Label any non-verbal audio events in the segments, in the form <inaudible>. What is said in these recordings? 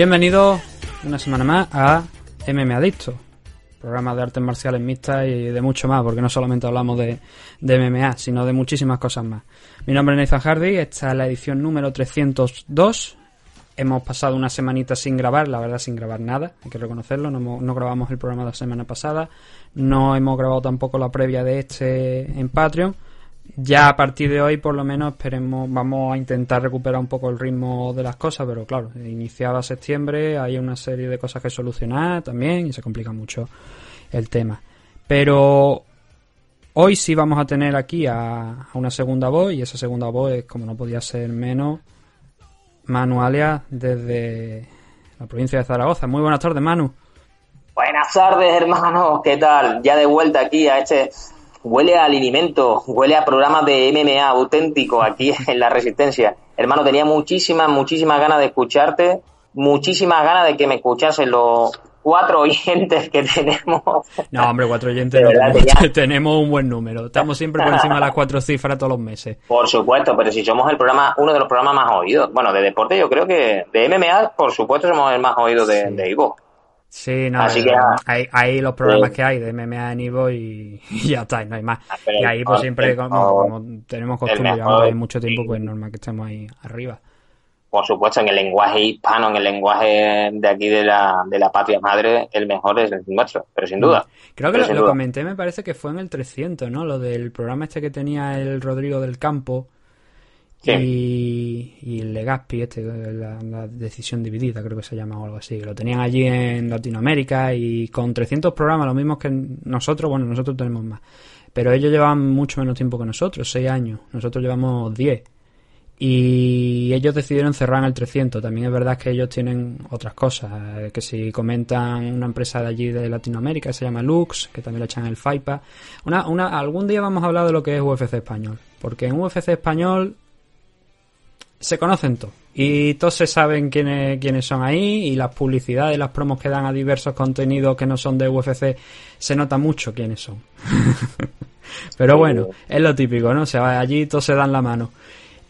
Bienvenidos una semana más a MM Adicto, programa de artes marciales mixtas y de mucho más, porque no solamente hablamos de, de MMA, sino de muchísimas cosas más. Mi nombre es Nathan Hardy, esta es la edición número 302. Hemos pasado una semanita sin grabar, la verdad sin grabar nada, hay que reconocerlo, no grabamos el programa de la semana pasada, no hemos grabado tampoco la previa de este en Patreon. Ya a partir de hoy, por lo menos, esperemos, vamos a intentar recuperar un poco el ritmo de las cosas, pero claro, iniciaba septiembre, hay una serie de cosas que solucionar también y se complica mucho el tema. Pero hoy sí vamos a tener aquí a, una segunda voz y esa segunda voz es, como no podía ser menos, Manu Alias desde la provincia de Zaragoza. Muy buenas tardes, Manu. Buenas tardes, hermanos. ¿Qué tal? Ya de vuelta aquí a este. Huele a alimento, huele a programas de MMA auténtico aquí <laughs> en la Resistencia. Hermano, tenía muchísimas, muchísimas ganas de escucharte, muchísimas ganas de que me escuchasen los cuatro oyentes que <laughs> tenemos. No, hombre, cuatro oyentes no <laughs> tenemos, un buen número. Estamos siempre por encima de las cuatro cifras todos los meses. Por supuesto, pero si somos el programa, uno de los programas más oídos. Bueno, de deporte yo creo que de MMA, por supuesto, somos el más oído de, Sí. de Ivo. Sí, no, Así eh, que hay, hay los programas Sí. que hay de MMA en Ivo y, <laughs> y ya está, no hay más. Ah, pero Y ahí pues siempre, mejor- como, tenemos costumbre, llevamos ahí mucho tiempo, pues es normal que estemos ahí arriba. Por supuesto, en el lenguaje hispano, en el lenguaje de aquí de la, de la patria madre, el mejor es el nuestro, pero sin duda. Creo que lo, lo comenté, me parece que fue en el 300, ¿no? Lo del programa este que tenía el Rodrigo del Campo Y, y el Legaspi, este, la, la decisión dividida, creo que se llama o algo así. Lo tenían allí en Latinoamérica y con 300 programas, lo mismo que nosotros, bueno, nosotros tenemos más. Pero ellos llevan mucho menos tiempo que nosotros, 6 años. Nosotros llevamos 10. Y ellos decidieron cerrar en el 300. También es verdad que ellos tienen otras cosas. eh, Que si comentan una empresa de allí de Latinoamérica que se llama Lux, que también lo echan el FIPA. Una, una, algún día vamos a hablar de lo que es UFC español. Porque en UFC español se conocen todos. Y todos se saben quiénes, quiénes son ahí. Y las publicidades, las promos que dan a diversos contenidos que no son de UFC, se nota mucho quiénes son. <laughs> Pero bueno, es lo típico, ¿no? O sea, allí todos se dan la mano.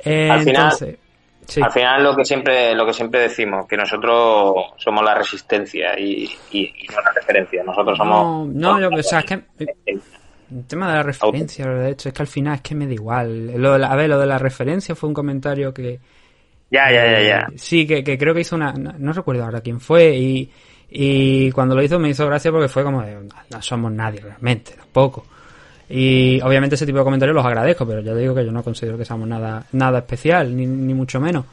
Eh, Al final- entonces, sí. Al final lo que siempre, lo que siempre decimos, que nosotros somos la resistencia y, y, y no la referencia. Nosotros No, somos. no, yo, o sea, es que el tema de la referencia, de hecho, es que al final es que me da igual. Lo de la- a ver, lo de la referencia fue un comentario que, Ya, ya, ya, ya. Sí, que, que creo que hizo una. No, no recuerdo ahora quién fue. Y, y cuando lo hizo me hizo gracia porque fue como de. No somos nadie realmente, tampoco. Y obviamente ese tipo de comentarios los agradezco, pero ya te digo que yo no considero que seamos nada, nada especial, ni, ni mucho menos.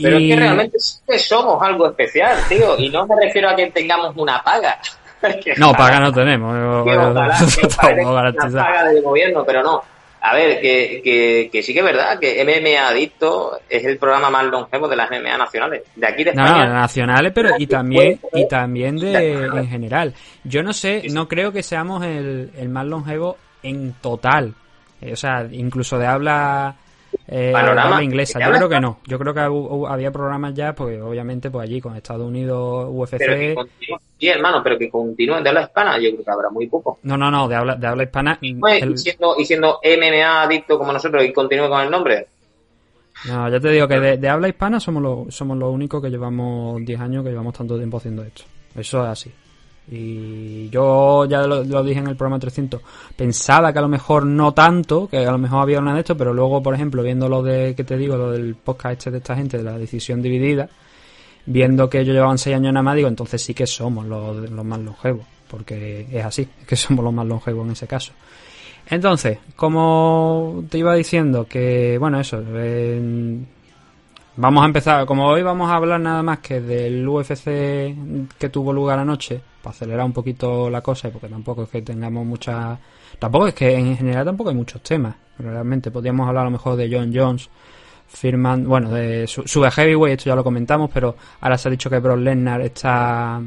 Pero Y- es que realmente sí que somos algo especial, tío. Y no me refiero a que tengamos una paga. <laughs> No, paga no tenemos. que ojalá- que <laughs> Estamos ojalá una garantizados. paga del gobierno, pero no. A ver, que, que, que sí que es verdad que MMA Adicto es el programa más longevo de las MMA nacionales. De aquí de No, no, España. nacionales, pero y también y también de en general. Yo no sé, no creo que seamos el, el más longevo en total. Eh, o sea, incluso de habla eh, Panorama. inglesa. ¿De Yo creo que no. Yo creo que había programas ya, pues obviamente pues allí con Estados Unidos, UFC. Pero que continúe. Sí, hermano, pero que continúen de habla hispana, yo creo que habrá muy poco. No, no, no, de habla de habla hispana. El- y, siendo, y siendo MMA adicto como nosotros y continúe con el nombre. No, ya te digo que de, de habla hispana somos los somos los únicos que llevamos 10 años que llevamos tanto tiempo haciendo esto. Eso es así. Y yo ya lo, dije en el programa 300, pensaba que a lo mejor no tanto, que a lo mejor había una de esto, pero luego, por ejemplo, viendo lo de, que te digo, lo del podcast este de esta gente, de la decisión dividida, viendo que ellos llevaban 6 años nada más, digo, entonces sí que somos los, los más longevos, porque es así, <laughs> es que somos los más longevos en ese caso. Entonces, como te iba diciendo, que bueno, eso, Vamos a empezar, como hoy vamos a hablar nada más que del UFC que tuvo lugar anoche, para acelerar un poquito la cosa, y porque tampoco es que tengamos muchas... Tampoco es que en general tampoco hay muchos temas. Realmente podríamos hablar a lo mejor de John Jones firman, bueno, de su- sube heavyweight, esto ya lo comentamos, pero ahora se ha dicho que Brock Lesnar está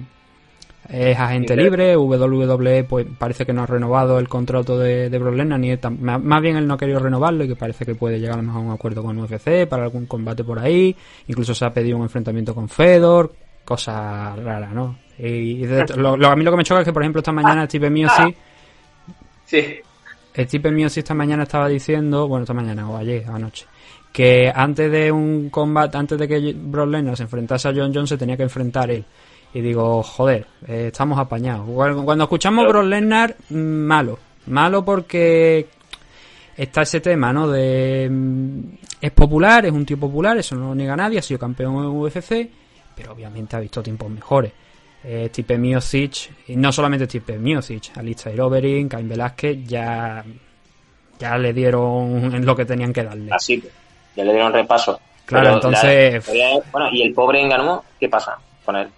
es agente libre, WWE pues parece que no ha renovado el contrato de, de Brock Lesnar, ni más más bien él no ha querido renovarlo y que parece que puede llegar a lo mejor a un acuerdo con UFC para algún combate por ahí, incluso se ha pedido un enfrentamiento con Fedor, cosa rara, ¿no? Y, y de- lo, lo- a mí lo que me choca es que por ejemplo esta mañana Steve Sí. el tipo mío sí esta mañana estaba diciendo, bueno, esta mañana o ayer, anoche, que antes de un combate, antes de que Brock Lesnar se enfrentase a John Jones, se tenía que enfrentar él. Y digo, joder, eh, estamos apañados. Cuando cuando escuchamos Brock Lesnar, mm, malo. Malo porque está ese tema, ¿no? De. mm, Es popular, es un tío popular, eso no lo niega nadie, ha sido campeón en UFC, pero obviamente ha visto tiempos mejores. Eh, Stipe Miocic, y no solamente Stipe Miocic, Alistair Overeem, Cain Velázquez, ya, ya le dieron lo que tenían que darle. Así que ya le dieron repaso. Claro, Pero entonces- la bueno, y el pobre Enganó, ¿qué pasa con él?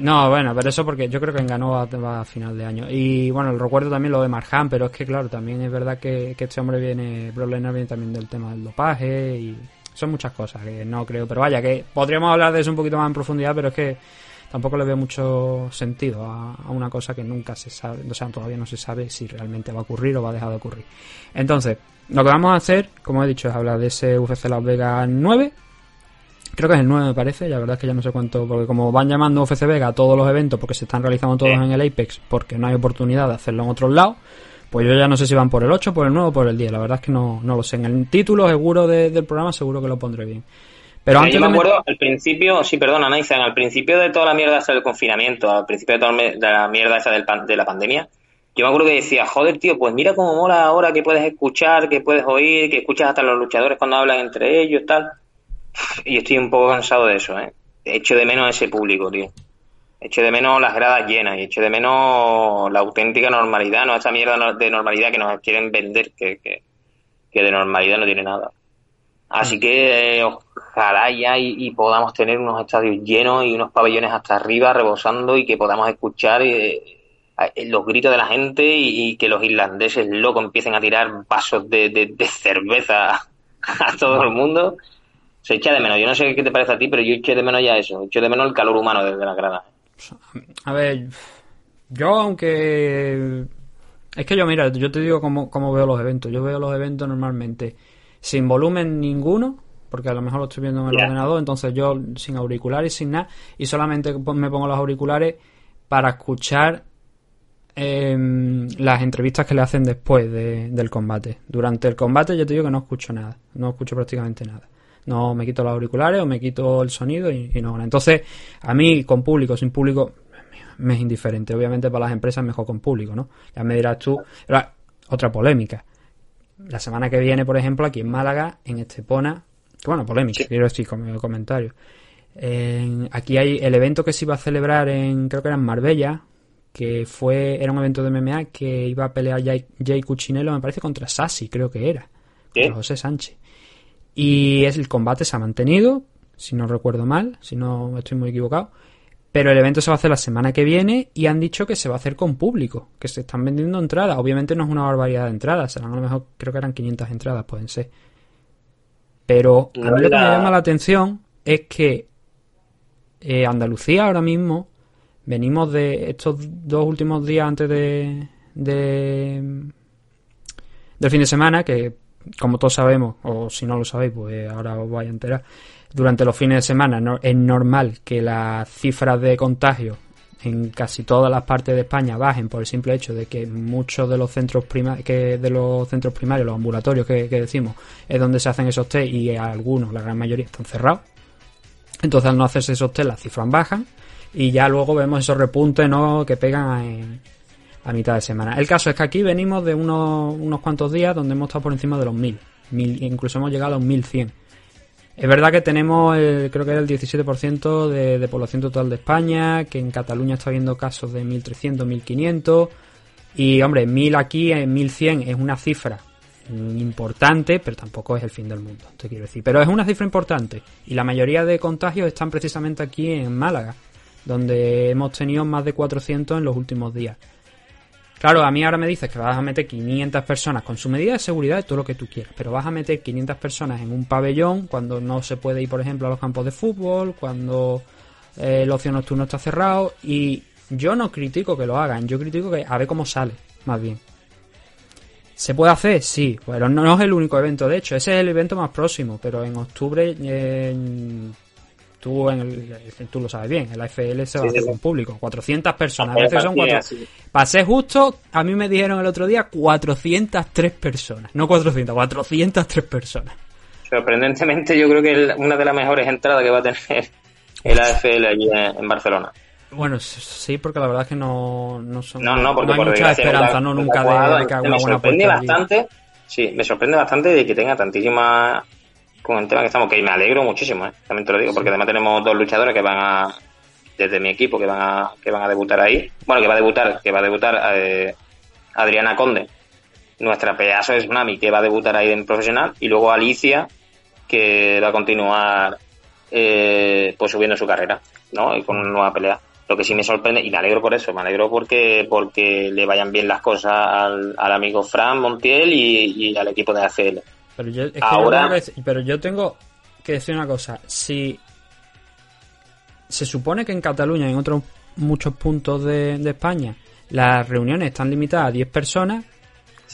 No, bueno, pero eso porque yo creo que ganó va, va a final de año. Y bueno, el recuerdo también lo de Marjan, pero es que claro, también es verdad que, que este hombre viene, Brock viene también del tema del dopaje y son muchas cosas que no creo. Pero vaya, que podríamos hablar de eso un poquito más en profundidad, pero es que tampoco le veo mucho sentido a, a una cosa que nunca se sabe, o sea, todavía no se sabe si realmente va a ocurrir o va a dejar de ocurrir. Entonces, lo que vamos a hacer, como he dicho, es hablar de ese UFC Las Vegas 9. Creo que es el 9 me parece, la verdad es que ya no sé cuánto, porque como van llamando UFC Vega a todos los eventos porque se están realizando todos Sí. en el Apex, porque no hay oportunidad de hacerlo en otros lados, pues yo ya no sé si van por el 8, por el 9 o por el 10, la verdad es que no, no lo sé. En el título seguro de- del programa seguro que lo pondré bien. Pero Mira, antes yo me acuerdo al principio, sí, perdona, Nathan, al principio de toda la mierda esa del confinamiento, al principio de toda la mierda esa del pan- de la pandemia, yo me acuerdo que decía, joder, tío, pues mira cómo mola ahora que puedes escuchar, que puedes oír, que escuchas hasta los luchadores cuando hablan entre ellos, tal. Y estoy un poco cansado de eso, ¿eh? Echo de menos a ese público, tío. Echo de menos las gradas llenas y echo de menos la auténtica normalidad, no esa mierda de normalidad que nos quieren vender, que, que, que de normalidad no tiene nada. Así que eh, ojalá ya y, podamos tener unos estadios llenos y unos pabellones hasta arriba rebosando y que podamos escuchar eh, a- los gritos de la gente y, que los irlandeses locos empiecen a tirar vasos de, de- de cerveza <laughs> a todo el mundo. Se echa de menos. Yo no sé qué te parece a ti, pero yo echo de menos ya eso. Echo de menos el calor humano desde la grada. A ver, yo aunque... Es que yo, mira, yo te digo cómo, cómo veo los eventos. Yo veo los eventos normalmente sin volumen ninguno, porque a lo mejor lo estoy viendo en el ordenador, entonces yo sin auriculares, sin nada, y solamente me pongo los auriculares para escuchar em, las entrevistas que le hacen después de- del combate. Durante el combate yo te digo que no escucho nada, no escucho prácticamente nada. No me quito los auriculares o me quito el sonido y, y no. Entonces, a mí con público, sin público, me es indiferente. Obviamente para las empresas mejor con público, ¿no? Ya me dirás tú. Otra polémica. La semana que viene, por ejemplo, aquí en Málaga, en Estepona, bueno, polémica, quiero decir, como comentario. En- aquí hay el evento que se iba a celebrar en, creo que era en Marbella, que fue, era un evento de MMA que iba a pelear Jay, Jay Cuchinello, me parece, contra Sassi, creo que era. ¿Qué? Contra José Sánchez. Y es, el combate se ha mantenido, si no recuerdo mal, si no estoy muy equivocado. Pero el evento se va a hacer la semana que viene y han dicho que se va a hacer con público, que se están vendiendo entradas. Obviamente no es una barbaridad de entradas, serán a lo mejor, creo que eran 500 entradas, pueden ser. Pero a mí lo que me La- llama la atención es que eh, Andalucía ahora mismo venimos de estos dos últimos días antes de, de del fin de semana que como todos sabemos o si no lo sabéis pues ahora os vais a enterar durante los fines de semana es normal que las cifras de contagio en casi todas las partes de España bajen por el simple hecho de que muchos de los centros primarios que de los centros primarios los ambulatorios que, decimos es donde se hacen esos test y algunos la gran mayoría están cerrados entonces, al no hacerse esos test, las cifras bajan y ya luego vemos esos repuntes ¿no? que pegan en- a mitad de semana. El caso es que aquí venimos de unos, unos cuantos días donde hemos estado por encima de los 1000, mil, incluso hemos llegado a los 1100. Es verdad que tenemos, el- creo que era el 17% de, de población total de España, que en Cataluña está habiendo casos de 1300, 1500. Y hombre, 1000 aquí, en 1100 es una cifra importante, pero tampoco es el fin del mundo, te quiero decir. Pero es una cifra importante y la mayoría de contagios están precisamente aquí en Málaga, donde hemos tenido más de 400 en los últimos días. Claro, a mí ahora me dices que vas a meter 500 personas con su medida de seguridad, todo lo que tú quieras, pero vas a meter 500 personas en un pabellón cuando no se puede ir, por ejemplo, a los campos de fútbol, cuando eh, el ocio nocturno está cerrado y yo no critico que lo hagan, yo critico que a ver cómo sale, más bien. ¿Se puede hacer? Sí, pero no, no es el único evento, de hecho, ese es el evento más próximo, pero en octubre eh, tú, en el, tú lo sabes bien, el AFL se va a hacer con público, 400 personas, a veces son Sí, 400. así. Para ser justo, a mí me dijeron el otro día 403 personas, no 400, 403 personas. Sorprendentemente, yo creo que es una de las mejores entradas que va a tener el AFL allí en, Barcelona. Bueno, sí, porque la verdad es que no, no son No, no, porque hay por mucha esperanza, la- no, nunca de, de que haga me una buena sorprende allí. bastante, sí, me sorprende bastante de que tenga tantísima con el tema que estamos, que me alegro muchísimo, ¿eh? también te lo digo, porque además tenemos dos luchadores que van a, desde mi equipo, que van a, que van a debutar ahí, bueno, que va a debutar, que va a debutar eh, Adriana Conde, nuestra pedazo es Nami, que va a debutar ahí en profesional, y luego Alicia, que va a continuar eh, pues subiendo su carrera, ¿no? Y con una nueva pelea. Lo que sí me sorprende, y me alegro por eso, me alegro porque, porque le vayan bien las cosas al, al amigo Fran Montiel y, y al equipo de ACL. Pero yo, es que Ahora- yo tengo que decir- pero yo tengo que decir una cosa. Si se supone que en Cataluña y en otros muchos puntos de, de España las reuniones están limitadas a 10 personas,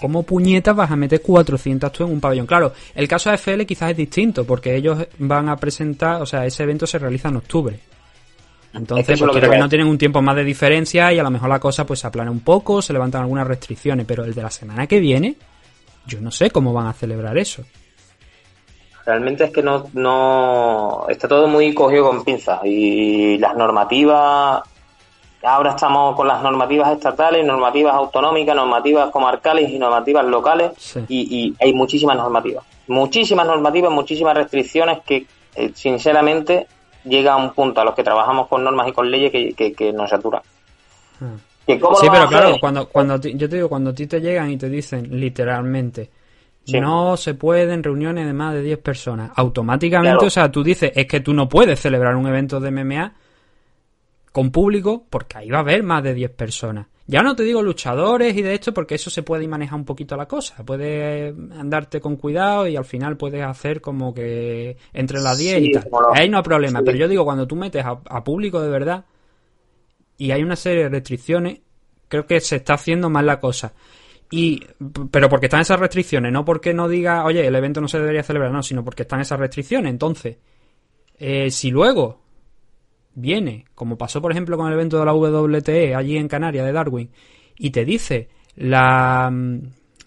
¿cómo puñetas vas a meter 400 tú en un pabellón? Claro, el caso de FL quizás es distinto, porque ellos van a presentar, o sea, ese evento se realiza en octubre. Entonces, Es que que no tienen un tiempo más de diferencia y a lo mejor la cosa pues se aplana un poco, se levantan algunas restricciones, pero el de la semana que viene, yo no sé cómo van a celebrar eso. Realmente es que no, no está todo muy cogido con pinzas y las normativas, ahora estamos con las normativas estatales, normativas autonómicas, normativas comarcales y normativas locales Sí. y, y hay muchísimas normativas, muchísimas normativas, muchísimas restricciones que eh, sinceramente llega a un punto a los que trabajamos con normas y con leyes que, que, que nos saturan. Ah. ¿Que cómo Sí, pero claro, cuando, cuando ti- yo te digo, cuando a ti te llegan y te dicen literalmente, Sí. no se pueden reuniones de más de 10 personas, automáticamente, Claro. o sea, tú dices, es que tú no puedes celebrar un evento de MMA con público porque ahí va a haber más de 10 personas. Ya no te digo luchadores y de esto porque eso se puede manejar un poquito la cosa. Puedes andarte con cuidado y al final puedes hacer como que entre las 10 y tal. Ahí no hay problema. sí. Pero yo digo, cuando tú metes a, a público de verdad y hay una serie de restricciones, creo que se está haciendo mal la cosa. Y, pero porque están esas restricciones, no porque no diga, oye, el evento no se debería celebrar, no, sino porque están esas restricciones. Entonces, eh, si luego viene, como pasó por ejemplo con el evento de la WTE allí en Canarias de Darwin, y te dice la, mm,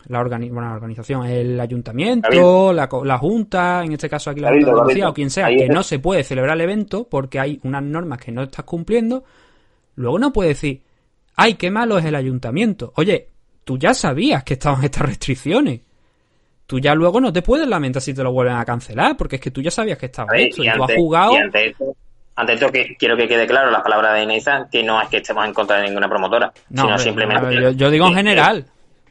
la, organi- bueno, la organización, el ayuntamiento, la, la junta, en este caso aquí la Junta de Andalucía o quien sea, Ahí que es. no se puede celebrar el evento porque hay unas normas que no estás cumpliendo, luego no puede decir, ay, qué malo es el ayuntamiento. Oye, tú ya sabías que estaban estas restricciones. Tú ya luego no te puedes lamentar si te lo vuelven a cancelar, porque es que tú ya sabías que estaba ver, esto y y tú has jugado. y ante esto, que quiero que quede claro las palabras de Nathan, que no es que estemos en contra de ninguna promotora, No, sino simplemente... no, yo, yo digo en general.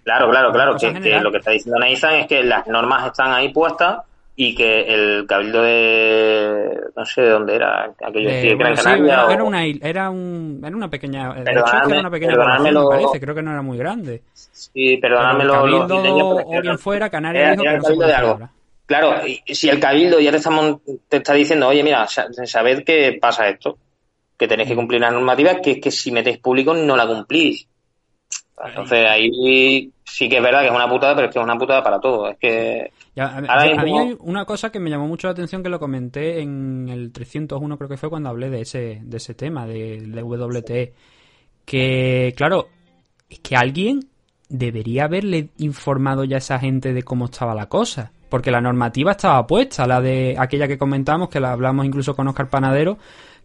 Claro, claro, claro, que, que lo que está diciendo Nathan es que las normas están ahí puestas y que el cabildo de... no sé de dónde era, aquello Eh, de Gran bueno, sí, Canaria era, o- era una, era, un, era una pequeña. De hecho, era una pequeña población, me parece. Creo que no era muy grande. Sí, perdonadme Pero lo- el los Cabildo o quien fuera, Canarias dijo que el no se de algo. Claro, y si el cabildo ya te, estamos, te está diciendo, oye, mira, sa- sabed que pasa esto, que tenéis que Mm. cumplir las normativas, que es que si metéis público no la cumplís. Entonces ahí sí que es verdad que es una putada, pero es que es una putada para todo. Es que Ya, a, Ahora a mí hay una cosa que me llamó mucho la atención que lo comenté en el 301, creo que fue cuando hablé de ese, de ese tema, del WTE. Que, claro, es que alguien debería haberle informado ya a esa gente de cómo estaba la cosa. Porque la normativa estaba puesta, la de aquella que comentamos, que la hablamos incluso con Oscar Panadero,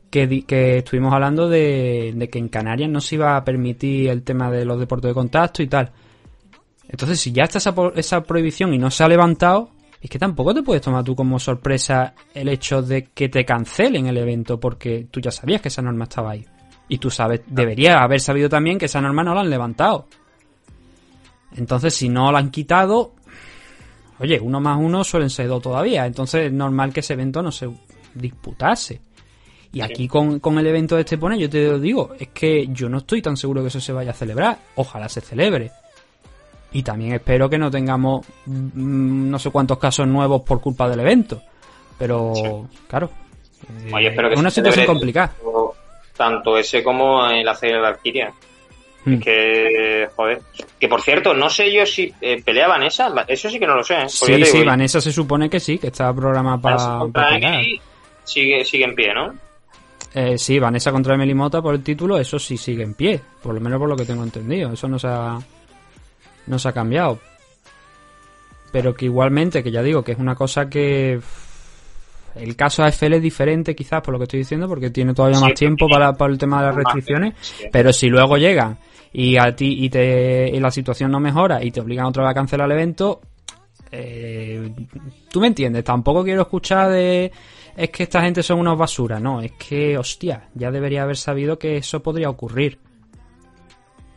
que, di- que estuvimos hablando de, de que en Canarias no se iba a permitir el tema de los deportes de contacto y tal. Entonces, si ya está esa, esa prohibición y no se ha levantado, es que tampoco te puedes tomar tú como sorpresa el hecho de que te cancelen el evento porque tú ya sabías que esa norma estaba ahí. Y tú sabes, deberías haber sabido también que esa norma no la han levantado. Entonces, si no la han quitado, oye, uno más uno suelen ser dos todavía, entonces es normal que ese evento no se disputase. Y aquí con, con el evento de este pone, yo te digo, es que yo no estoy tan seguro que eso se vaya a celebrar. Ojalá se celebre. Y también espero que no tengamos mm, no sé cuántos casos nuevos por culpa del evento. Pero, claro. eh, Oye, espero que es una situación complicada. tanto- ese como en la serie de Valkyria. Mm. Es que, joder. Que por cierto, no sé yo si eh, pelea Vanessa. Eso sí que no lo sé. ¿eh? Sí, Vanessa se supone que sí, que está programada para contra pelear. Sigue, sigue en pie, ¿no? Eh, sí, Vanessa contra Emily Mota por el título, eso sí sigue en pie. Por lo menos por lo que tengo entendido. Eso no se ha, no se ha cambiado. Pero que igualmente, que ya digo, que es una cosa que... El caso AFL es diferente quizás por lo que estoy diciendo, porque tiene todavía Sí, más tiempo para, para el tema de las restricciones. sí. Pero si luego llegan y a ti y, te, y la situación no mejora y te obligan otra vez a cancelar el evento, eh, tú me entiendes, tampoco quiero escuchar de es que esta gente son unos basura, no, es que hostia, ya debería haber sabido que eso podría ocurrir.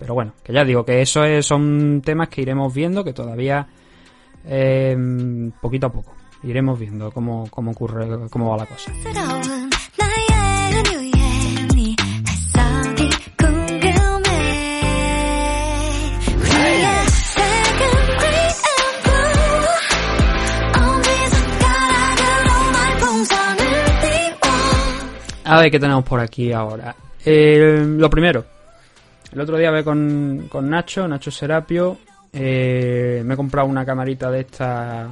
Pero bueno, que ya digo que eso es, son temas que iremos viendo, que todavía eh, poquito a poco iremos viendo cómo, cómo ocurre, cómo va la cosa. A ver qué tenemos por aquí ahora. Eh, lo primero, el otro día hablé con, con Nacho, Nacho Serapio. eh, me he comprado una camarita de esta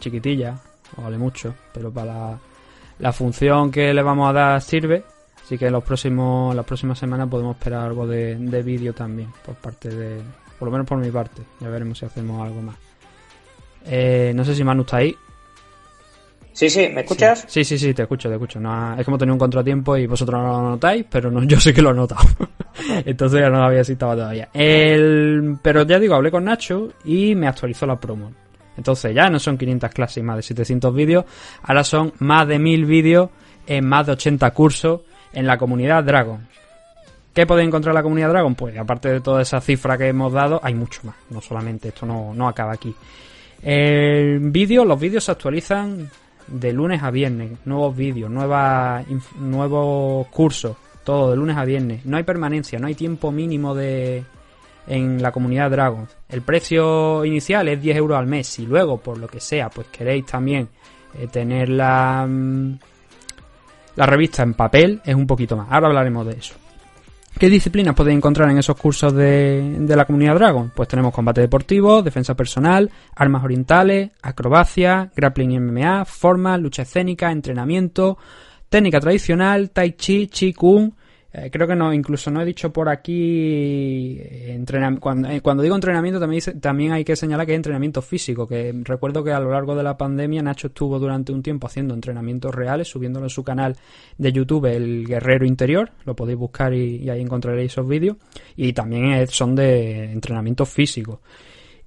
chiquitilla, no vale mucho, pero para la, función que le vamos a dar sirve. Así que en los próximos, las próximas semanas podemos esperar algo de, de vídeo también, por parte de. Por lo menos por mi parte. Ya veremos si hacemos algo más. Eh, no sé si Manu está ahí. Sí, sí, ¿me escuchas? Sí, sí, sí, te escucho, te escucho. Es hemos tenido un contratiempo y vosotros no lo notáis, pero no, <laughs> yo sí que lo he notado. <laughs> Entonces ya no lo había citado todavía. Pero ya digo, hablé con Nacho y me actualizó la promo. Entonces ya no son 500 clases y más de 700 vídeos, ahora son más de 1000 vídeos en más de 80 cursos en la comunidad Dragon. ¿Qué podéis encontrar en la comunidad Dragon? Pues aparte de toda esa cifra que hemos dado, hay mucho más. No solamente esto no, no acaba aquí. El vídeo, los vídeos se actualizan de lunes a viernes. Nuevos vídeos, nuevas, nuevos cursos, todo de lunes a viernes. No hay permanencia, no hay tiempo mínimo de en la comunidad Dragon. El precio inicial es 10 euros al mes. Si luego, por lo que sea, pues queréis también eh, tener la, mm, la revista en papel, es un poquito más. Ahora hablaremos de eso. ¿Qué disciplinas podéis encontrar en esos cursos de, la comunidad Dragon? Pues tenemos combate deportivo, defensa personal, armas orientales, acrobacia, grappling y MMA, forma, lucha escénica, entrenamiento, técnica tradicional, tai chi, chi kung. Eh, creo que no, incluso no he dicho por aquí eh, entrenam- cuando, eh, cuando digo entrenamiento también, también hay que señalar que es entrenamiento físico, que recuerdo que a lo largo de la pandemia Nacho estuvo durante un tiempo haciendo entrenamientos reales, subiéndolo en su canal de YouTube El Guerrero Interior, lo podéis buscar y, y ahí encontraréis esos vídeos, y también son de entrenamiento físico.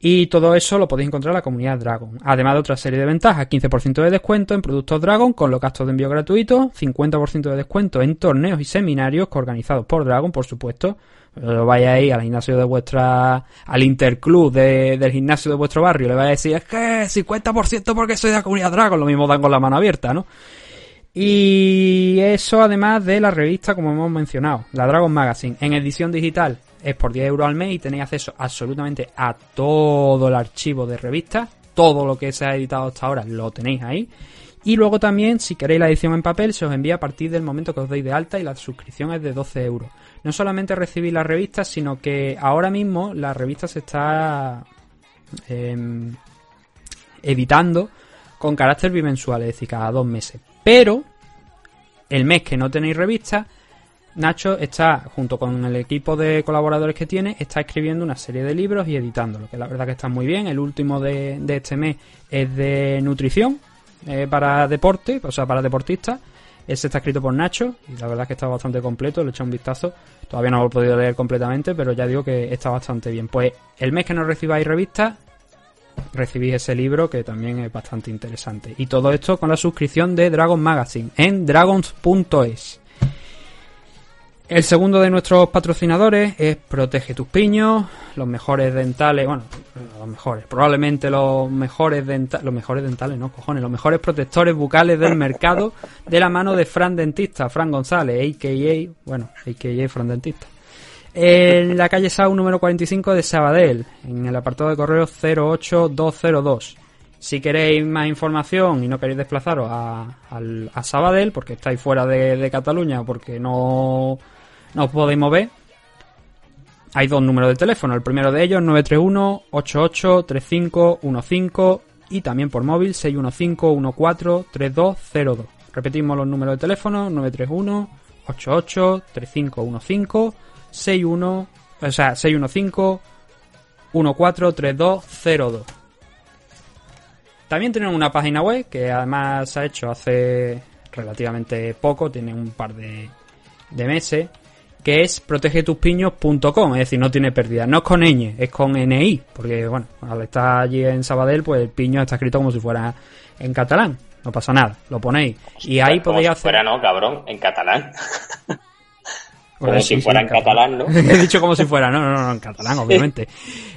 Y todo eso lo podéis encontrar en la comunidad Dragon. Además de otra serie de ventajas, 15% de descuento en productos Dragon con los gastos de envío gratuitos, 50% de descuento en torneos y seminarios organizados por Dragon, por supuesto. Lo vayáis al gimnasio de vuestra, al interclub de- del gimnasio de vuestro barrio, le vais a decir, es que 50% porque soy de la comunidad Dragon, lo mismo dan con la mano abierta, ¿no? Y eso además de la revista, como hemos mencionado, la Dragon Magazine, en edición digital es por 10 euros al mes y tenéis acceso absolutamente a todo el archivo de revistas, todo lo que se ha editado hasta ahora lo tenéis ahí. Y luego también, si queréis la edición en papel, se os envía a partir del momento que os deis de alta y la suscripción es de 12 euros. No solamente recibís las revistas, sino que ahora mismo la revista se está em, editando con carácter bimensual, es decir, cada dos meses. Pero el mes que no tenéis revista, Nacho está, junto con el equipo de colaboradores que tiene, está escribiendo una serie de libros y editándolo, que la verdad que está muy bien. El último de, de este mes es de nutrición eh, para deporte, o sea, para deportistas. Ese está escrito por Nacho y la verdad que está bastante completo, le he echado un vistazo. Todavía no lo he podido leer completamente, pero ya digo que está bastante bien. Pues el mes que no recibáis revistas, recibís ese libro que también es bastante interesante. Y todo esto con la suscripción de Dragon Magazine en dragons.es. El segundo de nuestros patrocinadores es Protege tus piños, los mejores dentales, bueno, los mejores, probablemente los mejores dentales, los mejores dentales, no cojones, los mejores protectores bucales del mercado de la mano de Fran Dentista, Fran González, a.k.a., bueno, a.k.a. Fran Dentista. En la calle Sau número 45 de Sabadell, en el apartado de correo 08202. Si queréis más información y no queréis desplazaros a, al- a Sabadell, porque estáis fuera de, de Cataluña porque no os podéis mover, hay dos números de teléfono. El primero de ellos 931-883515 y también por móvil 615-143202. Repetimos los números de teléfono 931-883515 61 o sea 615 143202. También tienen una página web que además se ha hecho hace relativamente poco, tiene un par de, de meses, que es protegetuspiños.com, es decir, no tiene pérdida. No es con ñ, es con NI, porque bueno, al estar allí en Sabadell, pues el piño está escrito como si fuera en catalán. No pasa nada, lo ponéis. Y ahí podéis si hacer. fuera, no, cabrón, en catalán. <laughs> Como si fuera en catalán, ¿no? <laughs> He dicho como si fuera, no, no, no, en catalán, obviamente.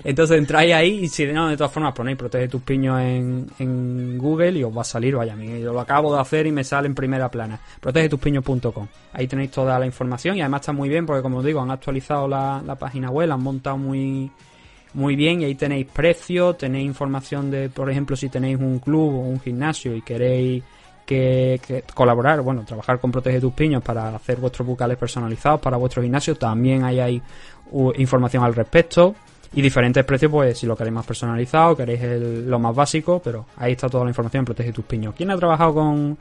Entonces entráis ahí y si no, de todas formas ponéis protege tus piños en, en Google y os va a salir, vaya, a mí yo lo acabo de hacer y me sale en primera plana. protegetuspiños.com. Ahí tenéis toda la información y además está muy bien porque como os digo, han actualizado la, la página web, la han montado muy muy bien y ahí tenéis precios, tenéis información de, por ejemplo, si tenéis un club o un gimnasio y queréis que, colaborar, bueno, trabajar con Protege tus Piños para hacer vuestros bucales personalizados para vuestro gimnasio, también ahí hay información al respecto y diferentes precios, pues si lo queréis más personalizado, queréis lo más básico, pero ahí está toda la información Protege tus Piños. ¿Quién ha trabajado con,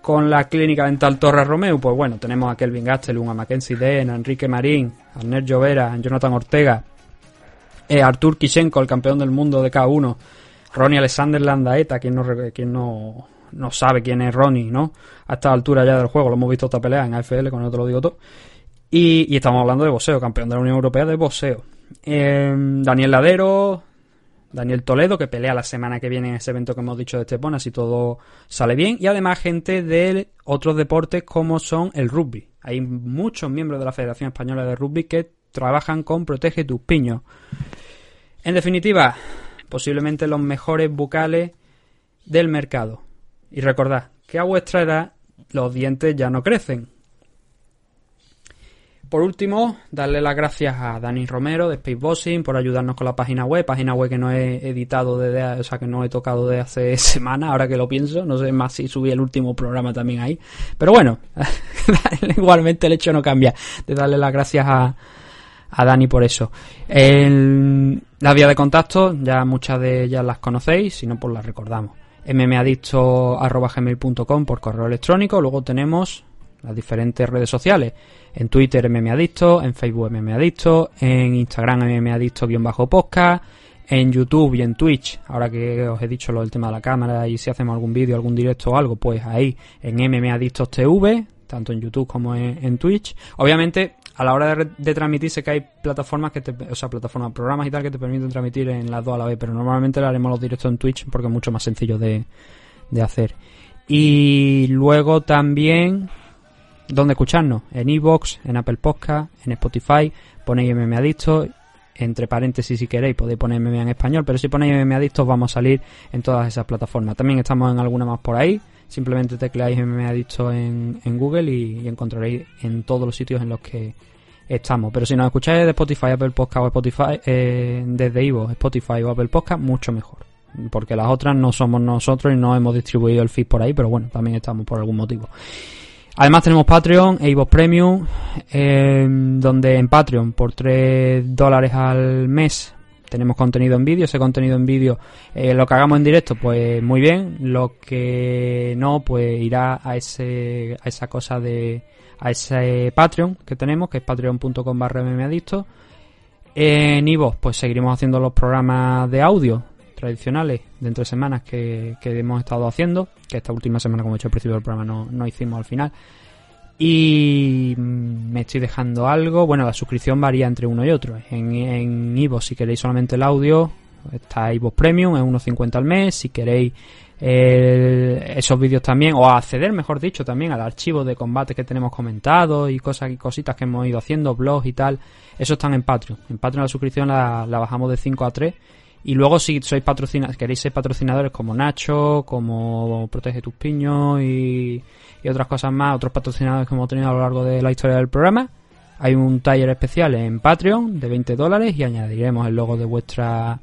con la clínica dental Torres Romeo? Pues bueno, tenemos a Kelvin Gastelum, a Mackenzie Den, a Enrique Marín, a Ernest Llovera, a Jonathan Ortega, eh, Artur Kishenko, el campeón del mundo de K1, Ronnie Alexander Landaeta, quien no, quien no, no sabe quién es Ronnie, ¿no? A esta altura ya del juego, lo hemos visto esta pelea en AFL, con eso lo digo todo. Y, estamos hablando de boxeo, campeón de la Unión Europea de boxeo. Eh, Daniel Ladero, Daniel Toledo, que pelea la semana que viene en ese evento que hemos dicho de Estepona, si todo sale bien. Y además gente de otros deportes como son el rugby. Hay muchos miembros de la Federación Española de Rugby que trabajan con Protege tus piños. En definitiva, posiblemente los mejores bucales del mercado. Y recordad que a vuestra edad los dientes ya no crecen. Por último, darle las gracias a Dani Romero de Spacebossing por ayudarnos con la página web, página web que no he editado desde, o sea, que no he tocado desde hace <laughs> semanas, ahora que lo pienso, no sé más si subí el último programa también ahí, pero bueno, <laughs> igualmente el hecho no cambia de darle las gracias a, a Dani por eso. El- la vía de contacto, ya muchas de ellas las conocéis, si no, pues las recordamos. mmadicto.gmail.com por correo electrónico, luego tenemos las diferentes redes sociales. En Twitter mmadicto, en Facebook mmadicto, en Instagram mmadicto-podcast, en YouTube y en Twitch, ahora que os he dicho lo del tema de la cámara y si hacemos algún vídeo, algún directo o algo, pues ahí en mmadictos TV, tanto en YouTube como en Twitch. Obviamente, a la hora de, transmitir sé que hay plataformas que te, o sea, plataformas, programas y tal que te permiten transmitir en las dos a la vez, pero normalmente le haremos los directos en Twitch porque es mucho más sencillo de, de hacer. Y luego también ¿Dónde escucharnos? En iVoox, en Apple Podcast, en Spotify, ponéis MM Adicto, entre paréntesis si queréis podéis poner MM en español, pero si ponéis MM Adictos vamos a salir en todas esas plataformas. También estamos en alguna más por ahí, simplemente tecleáis MM Adicto en, en Google y, encontraréis en todos los sitios en los que estamos. Pero si nos escucháis de Spotify, Apple Podcast o Spotify, eh, desde iVoox, Spotify o Apple Podcast, mucho mejor. Porque las otras no somos nosotros y no hemos distribuido el feed por ahí, pero bueno, también estamos por algún motivo. Además tenemos Patreon e iVoox Premium, eh, donde en Patreon por 3 dólares al mes tenemos contenido en vídeo. Ese contenido en vídeo, eh, lo que hagamos en directo, pues muy bien. Lo que no, pues irá a ese a esa cosa de a ese Patreon que tenemos, que es patreon.com barra mmadicto. En iVoox, pues seguiremos haciendo los programas de audio tradicionales de entre semanas que, que hemos estado haciendo, que esta última semana, como he dicho al principio del programa, no, no hicimos al final. Y mm, me estoy dejando algo. Bueno, la suscripción varía entre uno y otro. En, iVoox, si queréis solamente el audio, está iVoox Premium, es 1,50 al mes. Si queréis el- esos vídeos también, o acceder, mejor dicho, también al archivo de combate que tenemos comentado y cosas y cositas que hemos ido haciendo, blogs y tal, eso están en Patreon. En Patreon la suscripción la, bajamos de 5 a 3. Y luego si sois patrocina queréis ser patrocinadores como Nacho, como Protege tus piños y, y otras cosas más, otros patrocinadores que hemos tenido a lo largo de la historia del programa, hay un taller especial en Patreon de 20 dólares y añadiremos el logo de vuestra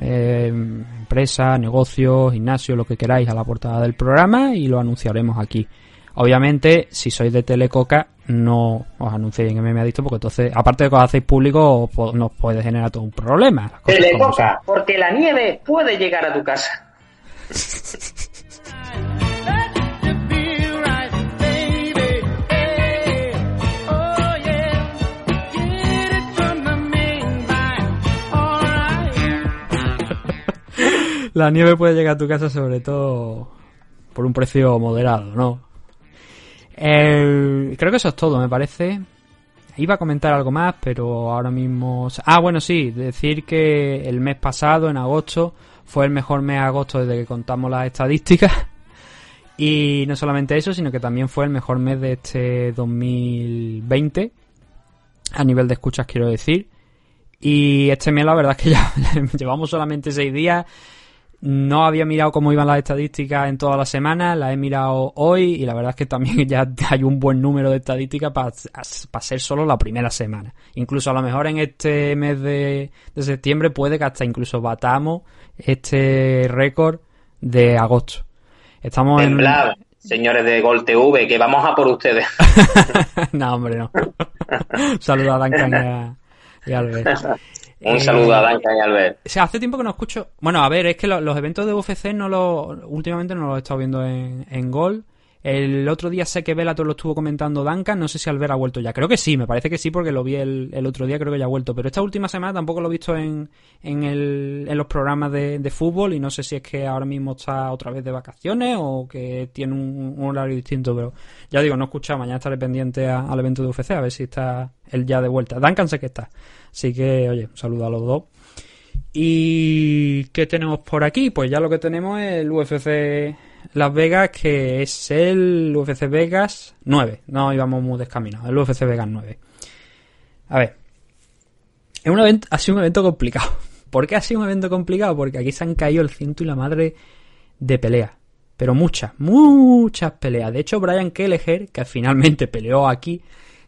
eh, empresa, negocio, gimnasio, lo que queráis a la portada del programa y lo anunciaremos aquí. Obviamente, si sois de Telecoca, no os anunciéis en MMA Adicto porque entonces, aparte de que os hacéis público, po- nos puede generar todo un problema. Telecoca, porque la nieve puede llegar a tu casa. <laughs> La nieve puede llegar a tu casa sobre todo por un precio moderado, ¿no? El- creo que eso es todo, me parece. Iba a comentar algo más, pero ahora mismo... Ah, bueno, sí, decir que el mes pasado, en agosto, fue el mejor mes de agosto desde que contamos las estadísticas. <laughs> Y no solamente eso, sino que también fue el mejor mes de este 2020. A nivel de escuchas, quiero decir. Y este mes la verdad es que <laughs> ya llevamos solamente seis días. No había mirado cómo iban las estadísticas en toda la semana, las he mirado hoy y la verdad es que también <laughs> ya hay un buen número de estadísticas para ser solo la primera semana. Incluso a lo mejor en este mes de, de septiembre puede que hasta incluso batamos este récord de agosto. Estamos en... Temblad, señores de Gol TV, que vamos a por ustedes. <laughs> no, hombre, no. <laughs> Saludos a Duncan y a, y a Albert. Un saludo a Duncan y Albert. O sea, hace tiempo que no escucho. Bueno, a ver, es que lo- los eventos de UFC no lo, últimamente no los he estado viendo en, en Gol. El otro día sé que Bellator lo estuvo comentando Duncan. No sé si Albert ha vuelto ya. Creo que sí, me parece que sí, porque lo vi el, el otro día. Creo que ya ha vuelto. Pero esta última semana tampoco lo he visto en, en, el, en los programas de, de fútbol. Y no sé si es que ahora mismo está otra vez de vacaciones o que tiene un, horario distinto. Pero ya digo, no he escuchado. Mañana estaré pendiente al evento de UFC a ver si está él ya de vuelta. Duncan sé que está. Así que, oye, un saludo a los dos. ¿Y qué tenemos por aquí? Pues ya lo que tenemos es el UFC Las Vegas, que es el UFC Vegas 9. No íbamos muy descaminados, el UFC Vegas 9. A ver. Es un evento, ha sido un evento complicado. <laughs> ¿Por qué ha sido un evento complicado? Porque aquí se han caído el ciento y la madre de peleas. Pero muchas, muchas peleas. De hecho, Brian Kelleher, que finalmente peleó aquí,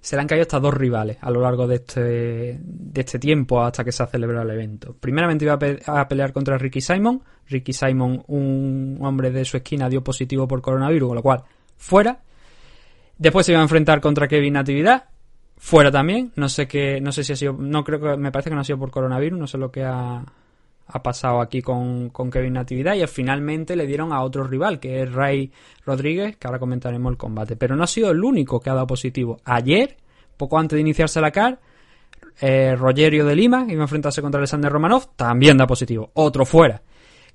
se le han caído hasta dos rivales a lo largo de este, de este tiempo hasta que se ha celebrado el evento. Primeramente iba a, a pelear contra Ricky Simon. Ricky Simon, un hombre de su esquina, dio positivo por coronavirus, con lo cual fuera. Después se iba a enfrentar contra Kevin Natividad. Fuera también. No sé qué, no sé si ha sido, no creo que, me parece que no ha sido por coronavirus, no sé lo que ha, ha pasado aquí con, con Kevin Natividad y finalmente le dieron a otro rival que es Ray Rodríguez, que ahora comentaremos el combate. Pero no ha sido el único que ha dado positivo. Ayer, poco antes de iniciarse la CAR, eh, Rogerio de Lima, que iba a enfrentarse contra Alexander Romanov, también da positivo. Otro fuera.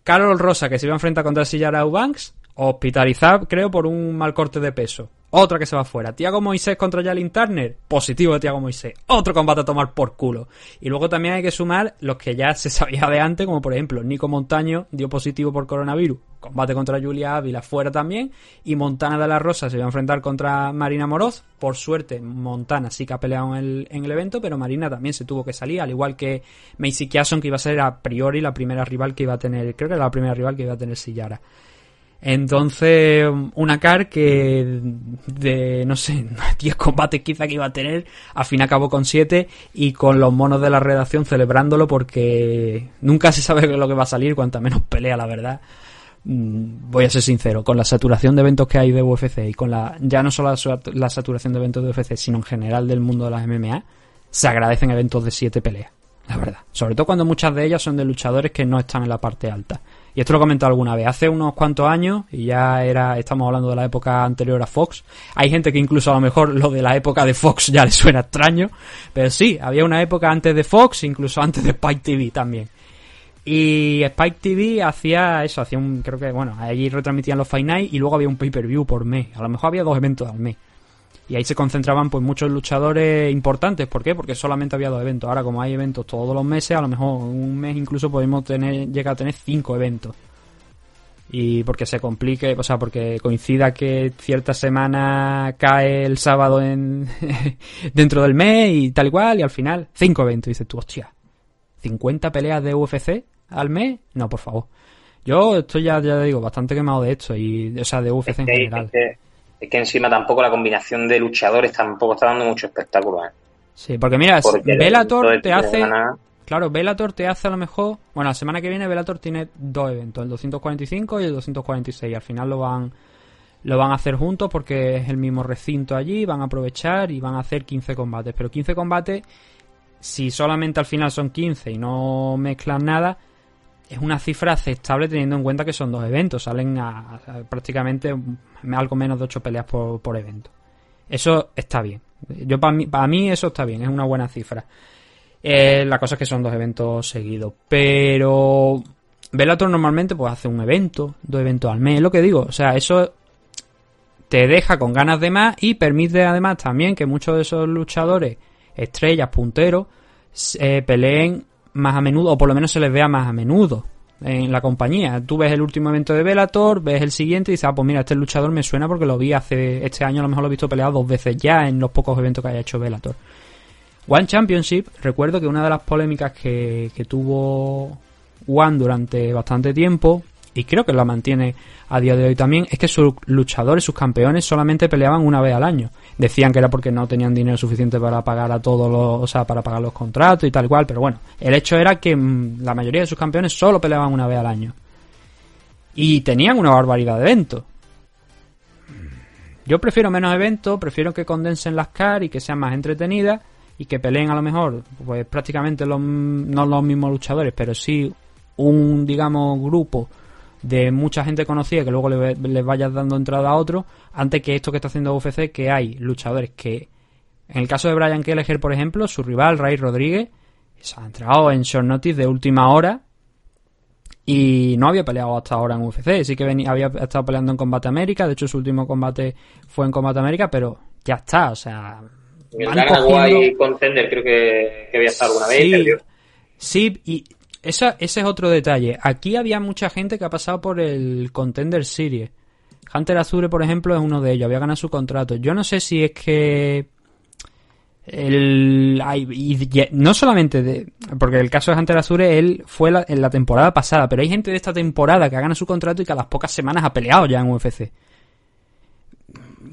Carol Rosa, que se iba a enfrentar contra Sillara Eubanks, hospitalizado, creo, por un mal corte de peso. Otra que se va fuera. Tiago Moisés contra Jalin Turner. Positivo de Tiago Moisés. Otro combate a tomar por culo. Y luego también hay que sumar los que ya se sabía de antes, como por ejemplo Nico Montaño dio positivo por coronavirus. Combate contra Julia Ávila fuera también. Y Montana de la Rosa se va a enfrentar contra Marina Moroz. Por suerte, Montana sí que ha peleado en el, en el evento, pero Marina también se tuvo que salir, al igual que Macy Kiason, que iba a ser a priori la primera rival que iba a tener, creo que era la primera rival que iba a tener Sillara. Entonces, una car que de, no sé, <laughs> 10 combates quizá que iba a tener, al fin acabó con 7 y con los monos de la redacción celebrándolo porque nunca se sabe <laughs> lo que va a salir, cuanta menos pelea, la verdad. Mm, Voy a ser sincero, con la saturación de eventos que hay de UFC y con la, ya no solo la, sat- la saturación de eventos de UFC, sino en general del mundo de las MMA, se agradecen eventos de 7 peleas, la verdad. Sobre todo cuando muchas de ellas son de luchadores que no están en la parte alta. Y esto lo he comentado alguna vez, hace unos cuantos años, y ya era, estamos hablando de la época anterior a Fox, hay gente que incluso a lo mejor lo de la época de Fox ya le suena extraño, pero sí, había una época antes de Fox, incluso antes de Spike TV también. Y Spike TV hacía eso, hacía un, creo que, bueno, allí retransmitían los Fight y luego había un pay-per-view por mes, a lo mejor había dos eventos al mes. Y ahí se concentraban pues muchos luchadores importantes. ¿Por qué? Porque solamente había dos eventos. Ahora como hay eventos todos los meses, a lo mejor un mes incluso podemos tener, llegar a tener cinco eventos. y porque se complique, o sea, porque coincida que cierta semana cae el sábado en <laughs> dentro del mes y tal y cual, y al final, cinco eventos. Y dices tú, hostia, ¿50 peleas de UFC al mes? No, por favor. Yo estoy ya, ya digo, bastante quemado de esto, y, o sea, de UFC en Es que, general. es que- es que encima tampoco la combinación de luchadores tampoco está dando mucho espectáculo. ¿eh? Sí, porque mira, Porque el te hace... Claro, Bellator te hace a lo mejor. Bueno, la semana que viene Bellator tiene dos eventos, el 245 y el 246. Al final lo van lo van a hacer juntos porque es el mismo recinto allí, van a aprovechar y van a hacer 15 combates. Pero 15 combates, si solamente al final son 15 y no mezclan nada, es una cifra aceptable teniendo en cuenta que son dos eventos. Salen a, prácticamente algo menos de 8 peleas por, por evento. Eso está bien. Yo para mí, para mí eso está bien, es una buena cifra. Eh, la cosa es que son dos eventos seguidos. Pero Bellator normalmente pues hace un evento, dos eventos al mes, es lo que digo. O sea, eso te deja con ganas de más y permite además también que muchos de esos luchadores, estrellas, punteros, eh, peleen más a menudo, o por lo menos se les vea más a menudo en la compañía. Tú ves el último evento de Bellator, ves el siguiente y dices, ah, pues mira, este luchador me suena porque lo vi hace, este año a lo mejor lo he visto peleado dos veces ya en los pocos eventos que haya hecho Bellator. One Championship, recuerdo que una de las polémicas que, que tuvo One durante bastante tiempo, y creo que la mantiene a día de hoy también, es que sus luchadores, sus campeones, solamente peleaban una vez al año. Decían que era porque no tenían dinero suficiente para pagar a todos los, o sea, para pagar los contratos y tal cual, pero bueno, el hecho era que mm, la mayoría de sus campeones solo peleaban una vez al año. Y tenían una barbaridad de eventos. Yo prefiero menos eventos, prefiero que condensen las car y que sean más entretenidas y que peleen a lo mejor, pues prácticamente los, no los mismos luchadores, pero sí un, digamos, grupo de mucha gente conocida que luego le, les vayas dando entrada a otro, antes que esto que está haciendo UFC, que hay luchadores que, en el caso de Brian Kelleher, por ejemplo, su rival, Ray Rodríguez, se ha entrado en short notice de última hora y no había peleado hasta ahora en UFC, sí que venía, había estado peleando en Combate América, de hecho su último combate fue en Combate América, pero ya está, o sea... El van Dana cogiendo- White Contender creo que, que había estado alguna vez perdió. sí, y esa, ese es otro detalle. Aquí había mucha gente que ha pasado por el Contender Series. Hunter Azure, por ejemplo, es uno de ellos. Había ganado su contrato. Yo no sé si es que el y no solamente de porque el caso de Hunter Azure él fue en la temporada pasada, pero hay gente de esta temporada que ha ganado su contrato y que a las pocas semanas ha peleado ya en UFC.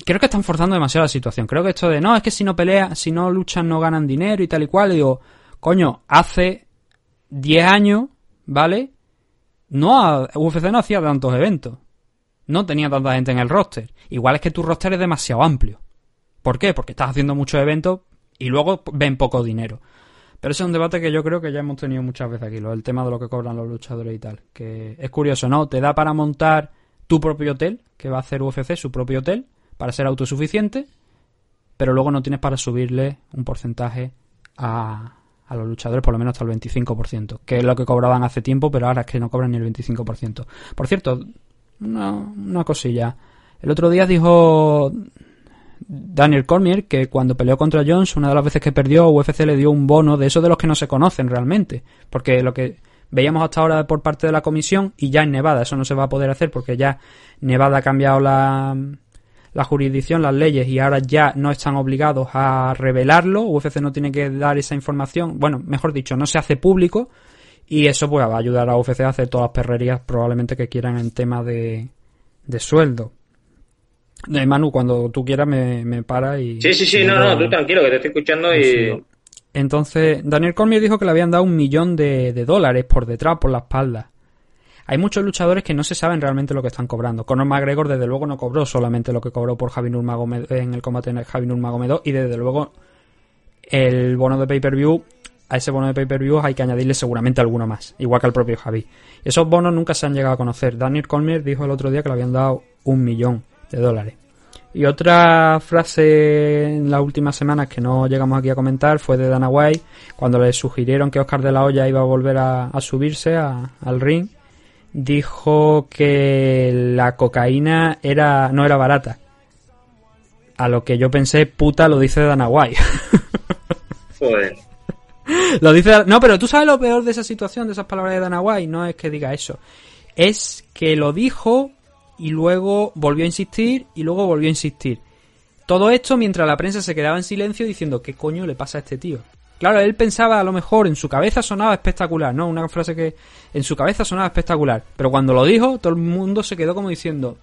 Creo que están forzando demasiado la situación. Creo que esto de no, es que si no pelean, si no luchan no ganan dinero y tal y cual, digo, coño, hace 10 años, ¿vale? No ha- UFC no hacía tantos eventos. No tenía tanta gente en el roster. Igual es que tu roster es demasiado amplio. ¿Por qué? Porque estás haciendo muchos eventos y luego ven poco dinero. Pero ese es un debate que yo creo que ya hemos tenido muchas veces aquí, lo, el tema de lo que cobran los luchadores y tal. Que es curioso, ¿no? Te da para montar tu propio hotel, que va a hacer UFC, su propio hotel, para ser autosuficiente, pero luego no tienes para subirle un porcentaje a, a los luchadores, por lo menos hasta el 25%, que es lo que cobraban hace tiempo, pero ahora es que no cobran ni el 25%. Por cierto, una, una cosilla. El otro día dijo Daniel Cormier que cuando peleó contra Jones, una de las veces que perdió, UFC le dio un bono de esos de los que no se conocen realmente. Porque lo que veíamos hasta ahora por parte de la comisión y ya en Nevada, eso no se va a poder hacer porque ya Nevada ha cambiado la, la jurisdicción, las leyes y ahora ya no están obligados a revelarlo. UFC no tiene que dar esa información. Bueno, mejor dicho, no se hace público y eso pues va a ayudar a UFC a hacer todas las perrerías probablemente que quieran en tema de, de sueldo. Eh, Manu, cuando tú quieras me, me para y... Sí, sí, sí, no, no, tú tranquilo, que te estoy escuchando y... Sí. Entonces, Daniel Cormier dijo que le habían dado un millón de, de dólares por detrás, por la espalda. Hay muchos luchadores que no se saben realmente lo que están cobrando. Conor McGregor, desde luego, no cobró solamente lo que cobró por Javi Nurmagomedov en el combate el Javi Nurmagomedov y desde luego el bono de pay-per-view a ese bono de pay-per-view hay que añadirle seguramente alguno más, igual que al propio Javi. Esos bonos nunca se han llegado a conocer. Daniel Cormier dijo el otro día que le habían dado un millón de dólares. Y otra frase en las últimas semanas que no llegamos aquí a comentar fue de Dana White, cuando le sugirieron que Oscar de la Hoya iba a volver a, a subirse a- al ring, dijo que la cocaína era no era barata. A lo que yo pensé, puta, lo dice Dana White. <laughs> Joder. lo dice, no, pero tú sabes lo peor de esa situación, de esas palabras de Dana White, no es que diga eso. es que lo dijo y luego volvió a insistir y luego volvió a insistir. Todo esto mientras la prensa se quedaba en silencio diciendo ¿qué coño le pasa a este tío? Claro, él pensaba a lo mejor en su cabeza sonaba espectacular, ¿no? Una frase que en su cabeza sonaba espectacular. Pero cuando lo dijo, todo el mundo se quedó como diciendo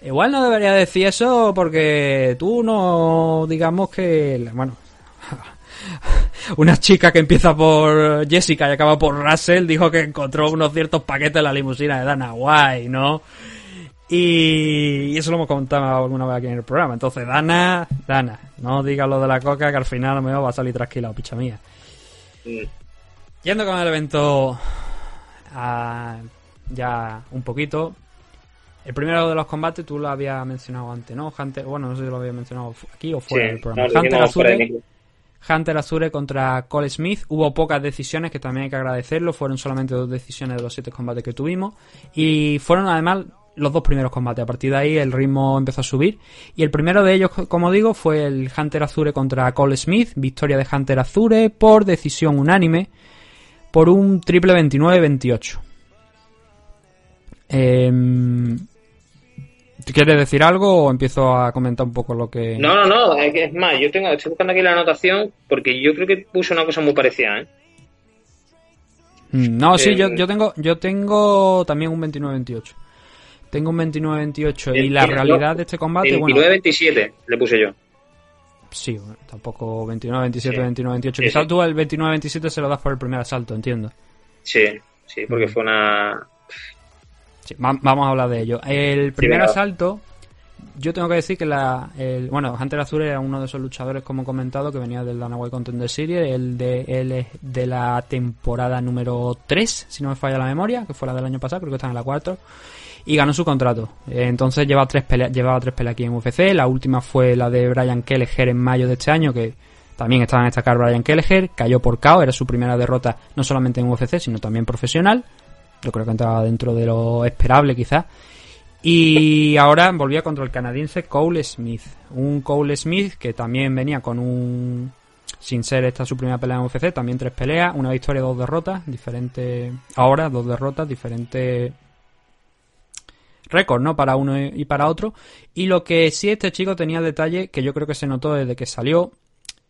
Igual no debería decir eso porque tú no, digamos que, bueno, <laughs> una chica que empieza por Jessica y acaba por Russell dijo que encontró unos ciertos paquetes en la limusina de Dana White, ¿no? Y, eso lo hemos contado alguna vez aquí en el programa. Entonces, Dana, Dana, no digas lo de la coca que al final a lo mejor va a salir trasquilado, picha mía. Yendo con el evento ah, ya un poquito. El primero de los combates tú lo habías mencionado antes, ¿no? Hunter, bueno, no sé si lo había mencionado aquí o fuera Sí, del programa. no, Hunter Azure. Hunter Azure contra Cole Smith. Hubo pocas decisiones que también hay que agradecerlo. Fueron solamente dos decisiones de los siete combates que tuvimos. Y fueron además los dos primeros combates. A partir de ahí el ritmo empezó a subir. Y el primero de ellos, como digo, fue el Hunter Azure contra Cole Smith. Victoria de Hunter Azure por decisión unánime. Por un triple 29-28. Em, ¿tú ¿Quieres decir algo o empiezo a comentar un poco lo que... No, no, no, es, más, yo tengo, estoy buscando aquí la anotación porque yo creo que puse una cosa muy parecida, ¿eh? Mm, No, sí, Eh, yo, yo tengo yo tengo también un 29-28. Tengo un 29-28 y la realidad de este combate, bueno, 29-27 le puse yo. sí, bueno, tampoco 29-27, Sí. 29-28. Sí, Quizás sí. tú el 29-27 se lo das por el primer asalto, entiendo. Sí, sí, porque fue una... Vamos a hablar de ello. El primer asalto, yo tengo que decir que la. El, bueno, Hunter Azure era uno de esos luchadores, como he comentado, que venía del Dana White Contender Series. El de, él es de la temporada número 3, si no me falla la memoria, que fue la del año pasado, creo que está en la 4. Y ganó su contrato. Eh, Entonces tres llevaba tres peleas aquí en UFC. La última fue la de Brian Kelleher en mayo de este año, que también estaba en destacar Brian Kelleher. Cayó por KO, era su primera derrota no solamente en UFC, sino también profesional. Yo creo que entraba dentro de lo esperable, quizás. Y ahora volvía contra el canadiense Cole Smith. Un Cole Smith que también venía con un. Sin ser esta su primera pelea en UFC, también tres peleas, una victoria, dos derrotas, diferentes. Ahora, dos derrotas, diferentes récords, ¿no? Para uno y para otro. Y lo que sí este chico tenía detalle, que yo creo que se notó desde que salió,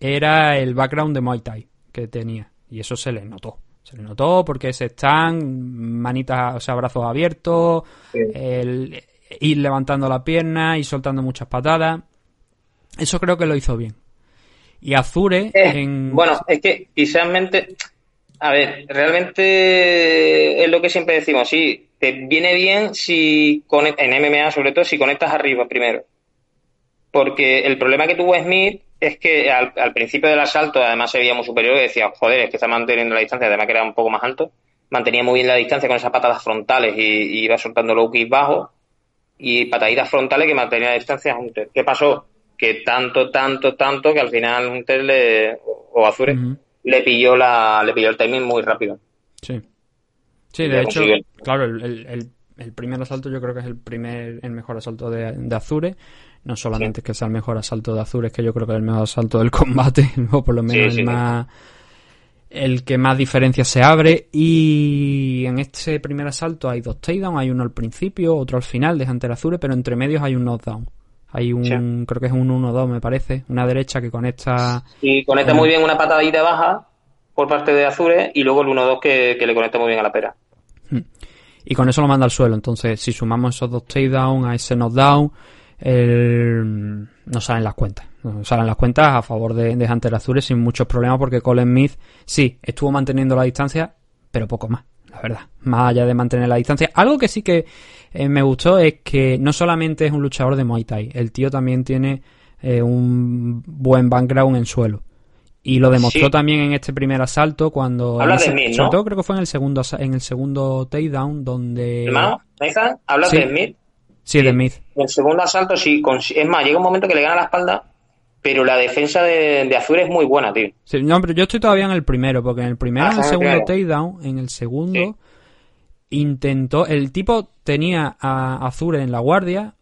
era el background de Muay Thai que tenía. Y eso se le notó. Se le notó porque se están manitas, o sea, brazos abiertos, Sí. el ir levantando la pierna y soltando muchas patadas. Eso creo que lo hizo bien. Y Azure Eh, en... Bueno, es que quizás mente- A ver, realmente es lo que siempre decimos, sí, te viene bien si en MMA sobre todo si conectas arriba primero. Porque el problema que tuvo Smith es que al, al principio del asalto además se veía muy superior y decía, joder, es que está manteniendo la distancia, además que era un poco más alto, mantenía muy bien la distancia con esas patadas frontales y, y iba soltando low kicks bajos y pataditas frontales que mantenía la distancia a Hunter. ¿Qué pasó? Que tanto, tanto, tanto que al final Hunter le, o Azure le pilló la, le pilló el timing muy rápido. Sí. Sí, de hecho, claro, el, el- el- el primer asalto yo creo que es el primer, el mejor asalto de, de Azure. No solamente es que sea el mejor asalto de Azure, es que yo creo que es el mejor asalto del combate, <laughs> o por lo menos Sí, el más el que más diferencias se abre y en este primer asalto hay dos takedowns, hay uno al principio, otro al final de Hunter Azure, pero entre medios hay un knockdown. Hay un, Sí. creo que es un 1-2 me parece, una derecha que conecta Y conecta muy bien una patadita baja por parte de Azure y luego el 1-2 que, que le conecta muy bien a la pera. Y con eso lo manda al suelo. Entonces, si sumamos esos dos takedowns a ese knockdown, el- no salen las cuentas. No salen las cuentas a favor de, de Hunter Azure sin muchos problemas porque Colin Smith sí estuvo manteniendo la distancia, pero poco más, la verdad. Más allá de mantener la distancia. Algo que sí que eh, me gustó es que no solamente es un luchador de Muay Thai, el tío también tiene eh, un buen background en suelo. Y lo demostró Sí. también en este primer asalto cuando... Hablas en de Smith, sobre ¿no? todo creo que fue en el segundo en el segundo takedown donde... Hermano, Nathan, hablas Sí. de Smith. Sí, de Smith. En el segundo asalto, sí. con- es más, llega un momento que le gana la espalda, pero la defensa de, de Azure es muy buena, tío. Sí, no, pero yo estoy todavía en el primero, porque en el primero, Ah, en el segundo takedown, en el segundo, intentó, el tipo tenía a Azure en la guardia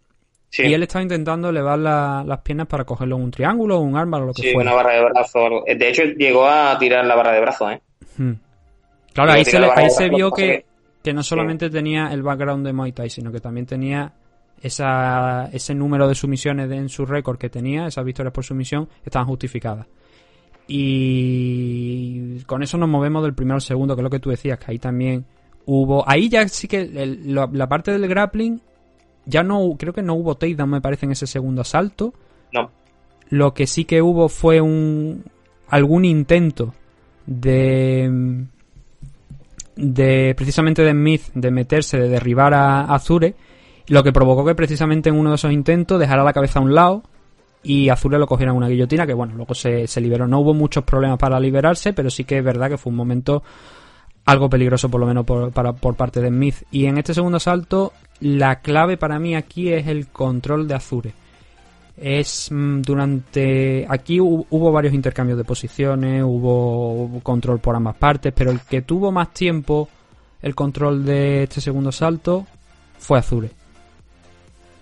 Sí, y él estaba intentando elevar la- las piernas para cogerlo en un triángulo o un arma o lo que sí fuera. una barra de brazo. o algo. De hecho, llegó a tirar la barra de brazo, ¿eh? Hmm. Claro, ahí se, le- ahí se vio que que no solamente tenía el background de Muay Thai, sino que también tenía esa, ese número de sumisiones en su récord que tenía, esas victorias por sumisión, estaban justificadas. Y con eso nos movemos del primero al segundo, que es lo que tú decías, que ahí también hubo... Ahí ya sí que el- la, la parte del grappling, ya no, creo que no hubo takedown, me parece, en ese segundo asalto. No. Lo que sí que hubo fue un algún intento de de precisamente de Smith de meterse, de derribar a, a Azure, lo que provocó que precisamente en uno de esos intentos dejara la cabeza a un lado y Azure lo cogiera en una guillotina que bueno, luego se, se liberó. No hubo muchos problemas para liberarse, pero sí que es verdad que fue un momento algo peligroso por lo menos por, para, por parte de Smith. Y en este segundo asalto, la clave para mí aquí es el control de Azure. Es mm, durante. Aquí hu- hubo varios intercambios de posiciones, hubo, control por ambas partes, pero el que tuvo más tiempo el control de este segundo salto fue Azure.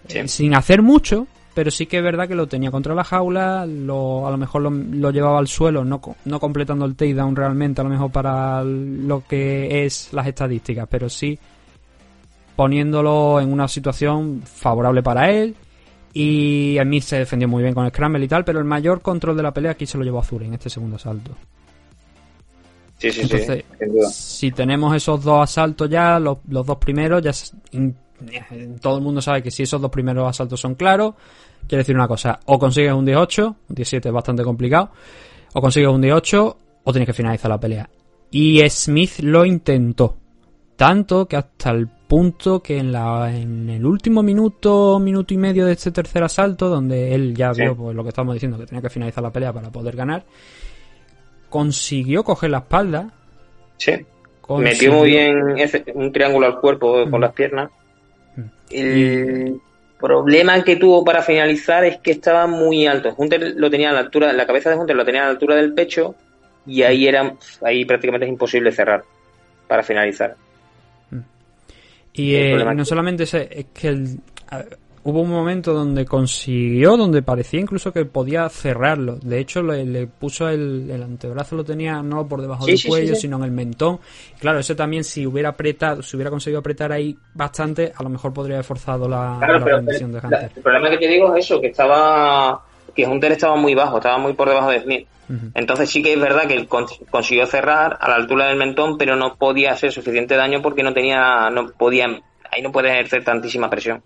Sí. Eh, Sin hacer mucho, pero sí que es verdad que lo tenía contra la jaula, lo, a lo mejor lo, lo llevaba al suelo, no, no completando el takedown realmente, a lo mejor para lo que es las estadísticas, pero sí poniéndolo en una situación favorable para él. Y a mí se defendió muy bien con el Scramble y tal, pero el mayor control de la pelea aquí se lo llevó Azure en este segundo asalto. Sí, sí, Entonces, sí, sin duda. si tenemos esos dos asaltos ya, los, los dos primeros, ya in- eh, todo el mundo sabe que si esos dos primeros asaltos son claros, quiere decir una cosa, o consigues un 18, un 17 es bastante complicado, o consigues un 18 o tienes que finalizar la pelea. Y Smith lo intentó, tanto que hasta el punto que en, la, en el último minuto, minuto y medio de este tercer asalto, donde él ya Sí. vio pues, lo que estábamos diciendo, que tenía que finalizar la pelea para poder ganar, consiguió coger la espalda, Sí. consiguió- Metió muy bien ese- un triángulo al cuerpo con Mm. las piernas. Mm. El problema que tuvo para finalizar es que estaba muy alto. Hunter lo tenía a la altura, la cabeza de Hunter lo tenía a la altura del pecho y ahí era, ahí prácticamente es imposible cerrar para finalizar. Y eh, no solamente ese, es que el- a- hubo un momento donde consiguió, donde parecía incluso que podía cerrarlo. De hecho, le, le puso el, el antebrazo, lo tenía no por debajo Sí, del sí, cuello, sí. sino en el mentón. Claro, eso también, si hubiera apretado, si hubiera conseguido apretar ahí bastante, a lo mejor podría haber forzado la, Claro, la pero rendición de la- Hunter. el problema que te digo es eso, que estaba, que Hunter estaba muy bajo, estaba muy por debajo de Smith. Entonces sí que es verdad que él con- consiguió cerrar a la altura del mentón, pero no podía hacer suficiente daño porque no tenía, no podía, ahí no puede ejercer tantísima presión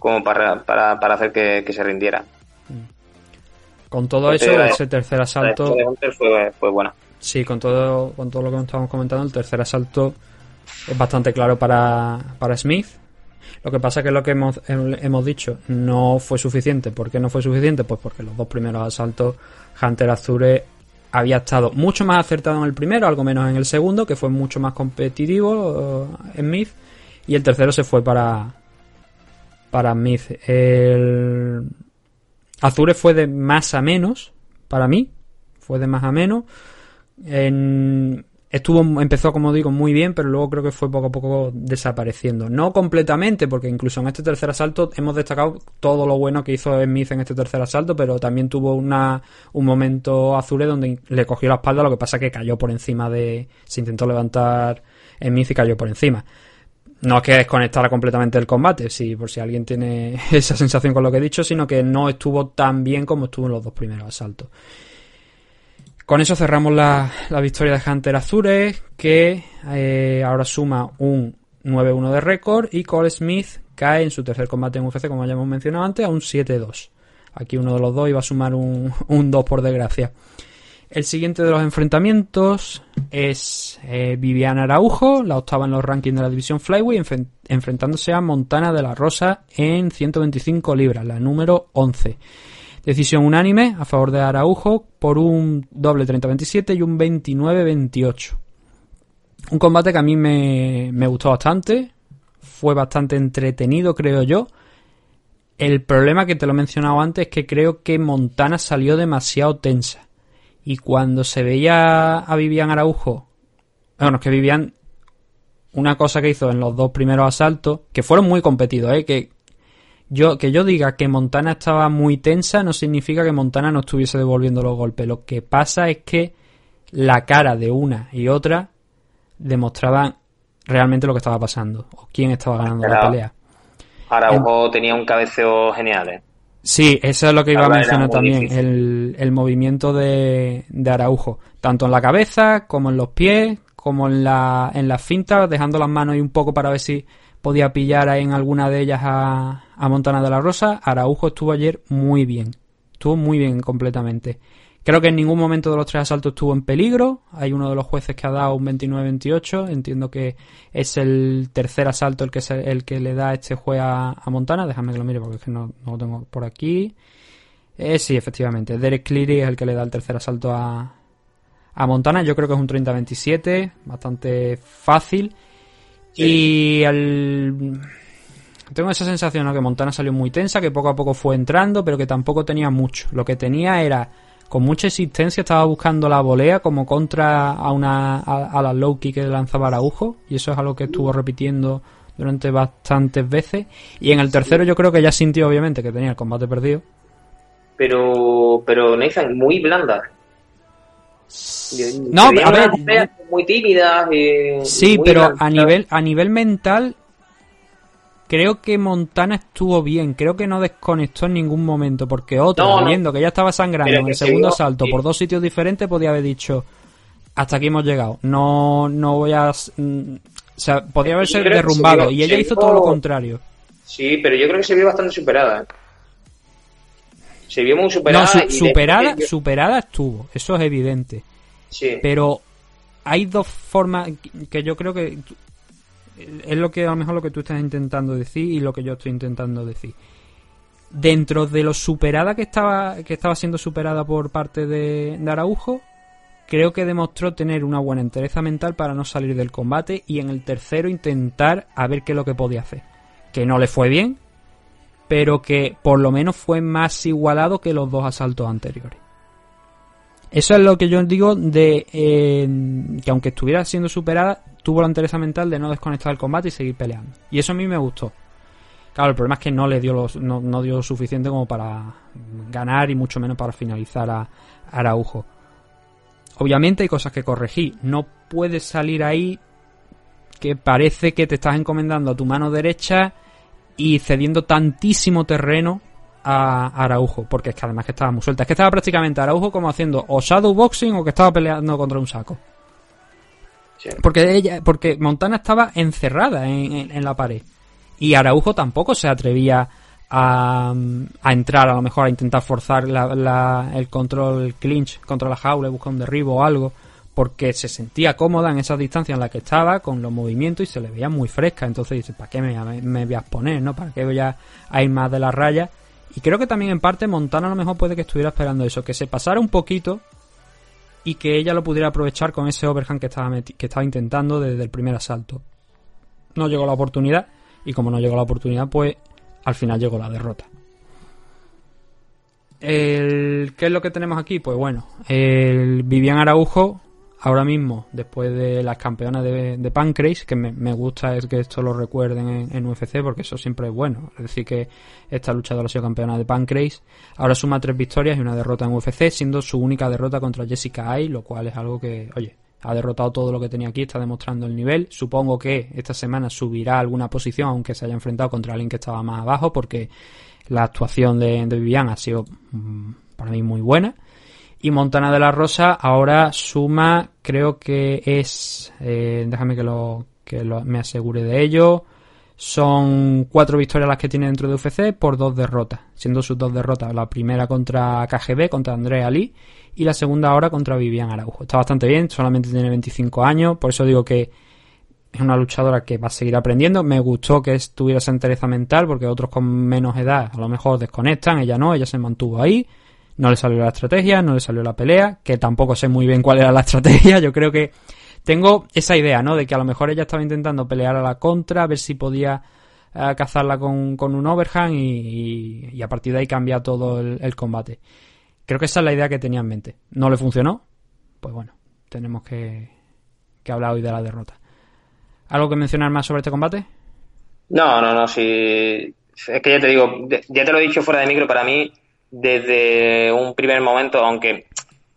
como para, para, para hacer que, que se rindiera. Con todo eso, ese tercer asalto, de Hunter fue, fue buena. sí, con todo, con todo lo que estábamos comentando, el tercer asalto es bastante claro para, para Smith. Lo que pasa que lo que hemos, hem- hemos dicho no fue suficiente. ¿Por qué no fue suficiente? Pues porque los dos primeros asaltos Hunter Azure había estado mucho más acertado en el primero, algo menos en el segundo, que fue mucho más competitivo eh, Smith. Y el tercero se fue para, para Smith. El Azure fue de más a menos para mí. Fue de más a menos. En- estuvo empezó como digo muy bien pero luego creo que fue poco a poco desapareciendo no completamente porque incluso en este tercer asalto hemos destacado todo lo bueno que hizo Smith en este tercer asalto pero también tuvo una un momento Azure donde le cogió la espalda lo que pasa que cayó por encima de se intentó levantar Smith y cayó por encima no es que desconectara completamente el combate, si por si alguien tiene <laughs> esa sensación con lo que he dicho, sino que no estuvo tan bien como estuvo en los dos primeros asaltos. Con eso cerramos la, la victoria de Hunter Azure, que eh, ahora suma un 9-1 de récord y Cole Smith cae en su tercer combate en UFC, como ya hemos mencionado antes, a un 7-2. Aquí uno de los dos iba a sumar un, <laughs> un 2 por desgracia. El siguiente de los enfrentamientos es eh, Viviana Araujo, la octava en los rankings de la división enfren- enfrentándose a Montana de la Rosa en 125 libras, la número 11. Decisión unánime a favor de Araujo por un doble 30-27 y un 29-28. Un combate que a mí me, me gustó bastante, fue bastante entretenido creo yo. El problema que te lo he mencionado antes es que creo que Montana salió demasiado tensa. Y cuando se veía a Vivian Araujo, bueno, es que Vivian, una cosa que hizo en los dos primeros asaltos, que fueron muy competidos, ¿eh? que yo, que yo diga que Montana estaba muy tensa no significa que Montana no estuviese devolviendo los golpes. Lo que pasa es que la cara de una y otra demostraban realmente lo que estaba pasando o quién estaba ganando la pelea. Araujo tenía un cabeceo genial, ¿eh? Sí, eso es lo que iba a Ahora mencionar también, el, el movimiento de, de Araujo, tanto en la cabeza como en los pies, como en la, en las fintas, dejando las manos ahí un poco para ver si podía pillar ahí en alguna de ellas a, a Montana de la Rosa. Araujo estuvo ayer muy bien, estuvo muy bien completamente. Creo que en ningún momento de los tres asaltos estuvo en peligro. Hay uno de los jueces que ha dado un 29-28. Entiendo que es el tercer asalto el que, se- el que le da este juez a, a Montana. Déjame que lo mire porque es que no, no lo tengo por aquí. Eh, sí, efectivamente. Derek Cleary es el que le da el tercer asalto a, a Montana. Yo creo que es un 30-27. Bastante fácil. Y el... Tengo esa sensación, ¿no? Que Montana salió muy tensa, que poco a poco fue entrando, pero que tampoco tenía mucho. Lo que tenía era, con mucha existencia, estaba buscando la volea como contra a una a, a la low kick que lanzaba Araujo, y eso es algo que estuvo repitiendo durante bastantes veces. Y en el tercero yo creo que ya sintió, obviamente, que tenía el combate perdido. Pero, pero Nathan, muy blanda. No, a ver, muy tímidas. y Sí, muy pero a nivel, a nivel mental, creo que Montana estuvo bien. Creo que no desconectó en ningún momento. Porque otro, No, no. viendo que ya estaba sangrando Pero en el se segundo salto sí. por dos sitios diferentes, podía haber dicho: Hasta aquí hemos llegado. No, no voy a. mm, O sea, podía haberse derrumbado. y ella hizo todo lo contrario. Sí, pero yo creo que se vio bastante superada. ¿eh? Se vio muy superada. No, su- superada, de- superada estuvo. Eso es evidente. Sí. Pero hay dos formas que yo creo que es lo que a lo mejor lo que tú estás intentando decir y lo que yo estoy intentando decir. Dentro de lo superada que estaba que estaba siendo superada por parte de, de Araujo, creo que demostró tener una buena entereza mental para no salir del combate y en el tercero intentar a ver qué es lo que podía hacer. Que no le fue bien, pero que por lo menos fue más igualado que los dos asaltos anteriores. Eso es lo que yo digo de eh, que aunque estuviera siendo superada, tuvo la entereza mental de no desconectar el combate y seguir peleando. Y eso a mí me gustó. Claro, el problema es que no le dio los, no, no dio suficiente como para ganar y mucho menos para finalizar a, a Araujo. Obviamente hay cosas que corregí. No puedes salir ahí que parece que te estás encomendando a tu mano derecha y cediendo tantísimo terreno a Araujo, porque es que además que estaba muy suelta. Es que estaba prácticamente Araujo como haciendo o shadow boxing o que estaba peleando contra un saco. Sí. Porque ella, porque Montana estaba encerrada en, en- en la pared. Y Araujo tampoco se atrevía a, a entrar, a lo mejor a intentar forzar la- la- el control, el clinch contra la jaula, buscar un derribo o algo, porque se sentía cómoda en esa distancia en la que estaba, con los movimientos y se le veía muy fresca. Entonces dice, ¿para qué me, me- me voy a exponer? ¿no? ¿Para qué voy a, a ir más de la raya? Y creo que también en parte Montana a lo mejor puede que estuviera esperando eso, que se pasara un poquito y que ella lo pudiera aprovechar con ese overhand que estaba, que estaba intentando desde el primer asalto. No llegó la oportunidad y como no llegó la oportunidad, pues al final llegó la derrota. El, ¿Qué es lo que tenemos aquí? Pues bueno, el Vivian Araujo, ahora mismo, después de las campeonas de, de Pancrase, que me, gusta es que esto lo recuerden en, en UFC, porque eso siempre es bueno. Es decir, que esta luchadora ha sido campeona de Pancrase, ahora suma tres victorias y una derrota en UFC, siendo su única derrota contra Jessica Ay, lo cual es algo que, oye, ha derrotado todo lo que tenía aquí, está demostrando el nivel. Supongo que esta semana subirá alguna posición, aunque se haya enfrentado contra alguien que estaba más abajo, porque la actuación de, de Vivian ha sido mm, para mí muy buena. Y Montana de la Rosa ahora suma, creo que es, eh, déjame que lo que me asegure de ello. Son cuatro victorias las que tiene dentro de UFC por dos derrotas, siendo sus dos derrotas la primera contra KGB, contra Andrea Lee, y la segunda ahora contra Vivian Araujo. Está bastante bien, solamente tiene 25 años, por eso digo que es una luchadora que va a seguir aprendiendo. Me gustó que tuviera esa entereza mental, porque otros con menos edad a lo mejor desconectan, ella no, ella se mantuvo ahí. No le salió la estrategia, no le salió la pelea, que tampoco sé muy bien cuál era la <laughs> estrategia. Yo creo que tengo esa idea, ¿no? De que a lo mejor ella estaba intentando pelear a la contra, a ver si podía eh, cazarla con, con un overhand y, y- a partir de ahí cambiar todo el, combate. Creo que esa es la idea que tenía en mente. No le funcionó, pues bueno, tenemos que, que hablar hoy de la derrota. ¿Algo que mencionar más sobre este combate? No, no, no, sí. Es que ya te digo, ya te lo he dicho fuera de micro, para mí, desde un primer momento, aunque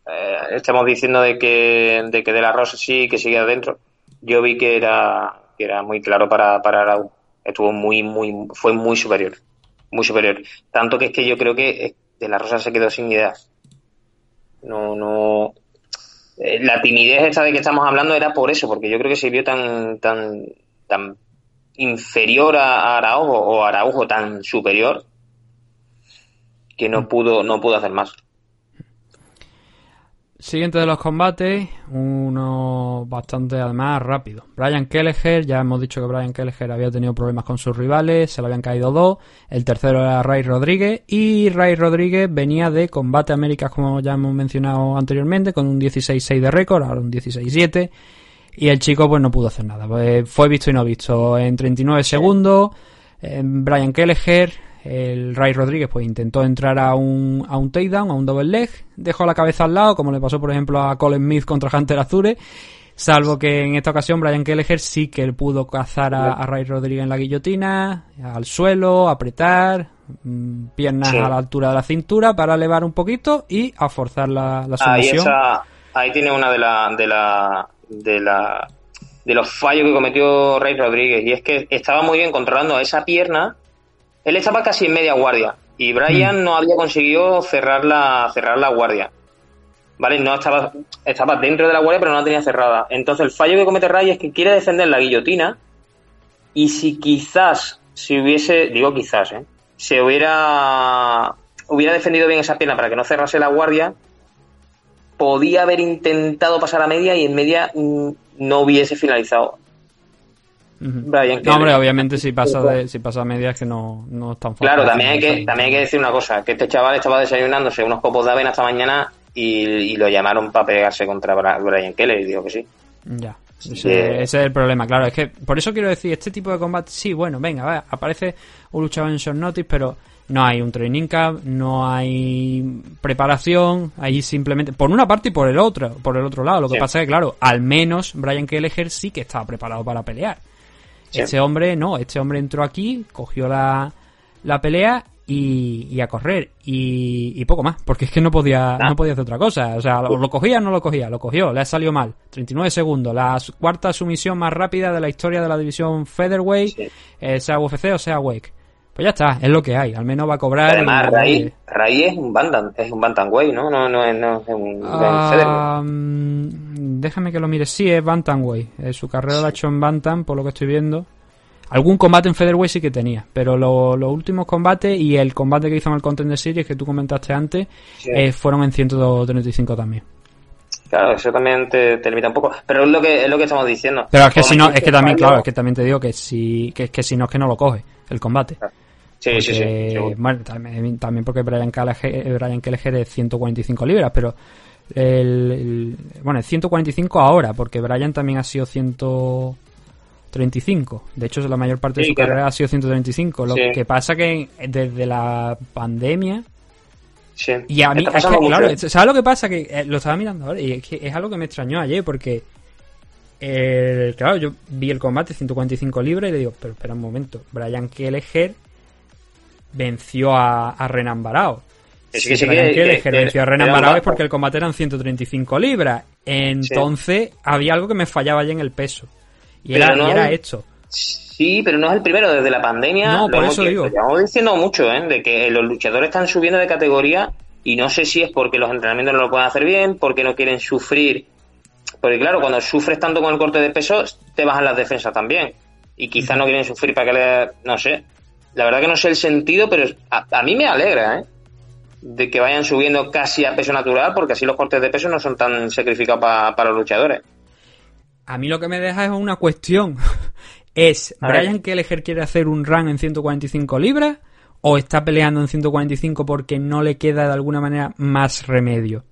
eh, estamos diciendo de que, de que De La Rosa sí, que sigue adentro, yo vi que era, y era muy claro para, para Araujo. Estuvo muy, muy, fue muy superior. Muy superior. Tanto que es que yo creo que De La Rosa se quedó sin ideas. No, no. eh, La timidez esta de que estamos hablando era por eso, porque yo creo que se vio tan, tan, tan inferior a Araujo o Araujo tan superior que no pudo, no pudo hacer más. Siguiente de los combates, uno bastante además rápido. Brian Kelleher, ya hemos dicho que Brian Kelleher había tenido problemas con sus rivales, se le habían caído dos. El tercero era Ray Rodríguez y Ray Rodríguez venía de Combate Américas, como ya hemos mencionado anteriormente, con un 16-6 de récord, ahora un 16-7. Y el chico pues no pudo hacer nada. Pues, fue visto y no visto. En 39 segundos, eh, Brian Kelleher, el Ray Rodríguez pues intentó entrar a un, a un takedown, a un double leg, dejó la cabeza al lado, como le pasó por ejemplo a Colin Smith contra Hunter Azure, salvo que en esta ocasión Brian Kelleher sí que pudo cazar a, a Ray Rodríguez en la guillotina, al suelo, apretar, mm, piernas Sí. a la altura de la cintura para elevar un poquito y a forzar la, la Ahí sumisión. ahí tiene una de la, de la, de la, de los fallos que cometió Rey Rodríguez y es que estaba muy bien controlando esa pierna. Él estaba casi en media guardia y Brian no había conseguido cerrar la, cerrar la guardia. ¿Vale? No estaba, estaba dentro de la guardia pero no la tenía cerrada. Entonces el fallo que comete Ray es que quiere defender la guillotina y si quizás, si hubiese, digo quizás, ¿eh? se hubiera, hubiera defendido bien esa pierna para que no cerrase la guardia, podía haber intentado pasar a media y en media mm, no hubiese finalizado. Brian No, hombre, obviamente si pasa de, si pasa a medias que no, no es tan fácil. Claro, también hay, que, también hay que decir una cosa, que este chaval estaba desayunándose unos copos de avena esta mañana y, y lo llamaron para pegarse contra Brian Keller y dijo que sí. Ya. Ese, Yeah. ese es el problema, claro. Es que por eso quiero decir, este tipo de combate, sí, bueno, venga, va, aparece un luchador en short notice, pero no hay un training camp, no hay preparación, ahí simplemente, por una parte y por el otro, por el otro lado. Lo que Sí. pasa es que, claro, al menos Brian Kelleher sí que estaba preparado para pelear. Sí. Este hombre no, este hombre entró aquí, cogió la, la pelea y, y a correr y, y poco más, porque es que no podía Nah. no podía hacer otra cosa, o sea, lo, lo cogía o no lo cogía, lo cogió, le ha salido mal, 39 segundos, la cuarta sumisión más rápida de la historia de la división featherweight, Sí. eh, sea UFC o sea Wake. Pues ya está, es lo que hay, al menos va a cobrar. Además, y- Ray, Ray es un bantam, es un bantamweight, ¿no? No, no, es- no es un, no es un featherweight. mm, déjame que lo mire. Sí, es Bantamweight. Eh, su carrera la ha hecho en Bantam, por lo que estoy viendo. Algún combate en Featherweight sí que tenía, pero lo- los últimos combates y el combate que hizo en el Contender Series que tú comentaste antes Sí. eh, fueron en 135 también. Claro, eso también te, te limita un poco. Pero es lo que es lo que estamos diciendo. Pero es que Como si no, es que también, claro, es que también te digo que si, que, que si no es que no lo coge el combate. Sí, sí, sí. Bueno, también, también porque Brian Kelleher, Brian Kelleher es 145 libras, pero el, el- bueno, es 145 ahora, porque Brian también ha sido 135. De hecho, la mayor parte de su claro. carrera ha sido 135. Lo Sí. que pasa que desde la pandemia Sí. y a mí, es que, claro, ¿sabes lo que pasa? Que eh, lo estaba mirando ahora y es que es algo que me extrañó ayer porque, eh, claro, yo vi el combate 145 libras y le digo, pero espera un momento, Brian Kelleher venció a, a Renan Barao. Que sí, Si que sí, que- Kelleher que- venció a que Renan Barao es porque el combate eran 135 libras. Entonces había algo que me fallaba ya en el peso. Y era, no y era esto. Sí, pero no es el primero. Desde la pandemia. No, lo por eso digo. Llevamos diciendo mucho, ¿eh? De que los luchadores están subiendo de categoría y no sé si es porque los entrenamientos no lo pueden hacer bien, porque no quieren sufrir. Porque claro, cuando sufres tanto con el corte de peso, te bajan las defensas también. Y quizás no quieren sufrir para que le... No sé. La verdad que no sé el sentido, pero a, a mí me alegra, ¿eh? De que vayan subiendo casi a peso natural, porque así los cortes de peso no son tan sacrificados pa- para los luchadores. A mí lo que me deja es una cuestión. <laughs> es. ¿Brian Kelleher quiere hacer un run en 145 libras? ¿O está peleando en 145 porque no le queda de alguna manera más remedio?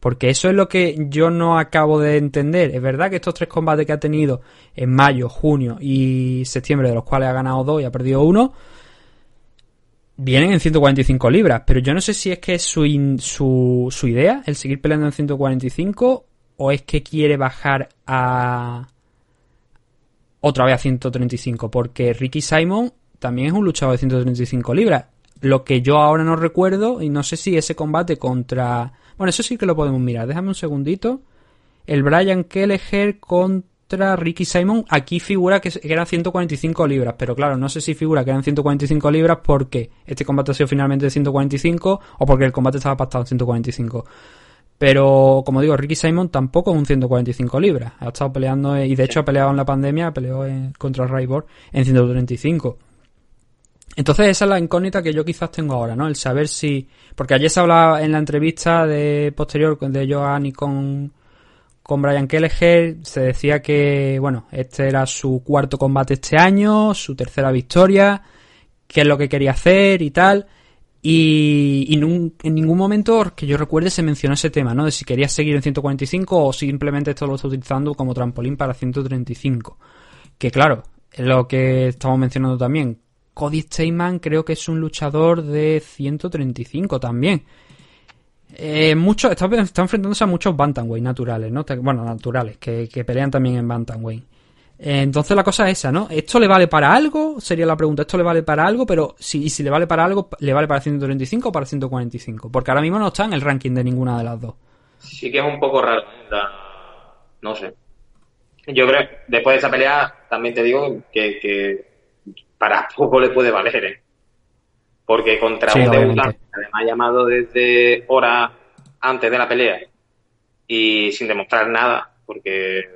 Porque eso es lo que yo no acabo de entender. Es verdad que estos tres combates que ha tenido en mayo, junio y septiembre, de los cuales ha ganado dos y ha perdido uno, vienen en 145 libras. Pero yo no sé si es que es su, su, su idea, el seguir peleando en 145, o es que quiere bajar a otra vez a 135, porque Ricky Simon también es un luchador de 135 libras. Lo que yo ahora no recuerdo, y no sé si ese combate contra... Bueno, eso sí que lo podemos mirar. Déjame un segundito. El Brian Kelleher contra Ricky Simon, aquí figura que, eran 145 libras, pero claro, no sé si figura que eran 145 libras porque este combate ha sido finalmente de 145 o porque el combate estaba pactado en 145. Pero, como digo, Ricky Simon tampoco es un 145 libras. Ha estado peleando, eh, y de hecho ha peleado en la pandemia, peleó en- contra Raybor en 135. Entonces esa es la incógnita que yo quizás tengo ahora, ¿no? El saber si... Porque ayer se hablaba en la entrevista de posterior de Joanny con, con Brian Kelleher, se decía que, bueno, este era su cuarto combate este año, su tercera victoria, qué es lo que quería hacer y tal. Y, y en ningún momento que yo recuerde se mencionó ese tema, ¿no? De si quería seguir en 145 o simplemente esto lo está utilizando como trampolín para 135. Que claro, es lo que estamos mencionando también. Cody Steyman creo que es un luchador de 135 también. Eh, mucho, está, enfrentándose a muchos Bantamweight naturales, ¿no? Bueno, naturales, que, que pelean también en Bantamweight. Eh, entonces la cosa es esa, ¿no? ¿Esto le vale para algo? Sería la pregunta. ¿Esto le vale para algo? Pero si, y si le vale para algo, ¿le vale para 135 o para 145? Porque ahora mismo no está en el ranking de ninguna de las dos. Sí que es un poco raro. No sé. Yo creo después de esa pelea, también te digo que para poco le puede valer, ¿eh? Porque contra Sí, un debutante, además llamado desde horas antes de la pelea y sin demostrar nada, porque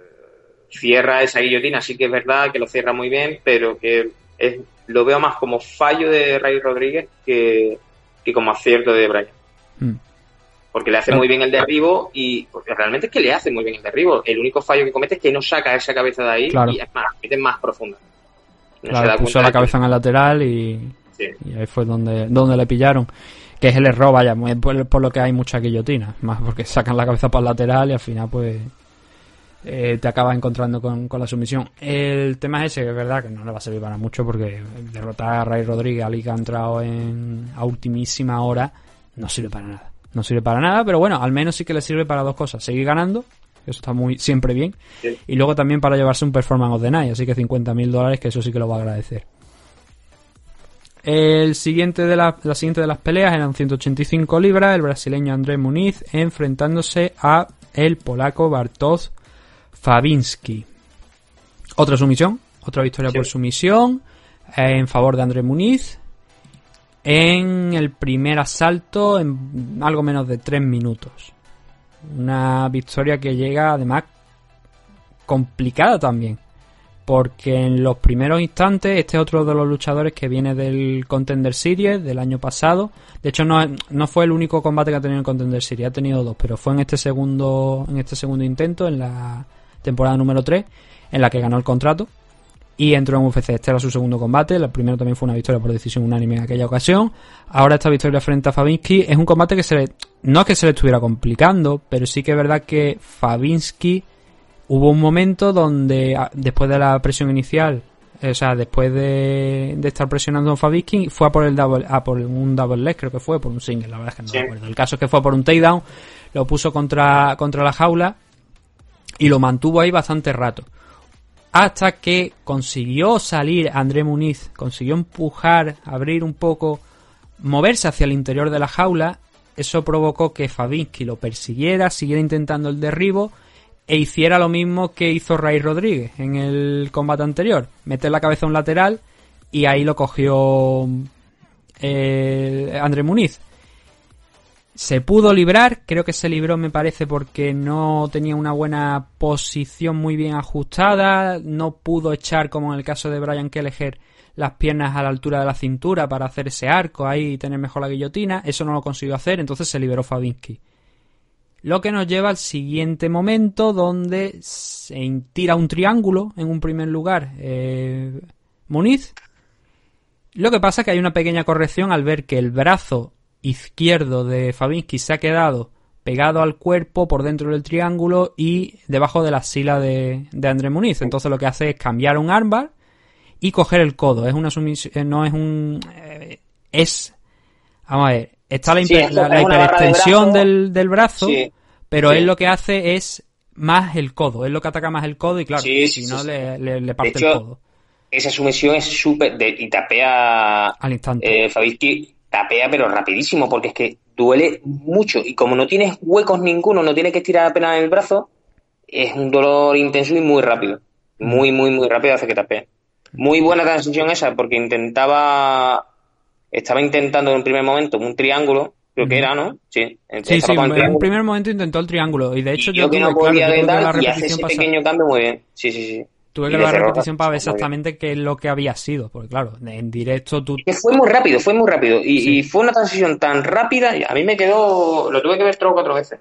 cierra esa guillotina, sí que es verdad que lo cierra muy bien, pero que es, lo veo más como fallo de Ray Rodríguez que, que como acierto de Brian. Mm. Porque le hace muy bien el derribo y porque realmente es que le hace muy bien el derribo. El único fallo que comete es que no saca esa cabeza de ahí Claro. y es más, mete más profunda. No Claro, puso la que- cabeza en el lateral y, Sí. y ahí fue donde, donde le pillaron. Que es el error, vaya, por, por lo que hay mucha guillotina. Más porque <laughs> sacan la cabeza para el lateral y al final, pues, eh, te acabas encontrando con, con la sumisión. El tema es ese, que es verdad que no le va a servir para mucho porque derrotar a Ray Rodríguez, Ali que ha entrado en, a ultimísima hora, no sirve para nada. No sirve para nada, pero bueno, al menos sí que le sirve para dos cosas. Seguir ganando, eso está muy siempre bien, Sí. y luego también para llevarse un Performance of the Night, así que 50 mil dólares, que eso sí que lo va a agradecer. El siguiente de la, la siguiente de las peleas eran 185 libras, el brasileño Andrés Muniz enfrentándose a el polaco Bartosz Fabinski. Otra sumisión, otra victoria Sí. por sumisión eh, en favor de Andrés Muniz en el primer asalto en algo menos de 3 minutos. Una victoria que llega además complicada también. Porque en los primeros instantes, este es otro de los luchadores que viene del Contender Series del año pasado. De hecho, no, no fue el único combate que ha tenido en Contender Series, ha tenido dos, pero fue en este segundo, en este segundo intento, en la temporada número 3, en la que ganó el contrato. Y entró en UFC. Este era su segundo combate. El primero también fue una victoria por decisión unánime en aquella ocasión. Ahora esta victoria frente a Fabinski es un combate que se le, no es que se le estuviera complicando, pero sí que es verdad que Fabinski hubo un momento donde después de la presión inicial, eh, o sea, después de, de estar presionando a Fabinski, fue a por el double, a por un double leg, creo que fue, por un single, la verdad es que no Sí. recuerdo. El caso es que fue por un takedown, lo puso contra, contra la jaula y lo mantuvo ahí bastante rato. Hasta que consiguió salir André Muniz, consiguió empujar, abrir un poco, moverse hacia el interior de la jaula. Eso provocó que Fabinski lo persiguiera, siguiera intentando el derribo e hiciera lo mismo que hizo Ray Rodríguez en el combate anterior. Meter la cabeza a un lateral y ahí lo cogió eh, André Muniz. Se pudo librar, creo que se libró me parece porque no tenía una buena posición muy bien ajustada, no pudo echar como en el caso de Brian Kelleher las piernas a la altura de la cintura para hacer ese arco ahí y tener mejor la guillotina, eso no lo consiguió hacer, entonces se liberó Fabinski. Lo que nos lleva al siguiente momento donde se tira un triángulo en un primer lugar eh, Muniz. Lo que pasa es que hay una pequeña corrección al ver que el brazo izquierdo de Fabinski se ha quedado pegado al cuerpo por dentro del triángulo y debajo de la sila de, de André Muniz. Entonces lo que hace es cambiar un armbar y coger el codo. Es una sumisión, no es un... eh, es... Vamos a ver, está la, Sí, hiper- es la- la de hiperextensión brazo. del, del brazo, Sí. pero Sí. él lo que hace es más el codo. Es lo que ataca más el codo y claro, Sí, sí, si sí, no sí. le, le- le parte hecho, el codo Esa sumisión es súper... Y tapea... al instante. Eh, Fabinski tapea pero rapidísimo porque es que duele mucho y como no tienes huecos ninguno, no tienes que estirar apenas el brazo es un dolor intenso y muy rápido. Muy, muy, muy rápido hace que tapee. Muy buena transición esa, porque intentaba. Estaba intentando en un primer momento un triángulo, creo que era, ¿no? Sí. Sí, sí, el en un triángulo. primer momento intentó el triángulo y de hecho Y yo, yo que no claro, podía la dar y hace ese pequeño cambio muy bien. Sí, sí, sí. Tuve que ver la repetición para ver exactamente qué es lo que había sido, porque claro, en directo tú Que fue muy rápido, fue muy rápido. Y, Sí. y fue una transición tan rápida, y a mí me quedó. Lo tuve que ver tres o cuatro veces.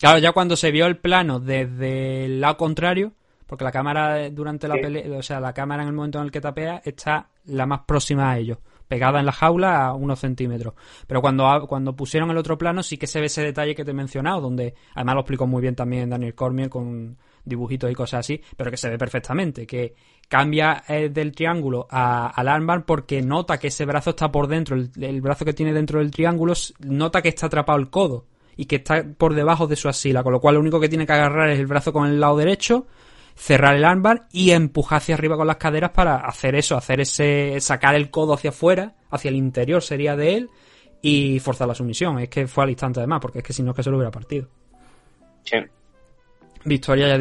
Claro, ya cuando se vio el plano desde el lado contrario, porque la cámara durante la Sí. pelea, o sea, la cámara en el momento en el que tapea está la más próxima a ellos, pegada en la jaula a unos centímetros. Pero cuando, cuando pusieron el otro plano sí que se ve ese detalle que te he mencionado, donde además lo explicó muy bien también Daniel Cormier con dibujitos y cosas así, pero que se ve perfectamente, que cambia eh, del triángulo al armbar porque nota que ese brazo está por dentro, el, el brazo que tiene dentro del triángulo nota que está atrapado el codo y que está por debajo de su axila, con lo cual lo único que tiene que agarrar es el brazo con el lado derecho, cerrar el armbar y empujar hacia arriba con las caderas para hacer eso, hacer ese sacar el codo hacia afuera, hacia el interior sería de él y forzar la sumisión. Es que fue al instante además, porque es que si no es que se lo hubiera partido. Victoria,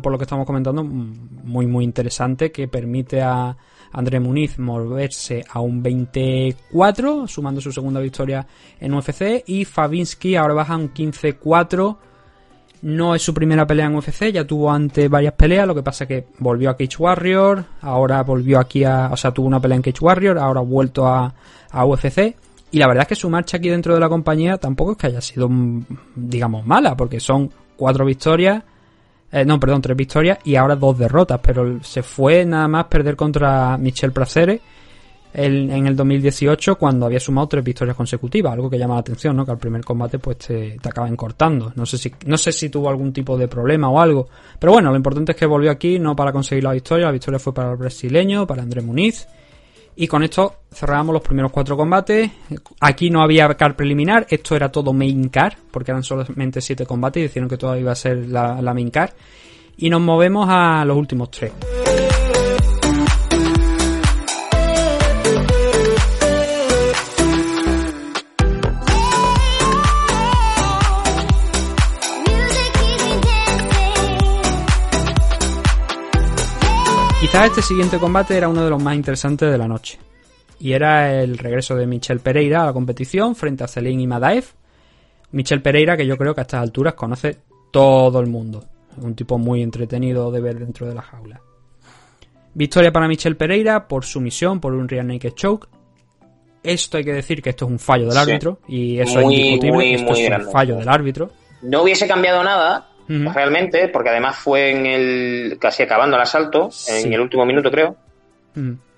por lo que estamos comentando, mm, muy muy interesante, que permite a André Muniz moverse a un 24, sumando su segunda victoria en UFC, y Fabinski ahora baja a un 15-4. No es su primera pelea en UFC, ya tuvo antes varias peleas, lo que pasa que volvió a Cage Warrior, ahora volvió aquí a, o sea, tuvo una pelea en Cage Warrior, ahora ha vuelto a, a UFC, y la verdad es que su marcha aquí dentro de la compañía tampoco es que haya sido, mm, digamos, mala, porque son cuatro victorias, eh, no, perdón, tres victorias y ahora dos derrotas, pero se fue nada más perder contra Michel Praceres el- en el 2018 cuando había sumado tres victorias consecutivas, algo que llama la atención, ¿no? Que al primer combate pues te, te acaban cortando. No sé si no sé si tuvo algún tipo de problema o algo, pero bueno, lo importante es que volvió aquí no para conseguir la victoria, la victoria fue para el brasileño, para André Muniz. Y con esto cerramos los primeros cuatro combates. Aquí no había car preliminar, esto era todo main car, porque eran solamente siete combates y dijeron que todo iba a ser la, la main car. Y nos movemos a los últimos tres. Quizás este siguiente combate era uno de los más interesantes de la noche. Y era el regreso de Michel Pereira a la competición frente a Celine y Madaev. Michel Pereira, que yo creo que a estas alturas conoce todo el mundo. Un tipo muy entretenido de ver dentro de la jaula. Victoria para Michel Pereira por sumisión, por un rear naked choke. Esto hay que decir que esto es un fallo del Sí. árbitro. Y eso Muy, es indiscutible. muy, esto muy es un fallo del árbitro. No hubiese cambiado nada, Realmente, porque además fue en el. casi acabando el asalto, Sí. en el último minuto, creo.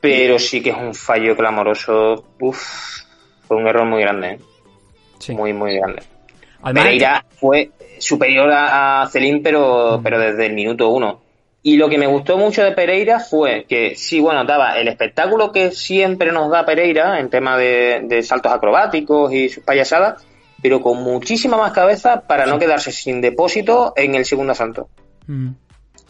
Pero sí que es un fallo clamoroso. Uf, fue un error muy grande, ¿eh? Sí. muy, muy grande. Además, Pereira fue superior a, Celín, pero, pero desde el minuto uno. Y lo que me gustó mucho de Pereira fue que, sí, bueno, daba el espectáculo que siempre nos da Pereira en tema de, de saltos acrobáticos y sus payasadas, pero con muchísima más cabeza para no quedarse sin depósito en el segundo asalto. Mm.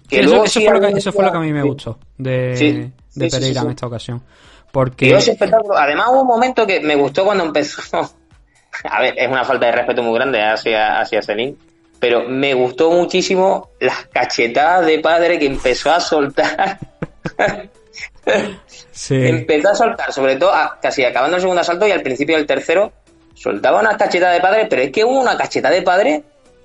Que Sí, eso, luego eso sí fue lo que, algún eso fue lo que a mí me gustó de, Sí, de Pereira en esta ocasión. Que Porque ese espectáculo. Además, hubo un momento que me gustó cuando empezó. <laughs> A ver, es una falta de respeto muy grande hacia, hacia Celine. Pero me gustó muchísimo las cachetadas de padre que empezó a soltar. <laughs> sí, empezó a soltar, sobre todo a- casi acabando el segundo asalto y al principio del tercero, soltaba unas cachetadas de padre, pero es que hubo una cachetada de padre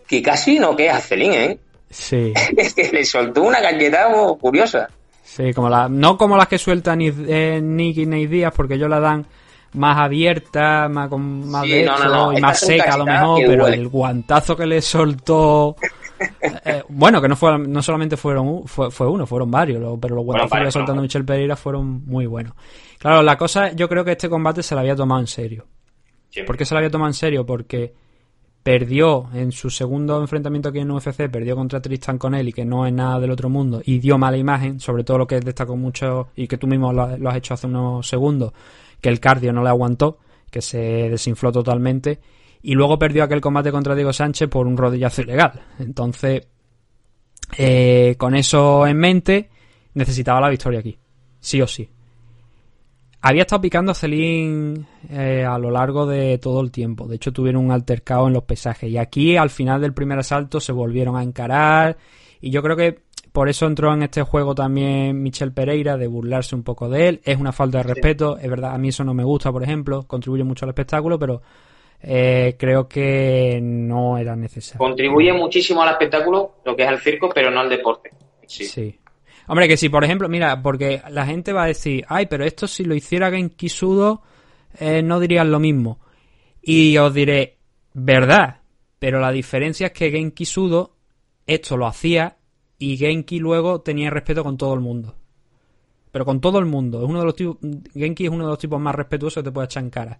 que casi no queda a Celine, ¿eh? sí, <laughs> Es que le soltó una cachetada muy curiosa. sí, como la, no como las que suelta ni, eh, Nick y Nate Díaz, porque ellos la dan más abierta, más, con más Sí, de no, no, hecho, no, y más seca a lo mejor, pero el guantazo que le soltó... eh, bueno, que no fue, no solamente fueron fue, fue uno, fueron varios, lo- pero los guantazos que le soltando Michel Pereira fueron muy buenos. Claro, la cosa, yo creo que este combate se lo había tomado en serio. ¿Por qué se lo había tomado en serio? Porque perdió en su segundo enfrentamiento aquí en UFC, perdió contra Tristan Connelly, que no es nada del otro mundo, y dio mala imagen, sobre todo lo que destacó mucho, y que tú mismo lo, has hecho hace unos segundos, que el cardio no le aguantó, que se desinfló totalmente, y luego perdió aquel combate contra Diego Sánchez por un rodillazo ilegal. Entonces, eh, con eso en mente, necesitaba la victoria aquí, sí o sí. Había estado picando a Celine eh, a lo largo de todo el tiempo. De hecho, tuvieron un altercado en los pesajes. Y aquí, al final del primer asalto, se volvieron a encarar. Y yo creo que por eso entró en este juego también Michel Pereira, de burlarse un poco de él. Es una falta de respeto. Es verdad, a mí eso no me gusta, por ejemplo. Contribuye mucho al espectáculo, pero eh, creo que no era necesario. Contribuye muchísimo al espectáculo, lo que es el circo, pero no al deporte. Sí. Sí. Hombre, que si, por ejemplo, mira, porque la gente va a decir, ay, pero esto si lo hiciera Genki Sudo, eh, no dirían lo mismo. Y os diré, verdad, pero la diferencia es que Genki Sudo esto lo hacía y Genki luego tenía respeto con todo el mundo. Pero con todo el mundo. Es uno de los tipos, Genki es uno de los tipos más respetuosos que te puede echar en cara.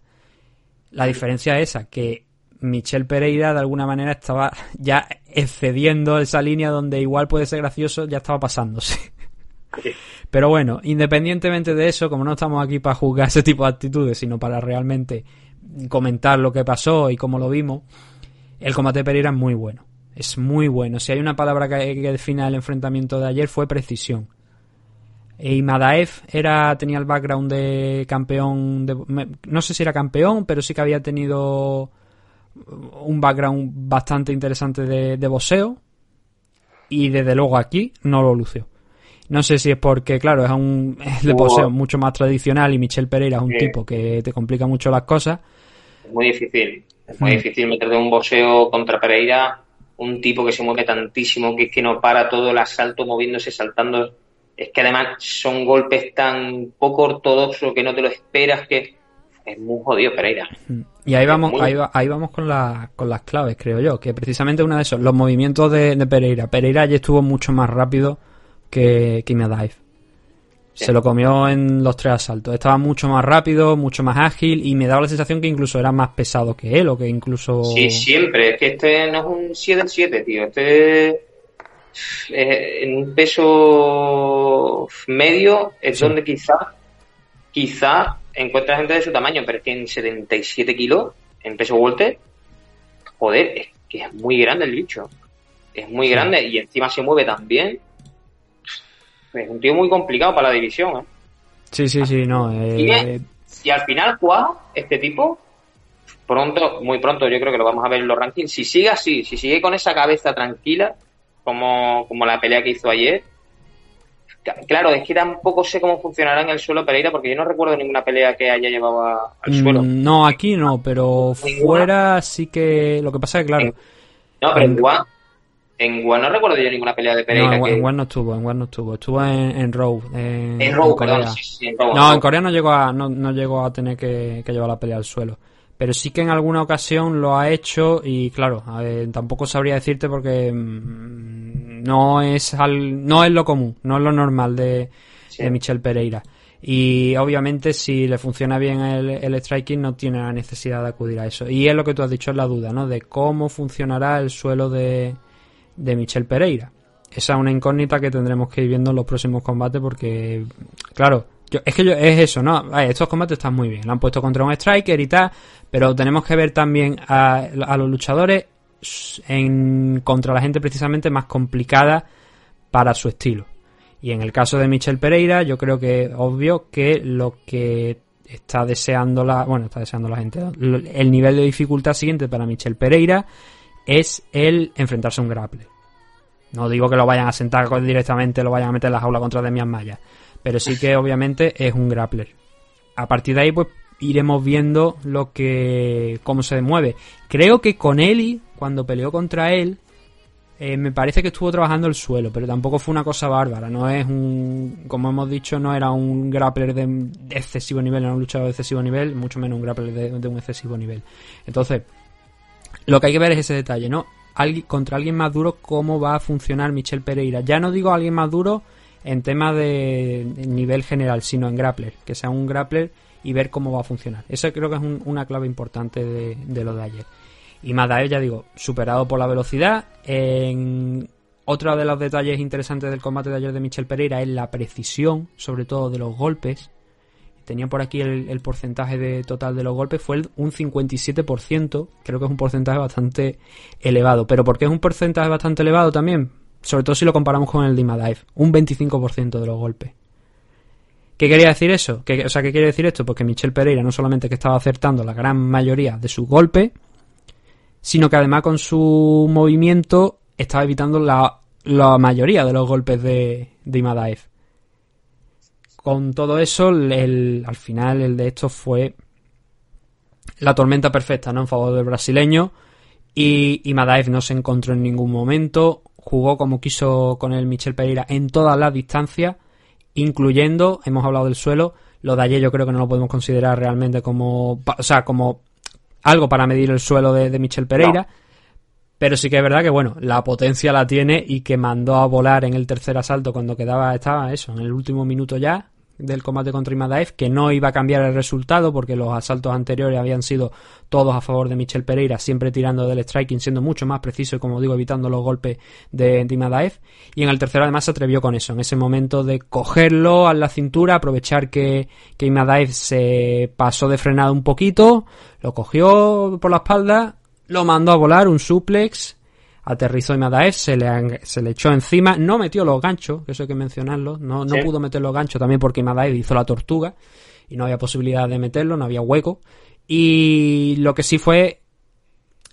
La diferencia es esa, que Michel Pereira de alguna manera estaba ya <laughs> excediendo esa línea donde igual puede ser gracioso, ya estaba pasándose. Pero bueno, independientemente de eso, como no estamos aquí para juzgar ese tipo de actitudes, sino para realmente comentar lo que pasó y cómo lo vimos, el combate de Pereira es muy bueno. Es muy bueno. Si hay una palabra que, que defina el enfrentamiento de ayer fue precisión. Y Madaev era, tenía el background de campeón, de- no sé si era campeón, pero sí que había tenido un background bastante interesante de, de boxeo. Y desde luego aquí no lo lució. No sé si es porque, claro, es un es de boxeo mucho más tradicional y Michel Pereira es un Sí. tipo que te complica mucho las cosas. Es muy difícil. Es muy Mm. difícil meterte un boxeo contra Pereira, un tipo que se mueve tantísimo, que es que no para todo el asalto, moviéndose, saltando. Es que además son golpes tan poco ortodoxos que no te lo esperas, que es muy jodido Pereira. Y ahí vamos, Muy- ahí, va- ahí vamos con, la- con las claves, creo yo, que precisamente una de esos, los movimientos de, de Pereira. Pereira ya estuvo mucho más rápido que, Imadaev. Sí. Se lo comió en los tres asaltos. Estaba mucho más rápido, mucho más ágil y me daba la sensación que incluso era más pesado que él o que incluso... Sí, siempre. Es que este no es un 7 del 7, tío. Este eh, en un peso medio es Sí. donde quizá quizá encuentra gente de su tamaño, pero es que en 77 kilos, en peso welter, joder, es que es muy grande el bicho. Es muy grande y encima se mueve tan bien. Es un tío muy complicado para la división, ¿eh? Sí, sí, sí, no. eh, Y, si al final cuaja este tipo, pronto, muy pronto yo creo que lo vamos a ver en los rankings. Si sigue así, si sigue con esa cabeza tranquila, como, como la pelea que hizo ayer, claro, es que tampoco sé cómo funcionará en el suelo Pereira, porque yo no recuerdo ninguna pelea que haya llevado a- al mm, suelo. No, aquí no, pero fuera sí que... Lo que pasa es que, claro... No, pero en en One no recuerdo yo ninguna pelea de No, Pereira en, que... en One no estuvo, en One no estuvo. Estuvo en, en Raw, en, en Corea. perdón, sí, sí, en No, en. Corea no llegó a, no, no llegó a tener que, que llevar la pelea al suelo. Pero sí que en alguna ocasión lo ha hecho y claro, tampoco sabría decirte porque mm, no es al, no es lo común, no es lo normal de, Sí. de Michel Pereira. Y obviamente si le funciona bien el, el striking no tiene la necesidad de acudir a eso. Y es lo que tú has dicho, es la duda, ¿no? De cómo funcionará el suelo de, de Michel Pereira. Esa es una incógnita que tendremos que ir viendo en los próximos combates porque, claro, yo- es que yo, es eso, ¿no? Estos combates están muy bien. Lo han puesto contra un striker y tal, pero tenemos que ver también a, los luchadores en, contra la gente precisamente más complicada para su estilo. Y en el caso de Michel Pereira, yo creo que es obvio que lo que está deseando la, bueno, está deseando la gente, el nivel de dificultad siguiente para Michel Pereira es el enfrentarse a un grappler. No digo que lo vayan a sentar directamente, lo vayan a meter en la jaula contra Demian Maya, pero sí que obviamente es un grappler. A partir de ahí, pues iremos viendo lo que cómo se mueve. Creo que con Eli, cuando peleó contra él, eh, me parece que estuvo trabajando el suelo, pero tampoco fue una cosa bárbara. No es un, como hemos dicho, no era un grappler de, excesivo nivel, era un luchador de excesivo nivel, mucho menos un grappler de un excesivo nivel. Entonces, lo que hay que ver es ese detalle, ¿no? Contra alguien más duro, cómo va a funcionar Michel Pereira. Ya no digo alguien más duro en tema de, nivel general, sino en grappler, que sea un grappler y ver cómo va a funcionar. Eso creo que es un- una clave importante de, de lo de ayer. Y Madaev, ya digo, superado por la velocidad. En otro de los detalles interesantes del combate de ayer de Michel Pereira es la precisión, sobre todo de los golpes. Tenía por aquí el, porcentaje de total de los golpes, fue un 57%. Creo que es un porcentaje bastante elevado. ¿Pero por qué es un porcentaje bastante elevado también? Sobre todo si lo comparamos con el de Madaev. Un 25% de los golpes. ¿Qué quería decir eso? ¿Qué, o sea, ¿qué quiere decir esto? Pues que Michel Pereira no solamente que estaba acertando la gran mayoría de sus golpes, sino que además con su movimiento estaba evitando la, la mayoría de los golpes de, de. Con todo eso, el- al final el de esto fue la tormenta perfecta, ¿no? En favor del brasileño. Y, y Madaev no se encontró en ningún momento. Jugó como quiso con el Michel Pereira en todas las distancias, incluyendo, hemos hablado del suelo, lo de ayer yo creo que no lo podemos considerar realmente como, o sea, como algo para medir el suelo de Michel Pereira. Pero sí que es verdad que, bueno, la potencia la tiene y que mandó a volar en el tercer asalto cuando quedaba, estaba eso, en el último minuto ya del combate contra Imadaev, que no iba a cambiar el resultado porque los asaltos anteriores habían sido todos a favor de Michel Pereira, siempre tirando del striking, siendo mucho más preciso y, como digo, evitando los golpes de, de Imadaev. Y en el tercero, además, se atrevió con eso, en ese momento de cogerlo a la cintura, aprovechar que, que Imadaev se pasó de frenado un poquito, lo cogió por la espalda, lo mandó a volar, un suplex, aterrizó Imadaev, se le, se le echó encima, no metió los ganchos, que eso hay que mencionarlo, no, no Sí. pudo meter los ganchos también porque Imadaev hizo la tortuga y no había posibilidad de meterlo, no había hueco. Y lo que sí fue,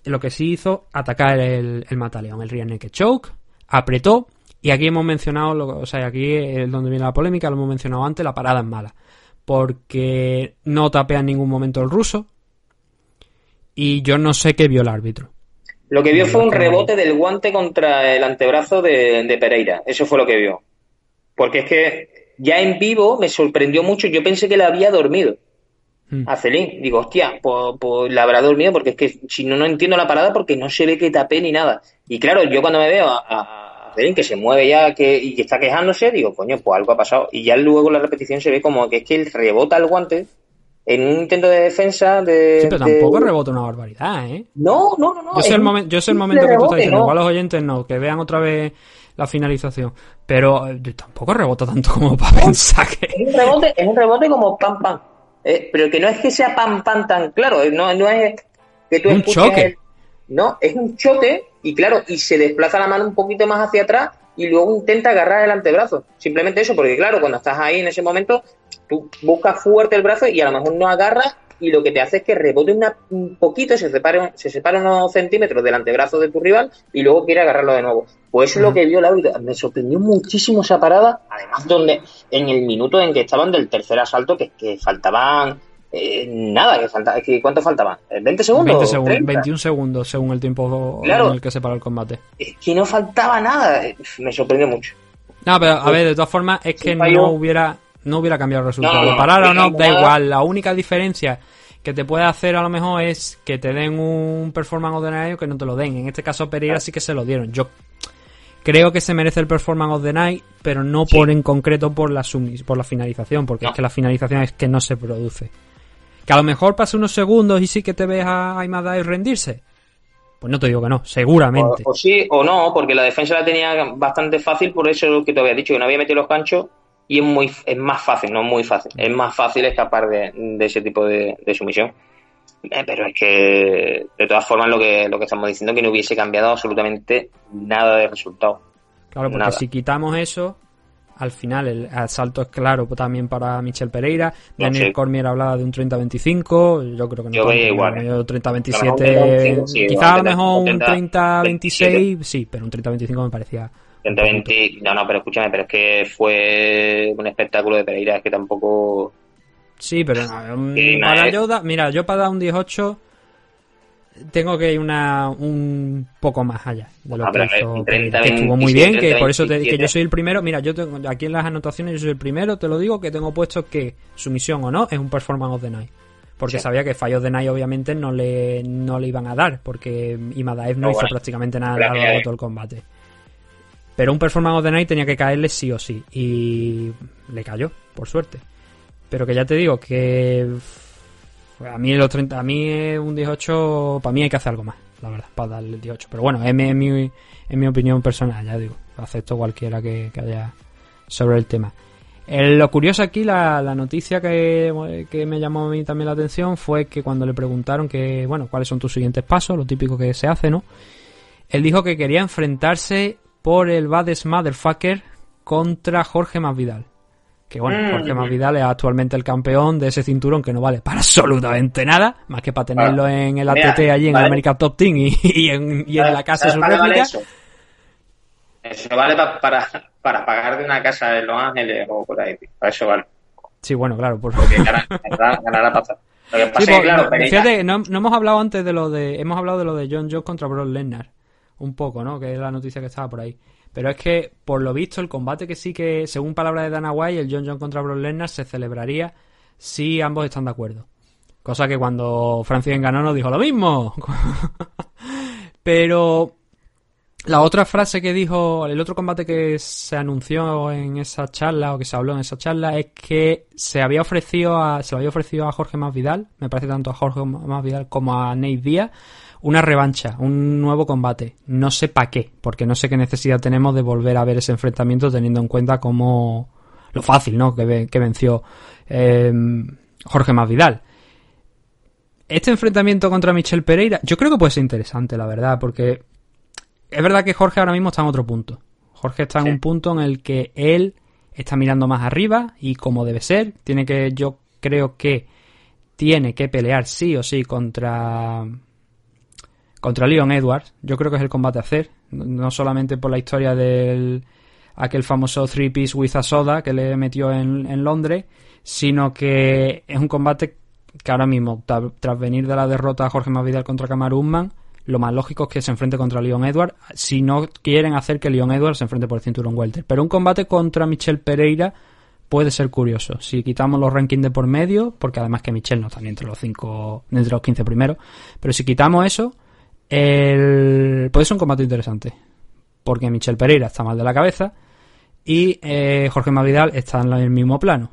lo que sí hizo, atacar el, el mataleón, el rear naked choke, apretó, y aquí hemos mencionado, lo- o sea, aquí es donde viene la polémica, lo hemos mencionado antes, la parada es mala. Porque no tapea en ningún momento el ruso, y yo no sé qué vio el árbitro. Lo que vio fue un rebote del guante contra el antebrazo de, de Pereira. Eso fue lo que vio. Porque es que ya en vivo me sorprendió mucho. Yo pensé que le había dormido Hmm. a Celín. Digo, hostia, pues, pues le habrá dormido porque es que si no, no entiendo la parada porque no se ve que tapé ni nada. Y claro, yo cuando me veo a, a, a Celín que se mueve ya que, y que está quejándose, digo, coño, pues algo ha pasado. Y ya luego la repetición se ve como que es que él rebota el guante en un intento de defensa de... Sí, pero de- tampoco rebota una barbaridad, ¿eh? No, no, no, no. Yo sé es el, momen- yo sé el momento que tú estás diciendo. ¿no? Igual los oyentes no, que vean otra vez la finalización. Pero eh, tampoco rebota tanto como para pensar que. Es un rebote, es un rebote como pam pam. Eh, pero que no es que sea pam pam tan claro, eh, no, no es que tú Un choque. el- no, es un choque y claro, y se desplaza la mano un poquito más hacia atrás y luego intenta agarrar el antebrazo. Simplemente eso, porque claro, cuando estás ahí en ese momento, tú buscas fuerte el brazo y a lo mejor no agarras y lo que te hace es que rebote una- un poquito, se separe, se separa unos centímetros del antebrazo de tu rival y luego quiere agarrarlo de nuevo. Pues eso es lo que vio el árbitro. Me sorprendió muchísimo esa parada, además donde en el minuto en que estaban del tercer asalto, que, que faltaban eh, nada, que falta, que ¿cuánto faltaban? ¿Eh, ¿20 segundos? 20 segundos, 30? 21 segundos según el tiempo Claro. en el que se paró el combate. Es que no faltaba nada, Eh, me sorprendió mucho. No, pero a ver, de todas formas, es que no hubiera, no hubiera cambiado el resultado. No, Parar o no, da igual. La única diferencia que te puede hacer a lo mejor es que te den un performance of the night o que no te lo den. En este caso, Pereira sí que se lo dieron. Yo creo que se merece el performance of the night, pero no por en concreto por la sumis- por la finalización, porque No. es que la finalización es que no se produce. Que a lo mejor pase unos segundos y sí que te ves a Imada rendirse. Pues no te digo que no, seguramente. O, o sí o no, porque la defensa la tenía bastante fácil, por eso que te había dicho, que no había metido los ganchos y es muy es más fácil, no muy fácil, es más fácil escapar de, de ese tipo de, de sumisión. Eh, pero es que, de todas formas, lo que, lo que estamos diciendo que no hubiese cambiado absolutamente nada de resultado. Claro, porque Nada. si quitamos eso, al final el asalto es claro también para Michel Pereira. Daniel sí. Cormier hablaba de un 30-25. Yo creo que no. Yo veía igual. ¿eh? Yo A lo 30-27. mejor 30-25, sí, Quizá a lo mejor un 30, 30-26. Sí, pero un 30-25 me parecía. 120, no, no, pero escúchame, pero es que fue un espectáculo de Pereira, es que tampoco... Sí, pero no, no, para es- yo da- mira, yo para dar un 18 tengo que ir una, un poco más allá de lo Ah, que hizo 30, que estuvo muy 27, bien, que por eso te- que 27. yo soy el primero. Mira, yo tengo aquí en las anotaciones yo soy el primero, te lo digo, que tengo puesto que sumisión o no es un performance of the night. Porque Sí. sabía que fallos de Night obviamente no le, no le iban a dar, porque Imadaev no No, hizo bueno. prácticamente nada a lo largo de todo el combate. Pero un performance of the night tenía que caerle sí o sí. Y le cayó, por suerte. Pero que ya te digo que a mí los 30, a mí un 18, para mí hay que hacer algo más, la verdad, para darle el 18. Pero bueno, es mi, es mi, opinión personal, ya digo. Acepto cualquiera que, haya sobre el tema. Eh, lo curioso aquí, la, la noticia que, que me llamó a mí también la atención fue que cuando le preguntaron que, bueno, cuáles son tus siguientes pasos, lo típico que se hace, ¿no? Él dijo que quería enfrentarse por el Baddest Motherfucker contra Jorge Masvidal. Que bueno, Mm. Jorge Masvidal es actualmente el campeón de ese cinturón que no vale para <laughs> absolutamente nada, más que para tenerlo Vale. en el Mira, ATT allí en vale. América Top Team y, y en, y en la casa de ¿Sabes su para vale réplica. eso? Eso vale pa- para, para pagar de una casa en Los Ángeles o por ahí. Para eso vale. Sí, bueno, claro, por Porque <laughs> ganar, ganar, ganar pasta. Lo que pasa Sí, es pues, claro, Pereira- fíjate, no, no hemos hablado antes de lo de. Hemos hablado de lo de John Jones contra Brock Lesnar. Un poco, ¿no? Que es la noticia que estaba por ahí. Pero es que, por lo visto, el combate que sí que, según palabras de Dana White, el John Jones contra Brock Lesnar se celebraría si ambos están de acuerdo. Cosa que cuando Francis ganó nos dijo lo mismo. <laughs> Pero la otra frase que dijo, el otro combate que se anunció en esa charla o que se habló en esa charla es que se había ofrecido a, se lo había ofrecido a Jorge Masvidal, me parece tanto a Jorge Masvidal como a Nate Díaz, una revancha, un nuevo combate. No sé para qué, porque no sé qué necesidad tenemos de volver a ver ese enfrentamiento teniendo en cuenta como lo fácil, ¿no? Que, que venció eh, Jorge Masvidal. Este enfrentamiento contra Michel Pereira, yo creo que puede ser interesante, la verdad, porque es verdad que Jorge ahora mismo está en otro punto. Jorge está en Sí. un punto en el que él está mirando más arriba y como debe ser, tiene que, yo creo que tiene que pelear sí o sí contra contra Leon Edwards. Yo creo que es el combate a hacer, no- solamente por la historia del aquel famoso three piece with a soda que le metió en, en Londres, sino que es un combate que ahora mismo, tras venir de la derrota a Jorge Masvidal contra Kamaru Usman, lo más lógico es que se enfrente contra Leon Edwards, si no quieren hacer que Leon Edwards se enfrente por el cinturón welter. Pero un combate contra Michel Pereira puede ser curioso. Si quitamos los rankings de por medio, porque además que Michel no está ni entre los cinco, ni entre los 15 primeros, pero si quitamos eso, el... puede ser un combate interesante. Porque Michel Pereira está mal de la cabeza y eh, Jorge Masvidal está en el mismo plano.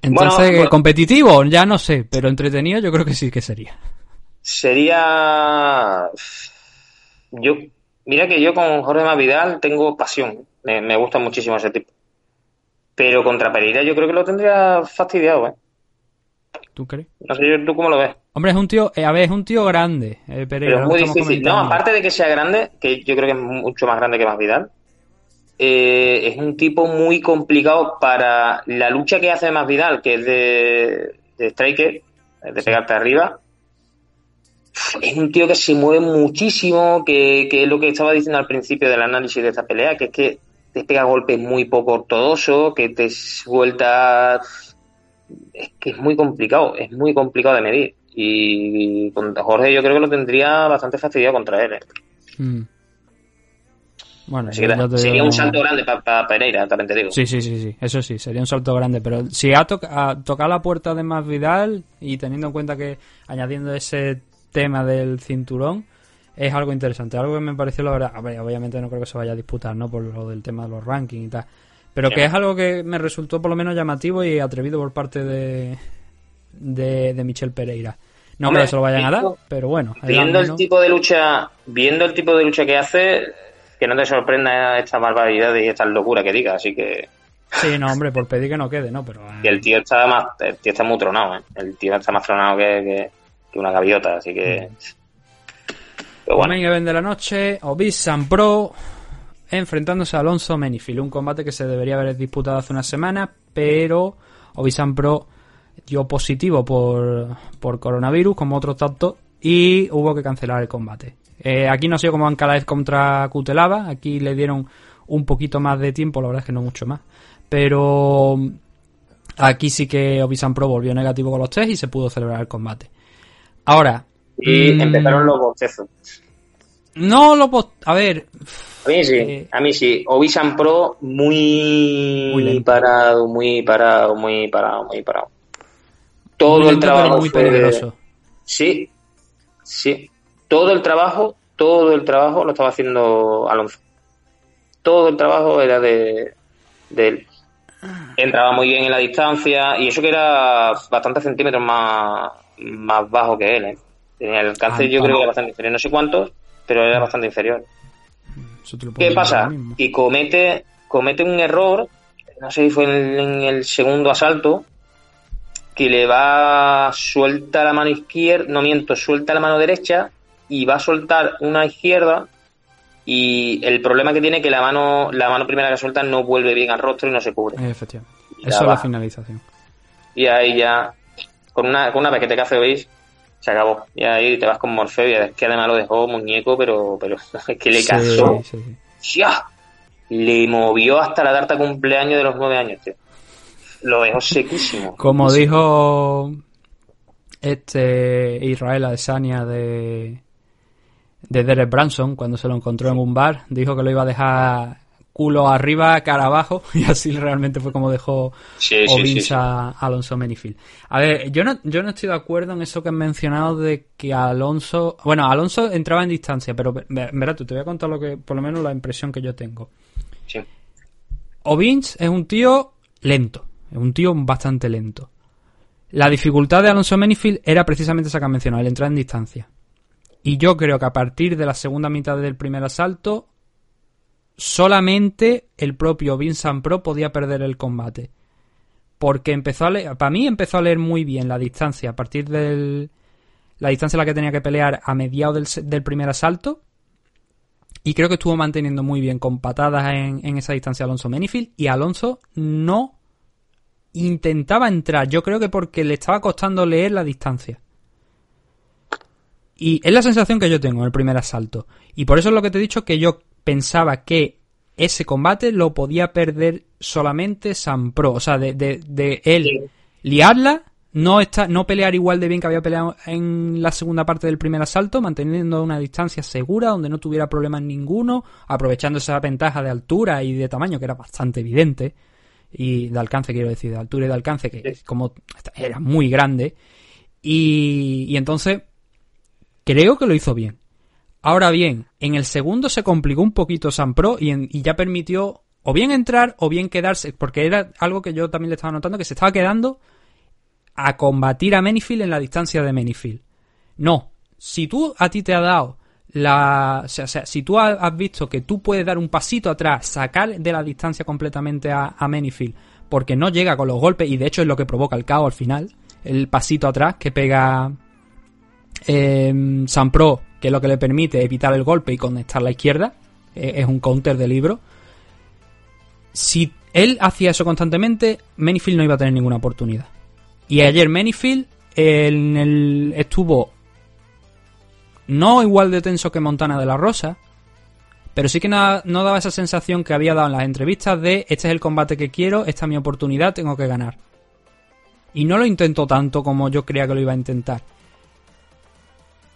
Entonces, Bueno, bueno. competitivo, ya no sé, pero entretenido yo creo que sí que sería. Sería. Yo. Mira que yo con Jorge Masvidal tengo pasión. Me, me gusta muchísimo ese tipo. Pero contra Pereira yo creo que lo tendría fastidiado, ¿eh? ¿Tú crees? No sé yo, tú cómo lo ves. Hombre, es un tío, eh, a ver, es un tío grande, eh, Pereira. Pero es muy difícil. No, aparte de que sea grande, que yo creo que es mucho más grande que Masvidal, eh, es un tipo muy complicado para la lucha que hace Masvidal, que es de, de striker, de pegarte arriba. Es un tío que se mueve muchísimo, que, que es lo que estaba diciendo al principio del análisis de esta pelea, que es que te pega golpes muy poco ortodoxos, que te suelta... Es que es muy complicado, es muy complicado de medir. Y contra Jorge yo creo que lo tendría bastante fastidiado contra él. ¿eh? Mm. Bueno, Así que ya te sería digo- un salto grande para Pereira, también te digo. Sí, sí, sí, sí, eso sí, sería un salto grande, pero si ha, to- ha tocado la puerta de Masvidal y teniendo en cuenta que añadiendo ese tema del cinturón es algo interesante, algo que me pareció la verdad, a ver, obviamente no creo que se vaya a disputar, ¿no? Por lo del tema de los rankings y tal, pero que es algo que me resultó por lo menos llamativo y atrevido por parte de de, de Michel Pereira. No Hombre, creo que se lo vayan a dar, pero bueno, Viendo el tipo de lucha, viendo el tipo de lucha que hace, que no te sorprenda esta barbaridad y esta locura que diga, así que, Sí, no, hombre, por pedir que no quede, ¿no? Pero... <laughs> que el tío está más, el tío está muy tronado, ¿eh? El tío está más tronado que, que, que una gaviota, así que. Pero bueno, event de la noche, Obisan Pro enfrentándose a Alonso Menifil, un combate que se debería haber disputado hace una semana, pero Obisan Pro dio positivo por, por coronavirus, como otros tantos, y hubo que cancelar el combate. Eh, aquí no ha sido como Ankalaev contra Kutelava, aquí le dieron un poquito más de tiempo, la verdad es que no mucho más, pero aquí sí que Obisan Pro volvió negativo con los test y se pudo celebrar el combate. Ahora, y mm, empezaron los bostezos. No lo A ver, A mí sí, Eh, a mí sí. Obisan Pro muy, Muy parado, muy parado, muy parado, muy parado. Todo muy el trabajo muy fue- peligroso. Sí, sí. Todo el trabajo, todo el trabajo lo estaba haciendo Alonso. Todo el trabajo era de, de él. Entraba muy bien en la distancia y eso que era bastantes centímetros más, más bajo que él. ¿eh? Tenía el alcance Ah, yo creo que era bastante inferior. No sé cuántos, pero era bastante inferior. ¿Qué pasa? Y comete, comete un error, no sé si fue en, en el segundo asalto, que le va, suelta la mano izquierda, no miento, suelta la mano derecha y va a soltar una izquierda y el problema que tiene es que la mano, la mano primera que suelta no vuelve bien al rostro y no se cubre. Efectivamente. Eso es la finalización. Y ahí ya, con una, con una vez que te cafe veis, se acabó. Y ahí te vas con Morfeo y es que además lo dejó muñeco, pero, pero <laughs> es que le Sí, cazó. sí, sí. ¡Ya! Le movió hasta la tarta cumpleaños de los nueve años, tío. Lo dejó sequísimo. Como dijo este Israel Adesanya de de Derek Branson cuando se lo encontró en un bar, dijo que lo iba a dejar culo arriba, cara abajo, <laughs> y así realmente fue como dejó Sí, Ovins sí, sí. a Alonso Menifield. A ver, yo no, yo no estoy de acuerdo en eso que has mencionado de que Alonso, bueno, Alonso entraba en distancia, pero ve- ve- verá, tú te voy a contar lo que, por lo menos la impresión que yo tengo. Sí. Ovins es un tío lento, es un tío bastante lento. La dificultad de Alonso Menifield era precisamente esa que has mencionado, el entrar en distancia. Y yo creo que a partir de la segunda mitad del primer asalto, solamente el propio Vincent Pro podía perder el combate. Porque empezó a leer, para mí empezó a leer muy bien la distancia, a partir del la distancia en la que tenía que pelear a mediados del primer asalto. Y creo que estuvo manteniendo muy bien con patadas en, en esa distancia Alonso Menifield. Y Alonso no intentaba entrar. Yo creo que porque le estaba costando leer la distancia. Y es la sensación que yo tengo en el primer asalto. Y por eso es lo que te he dicho que yo pensaba que ese combate lo podía perder solamente San Pro. O sea, de, de, de él liarla, no, está, no pelear igual de bien que había peleado en la segunda parte del primer asalto, manteniendo una distancia segura, donde no tuviera problemas ninguno, aprovechando esa ventaja de altura y de tamaño, que era bastante evidente, y de alcance, quiero decir, de altura y de alcance, que como era muy grande. Y, y entonces, creo que lo hizo bien. Ahora bien, en el segundo se complicó un poquito San Pro y, ya permitió o bien entrar o bien quedarse, porque era algo que yo también le estaba notando, que se estaba quedando a combatir a Menifield en la distancia de Menifield. No, si tú a ti te ha dado la... O sea, si tú ha- has visto que tú puedes dar un pasito atrás, sacar de la distancia completamente a, a Menifield, porque no llega con los golpes y de hecho es lo que provoca el caos al final, el pasito atrás que pega eh, San Pro, que es lo que le permite evitar el golpe y conectar la izquierda, eh, es un counter de libro. Si él hacía eso constantemente, Menifield no iba a tener ninguna oportunidad. Y ayer Menifield en el, estuvo no igual de tenso que Montana de la Rosa, pero sí que no, no daba esa sensación que había dado en las entrevistas de este es el combate que quiero, esta es mi oportunidad, tengo que ganar. Y no lo intentó tanto como yo creía que lo iba a intentar.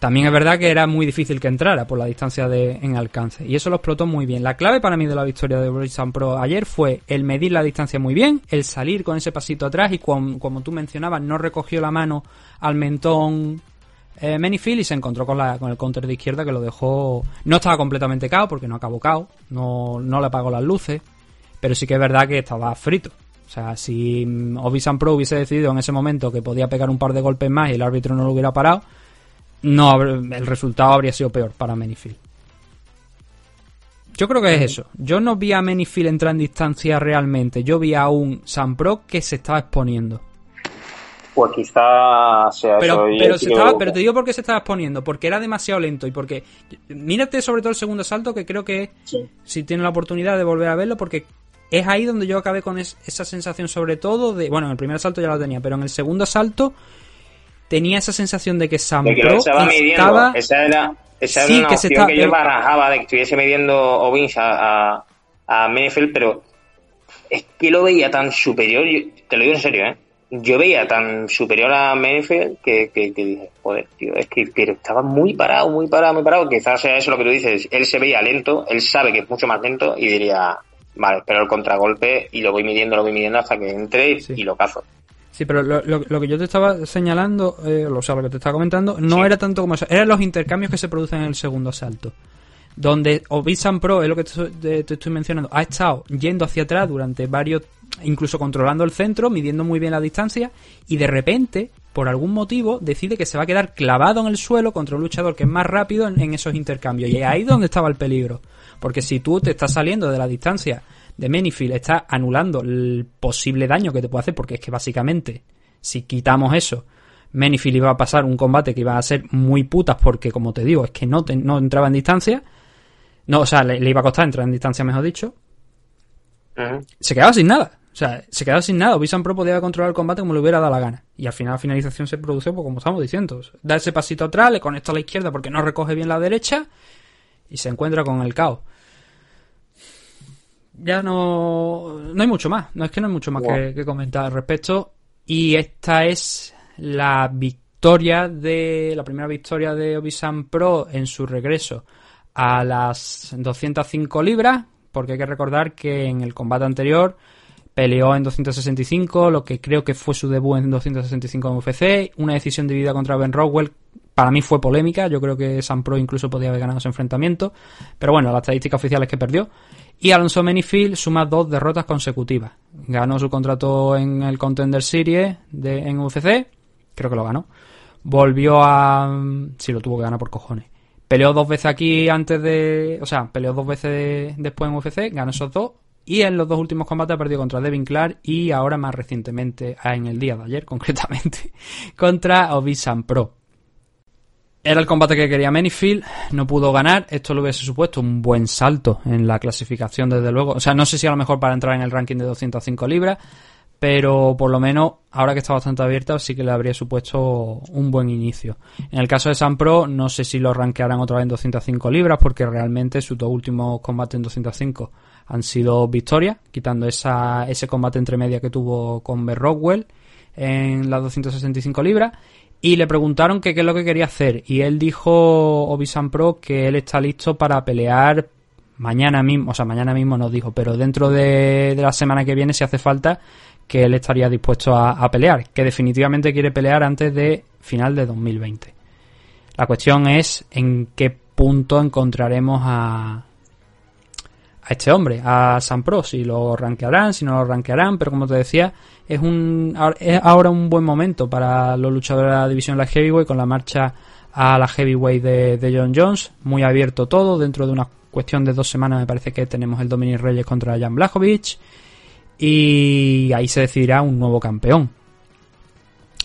También es verdad que era muy difícil que entrara por la distancia de, en alcance. Y eso lo explotó muy bien. La clave para mí de la victoria de Bryson Pro ayer fue el medir la distancia muy bien, el salir con ese pasito atrás y como tú mencionabas, no recogió la mano al mentón eh, y se encontró con, la, con el counter de izquierda que lo dejó... No estaba completamente cao porque no acabó cao, no, no le apagó las luces, pero sí que es verdad que estaba frito. O sea, si mm, Obisan Pro hubiese decidido en ese momento que podía pegar un par de golpes más y el árbitro no lo hubiera parado, no el resultado habría sido peor para Menifield. Yo creo que es eso. Yo no vi a Menifield entrar en distancia realmente. Yo vi a un San Pro que se estaba exponiendo. Pues quizá sea Pero, eso. pero, se estaba, pero te digo por qué se estaba exponiendo. Porque era demasiado lento y porque. Mírate sobre todo el segundo salto, que creo que si tienes la oportunidad de volver a verlo, porque es ahí donde yo acabé con es- esa sensación, sobre todo de. Bueno, en el primer salto ya lo tenía, pero en el segundo salto tenía esa sensación de que San de que Pro estaba midiendo. Esa era, esa Sí, era una que se opción está- que yo pero- barajaba de que estuviese midiendo Ovins a, a, a Menefield, pero es que lo veía tan superior, yo- te lo digo en serio, ¿eh? Yo veía tan superior a Menefield que, que, que dije, joder, tío, es que pero estaba muy parado, muy parado, muy parado. Quizás sea eso lo que tú dices. Él se veía lento, él sabe que es mucho más lento y diría, vale, espero el contragolpe y lo voy midiendo, lo voy midiendo hasta que entre Sí. y lo cazo. Sí, pero lo, lo- lo que yo te estaba señalando, eh, o sea, lo que te estaba comentando, no Sí. era tanto como eso, eran los intercambios que se producen en el segundo salto. Donde Obisan Pro, es lo que te, te- te estoy mencionando, ha estado yendo hacia atrás durante varios, incluso controlando el centro, midiendo muy bien la distancia, y de repente, por algún motivo, decide que se va a quedar clavado en el suelo contra un luchador que es más rápido en, en esos intercambios. Y es ahí donde estaba el peligro. Porque si tú te estás saliendo de la distancia de Menifield, estás anulando el posible daño que te puede hacer, porque es que básicamente, si quitamos eso, Menifield iba a pasar un combate que iba a ser muy putas, porque como te digo, es que no, te- no entraba en distancia. No, o sea, le, le iba a costar entrar en distancia, mejor dicho. Se quedaba sin nada. O sea, se quedaba sin nada. Obisan Pro podía controlar el combate como le hubiera dado la gana. Y al final la finalización se produce, pues como estamos diciendo. Da ese pasito atrás, le conecta a la izquierda porque no recoge bien la derecha y se encuentra con el caos. Ya no, no hay mucho más. No es que no hay mucho más que, que comentar al respecto. Y esta es la victoria de, la primera victoria de Obisan Pro en su regreso a las 205 libras. Porque hay que recordar que en el combate anterior peleó en 265, lo que creo que fue su debut en 265 en UFC. Una decisión dividida contra Ben Rockwell. Para mí fue polémica. Yo creo que Sam Pro incluso podía haber ganado ese enfrentamiento. Pero bueno, la estadística oficial es que perdió. Y Alonso Menifield suma dos derrotas consecutivas. Ganó su contrato en el Contender Series de, en UFC. Creo que lo ganó. Volvió a. Sí, lo tuvo que ganar por cojones. Peleó dos veces aquí antes de. O sea, peleó dos veces después en UFC. Ganó esos dos. Y en los dos últimos combates ha perdido contra Devin Clark y ahora más recientemente, ah, en el día de ayer <laughs> concretamente, contra Obisan Pro. Era el combate que quería Menifield, no pudo ganar, esto lo hubiese supuesto un buen salto en la clasificación desde luego, o sea, no sé si a lo mejor para entrar en el ranking de 205 libras, pero por lo menos ahora que está bastante abierta sí que le habría supuesto un buen inicio. En el caso de San Pro no sé si lo rankearán otra vez en 205 libras porque realmente sus dos últimos combates en 205 han sido victorias, quitando esa, ese combate entre media que tuvo con Ben Rockwell en las 265 libras y le preguntaron qué es lo que quería hacer y él dijo Obisan Pro que él está listo para pelear mañana mismo, o sea, mañana mismo nos dijo, pero dentro de, de la semana que viene si hace falta que él estaría dispuesto a, a pelear, que definitivamente quiere pelear antes de final de 2020. La cuestión es en qué punto encontraremos a, a este hombre, a San Pro, si lo rankearán, si no lo rankearán, pero como te decía, es un es ahora un buen momento para los luchadores de la división de la Heavyweight con la marcha a la Heavyweight de, de John Jones, muy abierto todo, dentro de una cuestión de dos semanas me parece que tenemos el Dominic Reyes contra Jan Blachowicz y ahí se decidirá un nuevo campeón.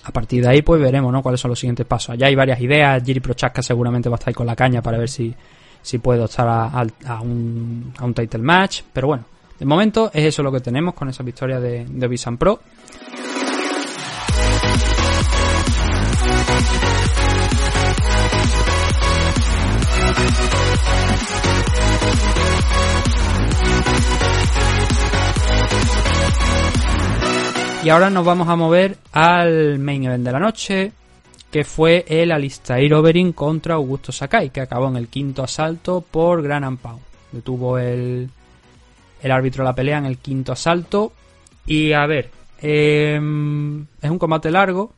A partir de ahí pues veremos ¿no? cuáles son los siguientes pasos. Allá hay varias ideas, Jiri Prochaska seguramente va a estar ahí con la caña para ver si, si puede a un, a un title match, pero bueno, de momento es eso lo que tenemos con esa victoria de, de Pro. Y ahora nos vamos a mover al main event de la noche, que fue el Alistair Overeem contra Augusto Sakai, que acabó en el quinto asalto por Gran Ampau. Detuvo el, el árbitro la pelea en el quinto asalto. Y a ver, em, es un combate largo.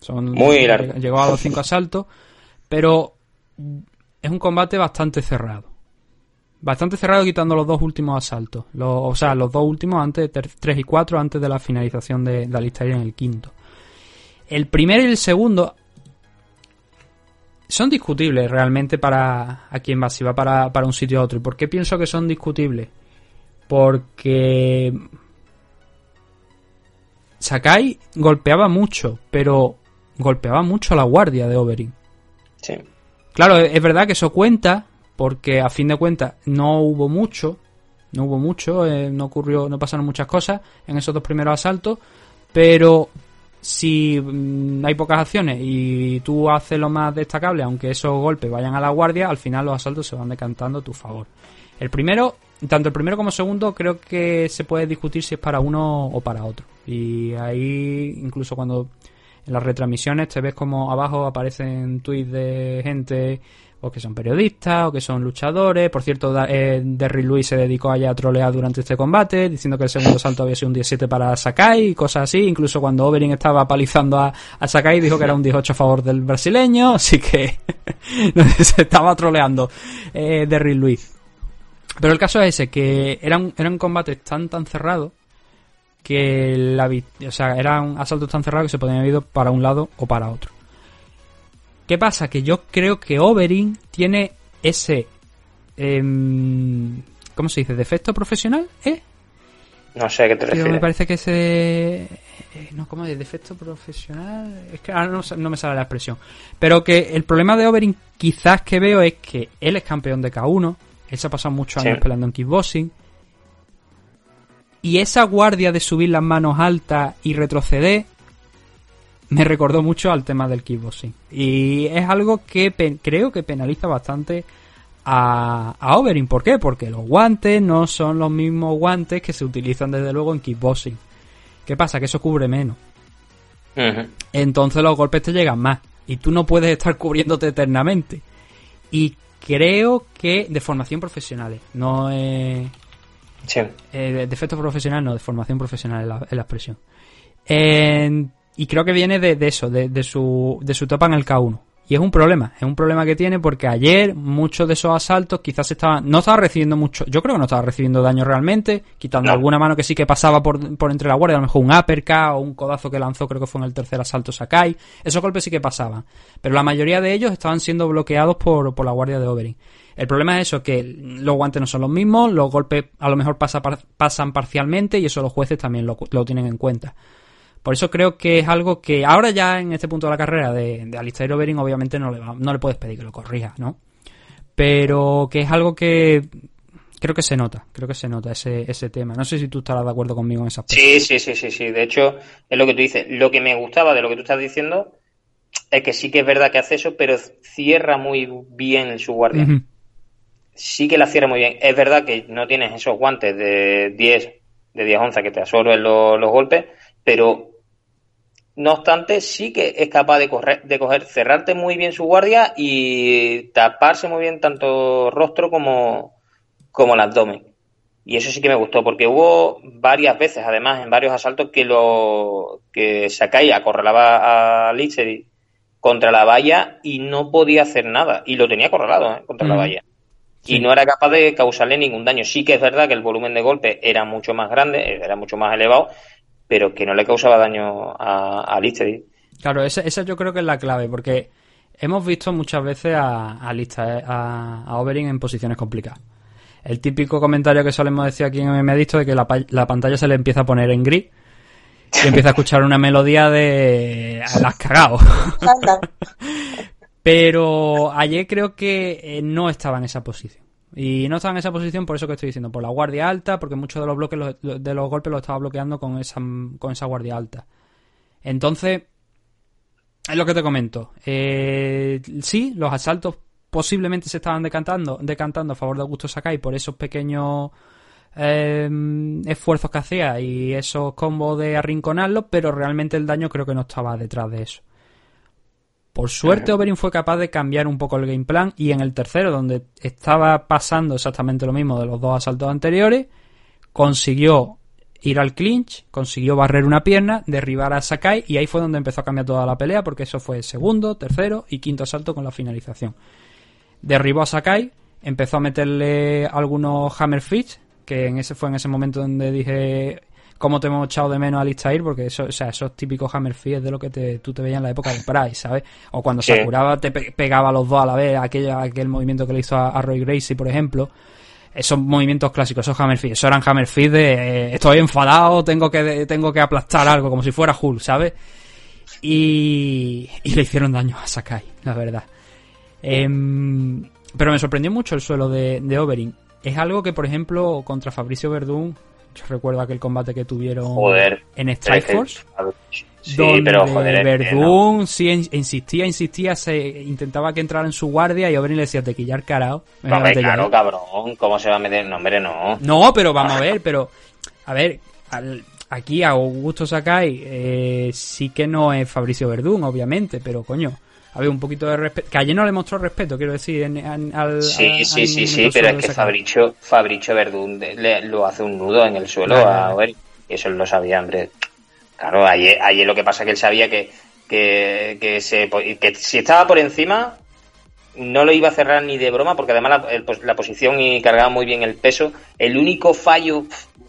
Son, Muy largo. Llegó a los cinco asaltos. Pero es un combate bastante cerrado. Bastante cerrado quitando los dos últimos asaltos. Los- o sea, los dos últimos antes de 3 y 4, antes de la finalización de, de Alistair en el quinto. El primero y el segundo son discutibles realmente para a quien va, si va para, para un sitio a otro. ¿Y por qué pienso que son discutibles? Porque Sakai golpeaba mucho, pero golpeaba mucho a la guardia de Overeem. Sí. Claro, es verdad que eso cuenta, porque a fin de cuentas no hubo mucho, no hubo mucho, eh, no ocurrió, no pasaron muchas cosas en esos dos primeros asaltos, pero si mm, hay pocas acciones y tú haces lo más destacable, aunque esos golpes vayan a la guardia, al final los asaltos se van decantando a tu favor. El primero, tanto el primero como el segundo, creo que se puede discutir si es para uno o para otro. Y ahí, incluso cuando en las retransmisiones te ves como abajo aparecen tweets de gente o que son periodistas o que son luchadores. Por cierto, eh, Derry Lewis se dedicó allá a trolear durante este combate, diciendo que el segundo salto había sido un 17 para Sakai y cosas así. Incluso cuando Overeem estaba palizando a, Sakai dijo que era un 18 a favor del brasileño, así que <laughs> se estaba troleando eh, Derry Lewis. Pero el caso es ese, que eran, eran combates tan tan cerrados que la, o sea, eran asaltos tan cerrados que se podían haber ido para un lado o para otro. ¿Qué pasa? Que yo creo que Overeem tiene ese... em, ¿Cómo se dice? ¿Defecto profesional? ¿Eh? No sé a qué te Tío, me refieres. parece que ese... eh, No, ¿cómo es? ¿Defecto profesional? Es que ahora no, no me sale la expresión. Pero que el problema de Overeem quizás que veo es que él es campeón de K1, Él se ha pasado muchos Sí. años peleando en kickboxing. Y esa guardia de subir las manos altas y retroceder me recordó mucho al tema del kickboxing. Y es algo que creo que penaliza bastante a, a Overeem. ¿Por qué? Porque los guantes no son los mismos guantes que se utilizan desde luego en kickboxing. ¿Qué pasa? Que eso cubre menos. Entonces los golpes te llegan más. Y tú no puedes estar cubriéndote eternamente. Y creo que de formación profesional, no es... Sí. Eh, de, de efecto profesional, no, de formación profesional es la, es la expresión. Y creo que viene de, de eso, de, de su, de su etapa en el K1. Y es un problema, es un problema que tiene porque ayer muchos de esos asaltos quizás estaban, no estaba recibiendo mucho, yo creo que no estaba recibiendo daño realmente, quitando No. alguna mano que sí que pasaba por, por entre la guardia, a lo mejor un uppercut o un codazo que lanzó, creo que fue en el tercer asalto Sakai, esos golpes sí que pasaban. Pero la mayoría de ellos estaban siendo bloqueados por, por la guardia de Overeem. El problema es eso, que los guantes no son los mismos, los golpes a lo mejor pasa pasan parcialmente y eso los jueces también lo, lo tienen en cuenta. Por eso creo que es algo que ahora ya en este punto de la carrera de, de Alistair Overeem obviamente no le, va- no le puedes pedir que lo corrija, ¿no? Pero que es algo que creo que se nota, creo que se nota ese, ese tema. No sé si tú estarás de acuerdo conmigo en ese aspecto. Sí, sí, sí, sí, sí. De hecho, es lo que tú dices. Lo que me gustaba de lo que tú estás diciendo es que sí que es verdad que hace eso, pero cierra muy bien su guardia. Sí que la cierra muy bien. Es verdad que no tienes esos guantes de 10, de 10 onzas que te absorben los, los golpes, pero no obstante, sí que es capaz de, correr, de coger, cerrarte muy bien su guardia y taparse muy bien tanto rostro como, como el abdomen. Y eso sí que me gustó, porque hubo varias veces, además, en varios asaltos, que lo que Sakai acorralaba a Licheri contra la valla y no podía hacer nada. Y lo tenía acorralado ¿eh? contra la valla. Sí. Y no era capaz de causarle ningún daño. Sí que es verdad que el volumen de golpe era mucho más grande, era mucho más elevado, pero que no le causaba daño a, a Licheri. Claro, esa, esa yo creo que es la clave, porque hemos visto muchas veces a, a, Lista- a, a Overeem en posiciones complicadas. El típico comentario que solemos decir aquí en Adicto de que la, pa- la pantalla se le empieza a poner en gris y empieza a escuchar una melodía de... "Ah, la has cagado. <laughs> Pero ayer creo que eh, no estaba en esa posición. Y no estaba en esa posición por eso que estoy diciendo, por la guardia alta, porque muchos de los bloques los- de los golpes los estaba bloqueando con esa, con esa guardia alta. Entonces, es lo que te comento. Eh, sí, los asaltos posiblemente se estaban decantando, decantando a favor de Augusto Sakai por esos pequeños eh, esfuerzos que hacía y esos combos de arrinconarlo, pero realmente el daño creo que no estaba detrás de eso. Por suerte, Overeem fue capaz de cambiar un poco el game plan y en el tercero, donde estaba pasando exactamente lo mismo de los dos asaltos anteriores, consiguió ir al clinch, consiguió barrer una pierna, derribar a Sakai y ahí fue donde empezó a cambiar toda la pelea porque eso fue segundo, tercero y quinto asalto con la finalización. Derribó a Sakai, empezó a meterle algunos hammer fists, que en ese fue en ese momento donde dije cómo te hemos echado de menos a Listair, porque eso, o sea, esos típicos hammer fists de lo que te, tú te veías en la época del Price, ¿sabes? O cuando Sí. se curaba te pe- pegaba a los dos a la vez, aquel, aquel movimiento que le hizo a, a Roy Gracie, por ejemplo. Esos movimientos clásicos, esos hammer fists, eso eran hammer fists de eh, estoy enfadado, tengo que, tengo que aplastar algo, como si fuera Hulk, ¿sabes? Y, y le hicieron daño a Sakai, la verdad. Em, pero me sorprendió mucho el suelo de, de. Es algo que, por ejemplo, contra Fabricio Verdún, yo recuerdo aquel combate que tuvieron Joder. en Strike Force. Sí, donde pero joder. no. Verdún sí in- insistía, insistía, se intentaba que entrara en su guardia y Overeem le decía te quillar carao. No, hombre, claro, cabrón. ¿Cómo se va a meter? No, hombre, no. No, pero vamos a ver, pero a ver, al- aquí a Augusto Sakai eh, sí que no es Fabricio Verdún, obviamente, pero coño, a ver, un poquito de respeto. Que ayer no le mostró respeto, quiero decir, en, en- al. Sí, sí, sí, sí, pero es que. Fabricio, Fabricio Verdún le- lo hace un nudo en el suelo Vale, a. Y eso él lo sabía, hombre. Claro, ayer, ayer lo que pasa es que él sabía que, que, que, se, que si estaba por encima no lo iba a cerrar ni de broma porque además la, el- la posición y cargaba muy bien el peso. El único fallo,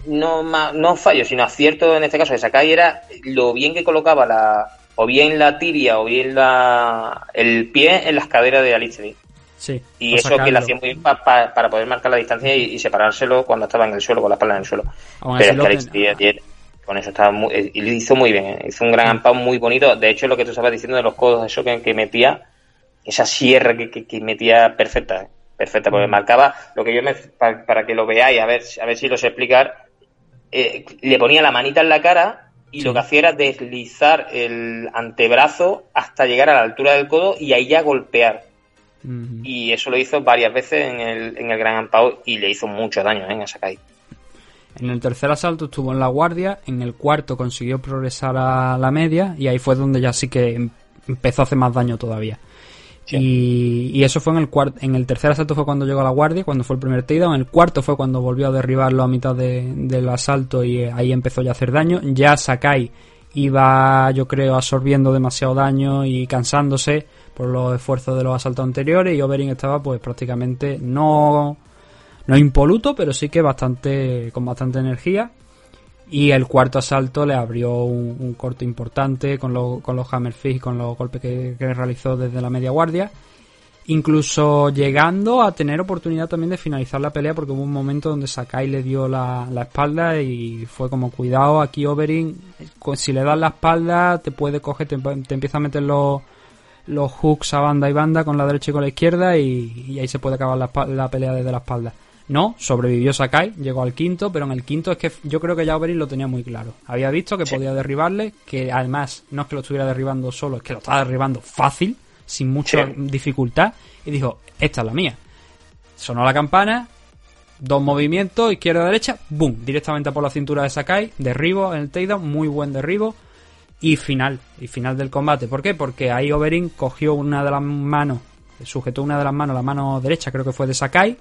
no, no fallo, sino acierto en este caso de Sakai era lo bien que colocaba la o bien la tibia o bien la, el pie en las caderas de Alistair. Sí, Y eso que le hacía muy bien pa- pa- para poder marcar la distancia y, y separárselo cuando estaba en el suelo, con la espalda en el suelo. Aún Pero es que Alistair con eso estaba muy, eh, y lo hizo muy bien, ¿eh? hizo un gran ampao muy bonito. De hecho, lo que tú estabas diciendo de los codos, eso que, que metía, esa sierra que, que, que metía perfecta. ¿eh? perfecta, porque marcaba lo que yo me, para, para que lo veáis, a ver, a ver si lo sé explicar, eh, le ponía la manita en la cara y lo que hacía era deslizar el antebrazo hasta llegar a la altura del codo y ahí ya golpear. Y eso lo hizo varias veces en el, en el Gran Ampao y le hizo mucho daño ¿eh? en esa caída. En el tercer asalto estuvo en la guardia, en el cuarto consiguió progresar a la media y ahí fue donde ya sí que em- empezó a hacer más daño todavía. Y, eso fue en el cuarto, en el tercer asalto fue cuando llegó a la guardia, cuando fue el primer takedown, en el cuarto fue cuando volvió a derribarlo a mitad de- del asalto y eh, ahí empezó ya a hacer daño. Ya Sakai iba, yo creo, absorbiendo demasiado daño y cansándose por los esfuerzos de los asaltos anteriores y Overing estaba pues prácticamente no no impoluto, pero sí que bastante con bastante energía. Y el cuarto asalto le abrió un, corte importante con, lo- con los hammerfish y con los golpes que, realizó desde la media guardia. Incluso llegando a tener oportunidad también de finalizar la pelea porque hubo un momento donde Sakai le dio la, la espalda y fue como cuidado aquí Overing, cu- si le das la espalda te puede coger, te, te empieza a meter los, los hooks a banda y banda con la derecha y con la izquierda y, ahí se puede acabar la pelea desde la espalda. No, sobrevivió Sakai, llegó al quinto, pero en el quinto es que yo creo que ya Overeem lo tenía muy claro. Había visto que podía derribarle, que además no es que lo estuviera derribando solo, es que lo estaba derribando fácil, sin mucha Sí. dificultad, y dijo, esta es la mía. Sonó la campana, dos movimientos, izquierda-derecha, boom, directamente por la cintura de Sakai, derribo en el takedown, muy buen derribo, y final, y final del combate. ¿Por qué? Porque ahí Overeem cogió una de las manos, sujetó una de las manos, la mano derecha creo que fue de Sakai,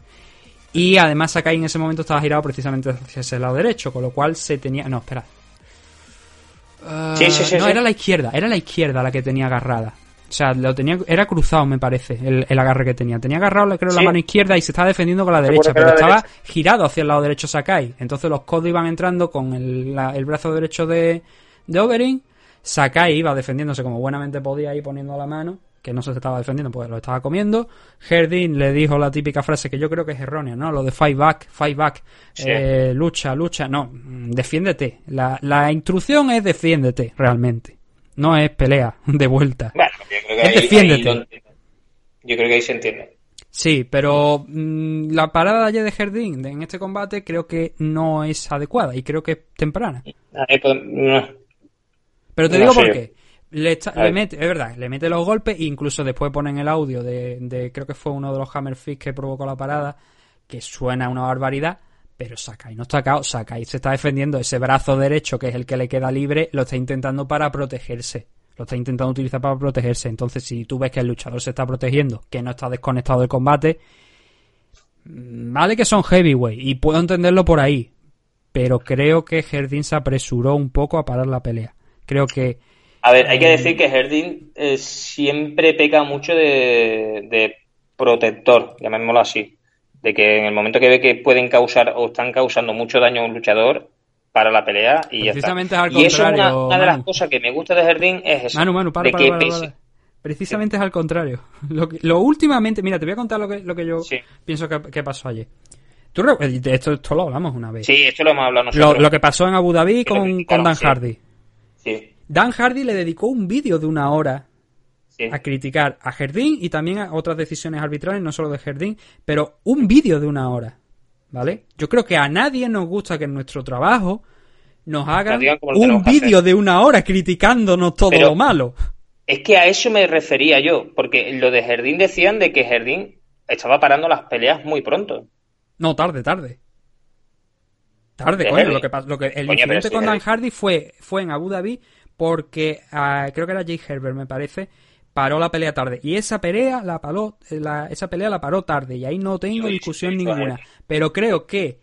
y además Sakai en ese momento estaba girado precisamente hacia ese lado derecho, con lo cual se tenía... No, espera. Ah, Sí, sí, sí, no, sí. era la izquierda, era la izquierda la que tenía agarrada. O sea, lo tenía, era cruzado, me parece, el, el agarre que tenía. Tenía agarrado, creo, la mano izquierda y se estaba defendiendo con la derecha, pero la estaba girado hacia el lado derecho Sakai. Entonces los codos iban entrando con el, la- el brazo derecho de, de. Sakai iba defendiéndose como buenamente podía ahí poniendo la mano, que no se estaba defendiendo porque lo estaba comiendo. Herdin le dijo la típica frase que yo creo que es errónea, ¿no? Lo de fight back, fight back, Sí. eh, lucha, lucha. No, mm, defiéndete. La, la instrucción es defiéndete, realmente. No es pelea <laughs> de vuelta. Bueno, yo creo que Es ahí, defiéndete. ahí. Yo creo que ahí se entiende. Sí, pero mm, la parada ayer de Jardín en este combate creo que no es adecuada y creo que es temprana. Ahí, pues, no. Pero te No digo sé. por qué. Le, está- le mete, es verdad, le mete los golpes e incluso después ponen el audio de, de- creo que fue uno de los Hammerfish que provocó la parada, que suena una barbaridad, pero Sakai no está cao, Sakai se está defendiendo, ese brazo derecho que es el que le queda libre, lo está intentando para protegerse. Lo está intentando utilizar para protegerse. Entonces, si tú ves que el luchador se está protegiendo, que no está desconectado del combate, mm, vale que son heavyweight y puedo entenderlo por ahí, pero creo que Herdin se apresuró un poco a parar la pelea. Creo que A ver, hay que Mm. decir que Herdin eh, siempre peca mucho de, de protector, llamémoslo así. De que en el momento que ve que pueden causar o están causando mucho daño a un luchador, para la pelea y ya está. Precisamente es al Y eso es una, contrario, una de las cosas que me gusta de Herdin es eso. Manu, Manu, para, de para, que para, pese- para. Precisamente es al contrario. <laughs> Lo, que- lo últimamente, mira, te voy a contar lo que, lo que yo Sí. pienso que, que pasó ayer. Tú, de esto, esto lo hablamos una vez. Sí, esto lo hemos hablado nosotros. lo que pasó en Abu Dhabi con, con Dan. Hardy. Sí, Dan Hardy le dedicó un vídeo de una hora sí. a criticar a Jardín y también a otras decisiones arbitrales, no solo de Jardín, pero un vídeo de una hora. ¿Vale? Yo creo que a nadie nos gusta que en nuestro trabajo nos hagan un vídeo de una hora criticándonos todo Pero- lo malo. Es que a eso me refería yo, porque lo de Jardín decían de que Jardín estaba parando las peleas muy pronto. No, tarde, tarde. Tarde, ¿De coño. Lo que, lo que, el incidente sí, con Dan Hardy. Hardy fue, fue en Abu Dhabi porque ah, creo que era Jay Herbert, me parece, paró la pelea tarde. Y esa pelea la paró, la- esa pelea la paró tarde. Y ahí no tengo discusión ninguna. Pero creo que,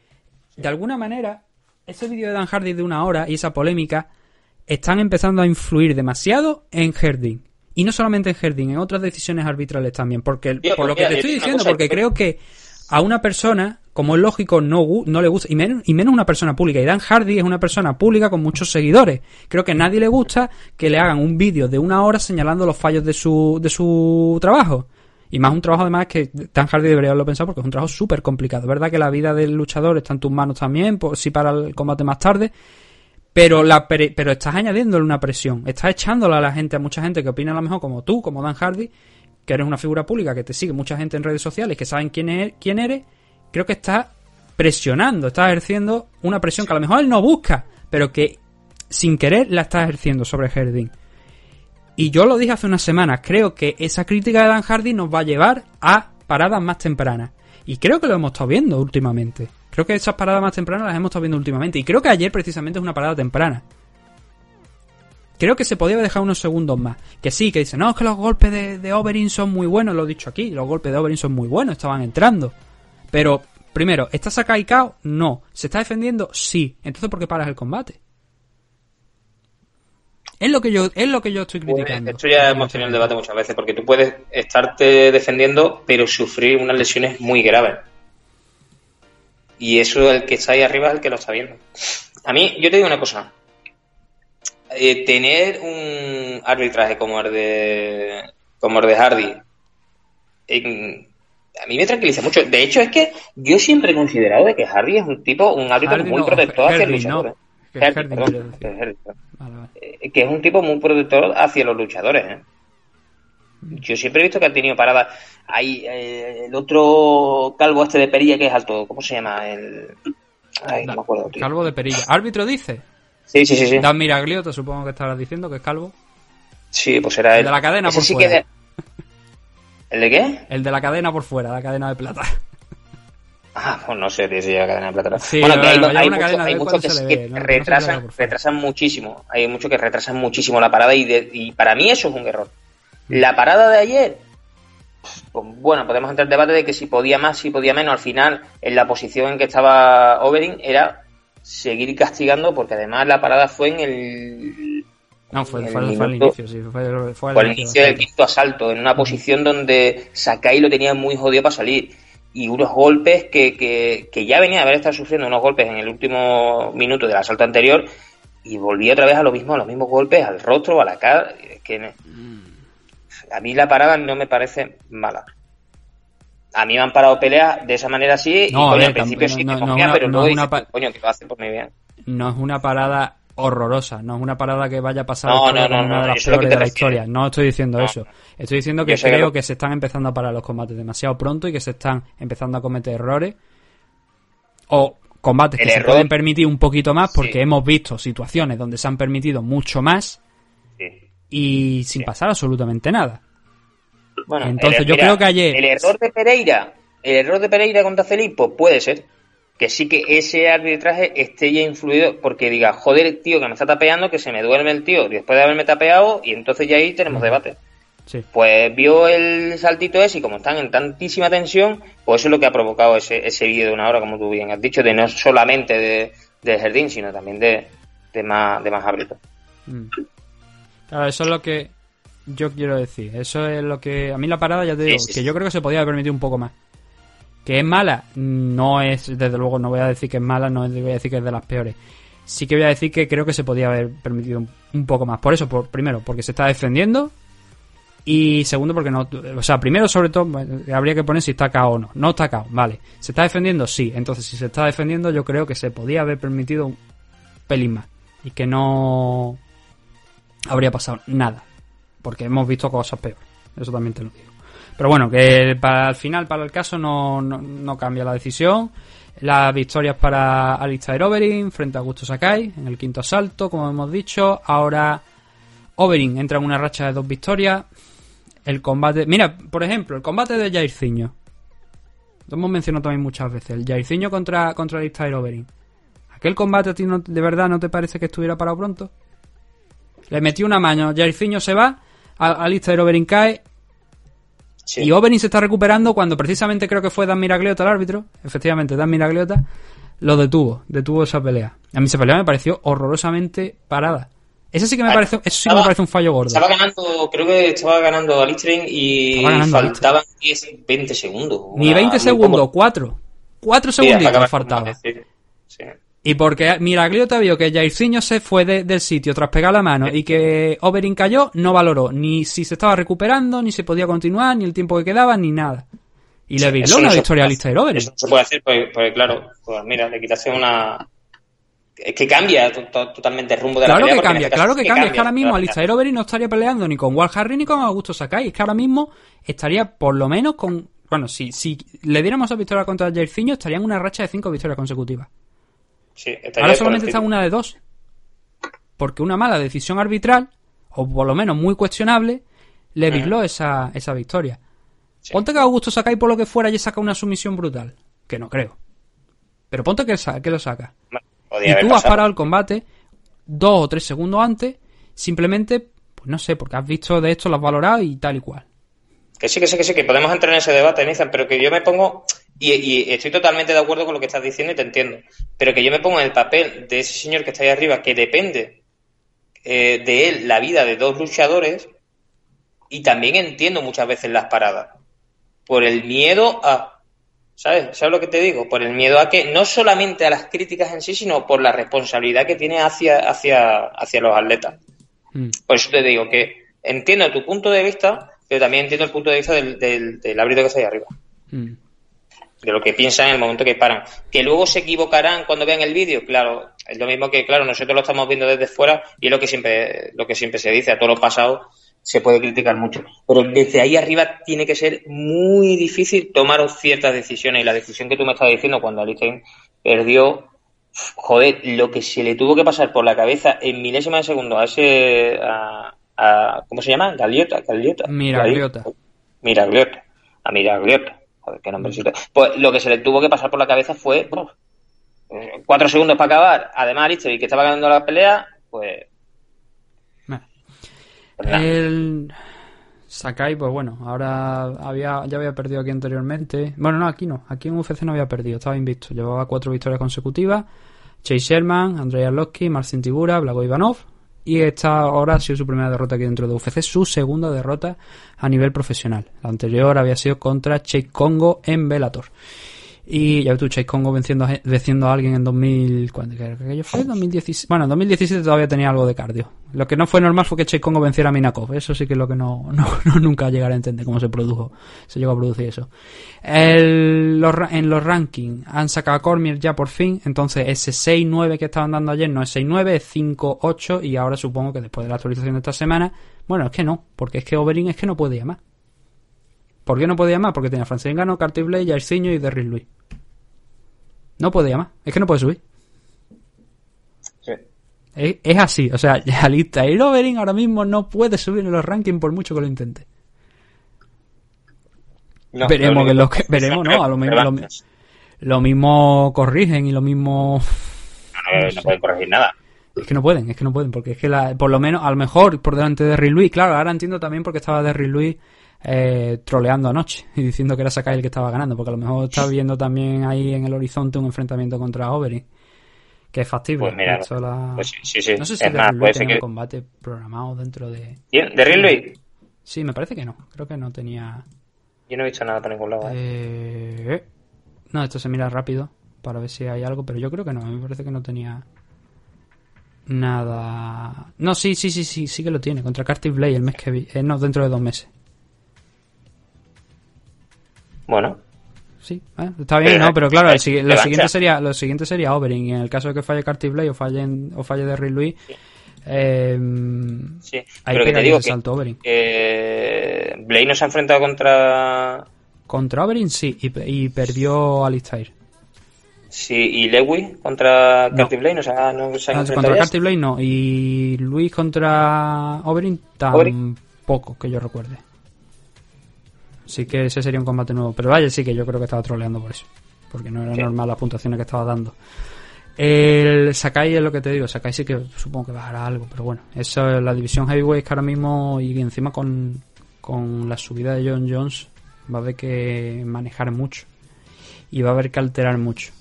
de alguna manera, ese vídeo de Dan Hardy de una hora y esa polémica están empezando a influir demasiado en Herding. Y no solamente en Herding, en otras decisiones arbitrales también. Porque, por lo pues que te estoy diciendo, porque creo que a una persona, como es lógico, no, no le gusta, y menos, y menos una persona pública. Y Dan Hardy es una persona pública con muchos seguidores. Creo que a nadie le gusta que le hagan un vídeo de una hora señalando los fallos de su, de su trabajo. Y más un trabajo además que Dan Hardy debería haberlo pensado porque es un trabajo súper complicado. Verdad que la vida del luchador está en tus manos también, por si para el combate más tarde. Pero, la pero estás añadiéndole una presión. Estás echándole a la gente, a mucha gente que opina a lo mejor como tú, como Dan Hardy, que eres una figura pública, que te sigue mucha gente en redes sociales, que saben quién, es, quién eres, creo que estás presionando, estás ejerciendo una presión que a lo mejor él no busca, pero que sin querer la estás ejerciendo sobre Herding. Y yo lo dije hace unas semanas, creo que esa crítica de Dan Hardy nos va a llevar a paradas más tempranas. Y creo que lo hemos estado viendo últimamente. Creo que esas paradas más tempranas las hemos estado viendo últimamente. Y creo que ayer precisamente es una parada temprana. Creo que se podía haber dejado unos segundos más. Que sí, que dice, no, es que los golpes de, de Oberyn son muy buenos, lo he dicho aquí, los golpes de Oberyn son muy buenos, estaban entrando. Pero, primero, ¿está sacado y cao? No. ¿Se está defendiendo? Sí. Entonces, ¿por qué paras el combate? Es lo que yo, es lo que yo estoy Pues, criticando. esto ya hemos tenido el debate muchas veces, porque tú puedes estarte defendiendo, pero sufrir unas lesiones muy graves. Y eso, el que está ahí arriba es el que lo está viendo. A mí, yo te digo una cosa. Eh, tener un arbitraje como el de, como el de Hardy, en- a mí me tranquiliza mucho. De hecho, es que yo siempre he considerado de que Hardy es un tipo, un árbitro Hardy muy no, protector hacia el luchador. Que es un tipo muy protector hacia los luchadores. ¿eh? Yo siempre he visto que han tenido paradas. Hay eh, el otro calvo este de perilla que es alto, ¿cómo se llama? El... Ay, no me acuerdo, tío. Calvo de perilla. ¿Árbitro dice? Sí, sí, sí, sí. Dan Miragliotta, supongo que estarás diciendo que es calvo. Sí, pues era El él. de la cadena por sí fuera. de- ¿El de qué? El de la cadena por fuera, la cadena de plata. Ah, pues no sé, tío, si llega cadena de plata. Sí, bueno, que hay, hay muchos hay cuando que, que retrasan, retrasan muchísimo. Hay muchos que retrasan muchísimo la parada y, de- y para mí eso es un error. La parada de ayer, pues, bueno, podemos entrar en debate de que si podía más, si podía menos. Al final, en la posición en que estaba Overing, era seguir castigando porque además la parada fue en el No, fue, El fue, fue al inicio, sí. Fue, fue al fue al inicio inicio del quinto asalto, en una posición donde Sakai lo tenía muy jodido para salir. Y unos golpes que, que, que ya venía de haber estado sufriendo unos golpes en el último minuto del asalto anterior y volvía otra vez a lo mismo, a los mismos golpes, al rostro, a la cara. Que me- a mí la parada no me parece mala. A mí me han parado peleas de esa manera así, No, y coño, al principio sí no- cogía, una- pero luego es dices, coño, que lo hace por mi bien. No es una parada horrorosa, no es una parada que vaya a pasar una de las peores de la historia. No estoy diciendo eso. Estoy diciendo que creo que se están empezando a parar los combates demasiado pronto y que se están empezando a cometer errores. O combates El que se pueden permitir un poquito más porque Sí. hemos visto situaciones donde se han permitido mucho más Sí. y sin pasar absolutamente nada. Bueno, Entonces, el- yo mira, creo que ayer- El error de Pereira, el error de Pereira contra Felipe, pues puede ser. Que sí que ese arbitraje esté ya influido porque diga, joder, tío, que me está tapeando, que se me duerme el tío después de haberme tapeado y entonces ya ahí tenemos debate. Sí. Pues vio el saltito ese y como están en tantísima tensión, pues eso es lo que ha provocado ese, ese vídeo de una hora, como tú bien has dicho, de no solamente de, de Jardín, sino también de, de más, de más árbitros. Mm. Claro, eso es lo que yo quiero decir. Eso es lo que. A mí la parada, ya te digo, Sí, sí, que yo creo que se podía haber permitido un poco más. Que es mala, no es, desde luego, no voy a decir que es mala, no voy a decir que es de las peores. Sí que voy a decir que creo que se podía haber permitido un, un poco más. Por eso, por, primero, porque se está defendiendo. Y segundo, porque no. O sea, primero, sobre todo, habría que poner si está KO o no. No está KO, vale. ¿Se está defendiendo? Sí. Entonces, si se está defendiendo, yo creo que se podía haber permitido un pelín más. Y que no habría pasado nada. Porque hemos visto cosas peores. Eso también te lo digo. Pero bueno, que para al final, para el caso, no, no, no cambia la decisión. Las victorias para Alistair Overeem frente a Augusto Sakai en el quinto asalto, como hemos dicho. Ahora Overeem entra en una racha de dos victorias. El combate... Mira, por ejemplo, el combate de Jairzinho. Lo hemos mencionado también muchas veces. El Jairzinho contra, contra Alistair Overeem. ¿Aquel combate a ti no- de verdad no te parece que estuviera parado pronto? Le metió una mano, Jairzinho se va, a- Alistair Overeem cae Sí. y Overeem se está recuperando cuando precisamente creo que fue Dan Miragliota el árbitro, efectivamente Dan Miragliota, lo detuvo, detuvo esa pelea. A mí esa pelea me pareció horrorosamente parada. Ese sí que me Ah, parece, eso sí que me parece un fallo gordo. Estaba ganando, creo que estaba ganando Alistair y ganando faltaban 10, 20 segundos. Ni Una- 20 muy segundos, poco. 4. 4 Sí, hasta segunditos acabar el faltaba. combate, sí. Y porque Miragliota vio que Jairzinho se fue de- del sitio tras pegar la mano y que Overeem cayó, no valoró ni si se estaba recuperando, ni se podía continuar, ni el tiempo que quedaba, ni nada. Y le no una victoria a puede Alistair Overeem. Eso no se puede hacer porque, porque, claro, pues mira, le quitaste una... es que cambia to- to- totalmente el rumbo de la Claro pelea. que porque en cambia, claro que cambia. Es que ahora mismo Alistair Overeem no estaría peleando ni con Walt Harry ni con Augusto Sakai. Es que ahora mismo estaría por lo menos con... Bueno, si, si le diéramos a victoria contra Jairzinho, estaría en una racha de cinco victorias consecutivas. Sí, Ahora solamente está una de dos. Porque una mala decisión arbitral, o por lo menos muy cuestionable, le visló esa, esa victoria. Ponte que Augusto Sakai por lo que fuera y saca una sumisión brutal. Que no creo. Pero ponte que, lo saca. Podía Y tú has parado el combate dos o tres segundos antes, simplemente, pues no sé, porque has visto de esto, lo has valorado y tal y cual. Que sí, que sí, que sí, que podemos entrar en ese debate, Nathan, pero que yo me pongo, y, y estoy totalmente de acuerdo con lo que estás diciendo y te entiendo, pero que yo me pongo en el papel de ese señor que está ahí arriba, que depende eh, de él la vida de dos luchadores, y también entiendo muchas veces las paradas, por el miedo a, ¿sabes? ¿Sabes lo que te digo? Por el miedo a que, no solamente a las críticas en sí, sino por la responsabilidad que tiene hacia, hacia, hacia los atletas. Mm. Por eso te digo que entiendo tu punto de vista, pero también entiendo el punto de vista del, del, del árbitro que está ahí arriba. Mm. De lo que piensan en el momento que paran. Que luego se equivocarán cuando vean el vídeo, claro. Es lo mismo que, claro, nosotros lo estamos viendo desde fuera y es lo que siempre, lo que siempre se dice. A todos los pasados se puede criticar mucho. Pero desde ahí arriba tiene que ser muy difícil tomar ciertas decisiones. Y la decisión que tú me estás diciendo cuando Alistair perdió, joder, lo que se le tuvo que pasar por la cabeza en milésima de segundo a ese, a, a- ¿cómo se llama? Galiota, Galiota. Miragliota. Miragliota. A Miragliota. Joder, qué nombrecito. Pues lo que se le tuvo que pasar por la cabeza fue, uf, eh, cuatro segundos para acabar. Además, Alistair, que estaba ganando la pelea, pues, pues. El Sakai, pues bueno, ahora había, ya había perdido aquí anteriormente. Bueno, no, aquí no. Aquí en UFC no había perdido, estaba invicto. Llevaba cuatro victorias consecutivas. Chase Sherman, Andrei Arlovski, Marcin Tibura, Blago Ivanov. Y esta ahora ha sido su primera derrota aquí dentro de UFC, su segunda derrota a nivel profesional. La anterior había sido contra Chase Congo en Bellator. Y ya ves tú, Chase Congo venciendo, venciendo a alguien en 2000. ¿Cuándo que aquello fue? 2017. Bueno, en 2017 todavía tenía algo de cardio. Lo que no fue normal fue que Chase Congo venciera a Minakov. Eso sí que es lo que no, <laughs> no, nunca llegaré a entender cómo se produjo. Se llegó a producir eso. El- en los rankings han sacado a Cormier ya por fin. Entonces ese 6-9 que estaban dando ayer no es 6-9, es 5-8. Y ahora supongo que después de la actualización de esta semana. Bueno, es que no. Porque es que Overeem es que no puede llamar. ¿Por qué no podía más? Porque tenía Francis Ngannou, Carty Blade, Jairzinho y Derrick Lewis. No podía más. Es que no puede subir. Sí. Es, es así. O sea, <laughs> Alistair Overeem ahora mismo no puede subir en los rankings por mucho que lo intente. No, veremos que único lo que- veremos, ¿no? A lo mismo- lo mismo corrigen y lo mismo... No, no, no pueden corregir nada. Es que no pueden, es que no pueden, porque es que la- por lo menos, a lo mejor por delante de Derrick Lewis, claro, ahora entiendo también porque estaba Derrick Lewis eh, troleando anoche <laughs> y diciendo que era Sakai el que estaba ganando, porque a lo mejor está viendo también ahí en el horizonte un enfrentamiento contra Overeem, que es factible. Pues mira, De hecho, la- pues sí, sí, sí. No sé si Es más, puede ser que- combate programado dentro de... ¿De Ridley? Sí, me parece que no, creo que no tenía... Yo no he visto nada por ningún lado. ¿eh? Eh, No, esto se mira rápido para ver si hay algo, pero yo creo que no, me parece que no tenía nada. No, sí, sí, sí, sí, sí que lo tiene, contra Carty Blade el mes que vi, eh, no, dentro de dos meses. Bueno, Sí, eh, está bien, Pero, ¿no? Pero claro, eh, el lo siguiente sería lo siguiente sería Overeem y en el caso de que falle Carty Blade o falle o falle Derrick Lewis eh, sí. ahí Pero que te digo que, salto que Blade no se ha enfrentado contra... Contra Overeem sí y, y perdió Alistair. Sí, y Lewis contra No. Curtis Blade no se ha, no se ha Ah, contra. Carty Blade no. Y Luis contra Overeem. tampoco, que yo recuerde. Así que ese sería un combate nuevo. Pero vaya, sí que yo creo que estaba troleando por eso. Porque no era Sí. normal las puntuaciones que estaba dando. El Sakai es lo que te digo. Sakai sí que supongo que bajará algo. Pero bueno, eso es la división heavyweight que ahora mismo y encima con, con la subida de John Jones va a haber que manejar mucho. Y va a haber que alterar mucho.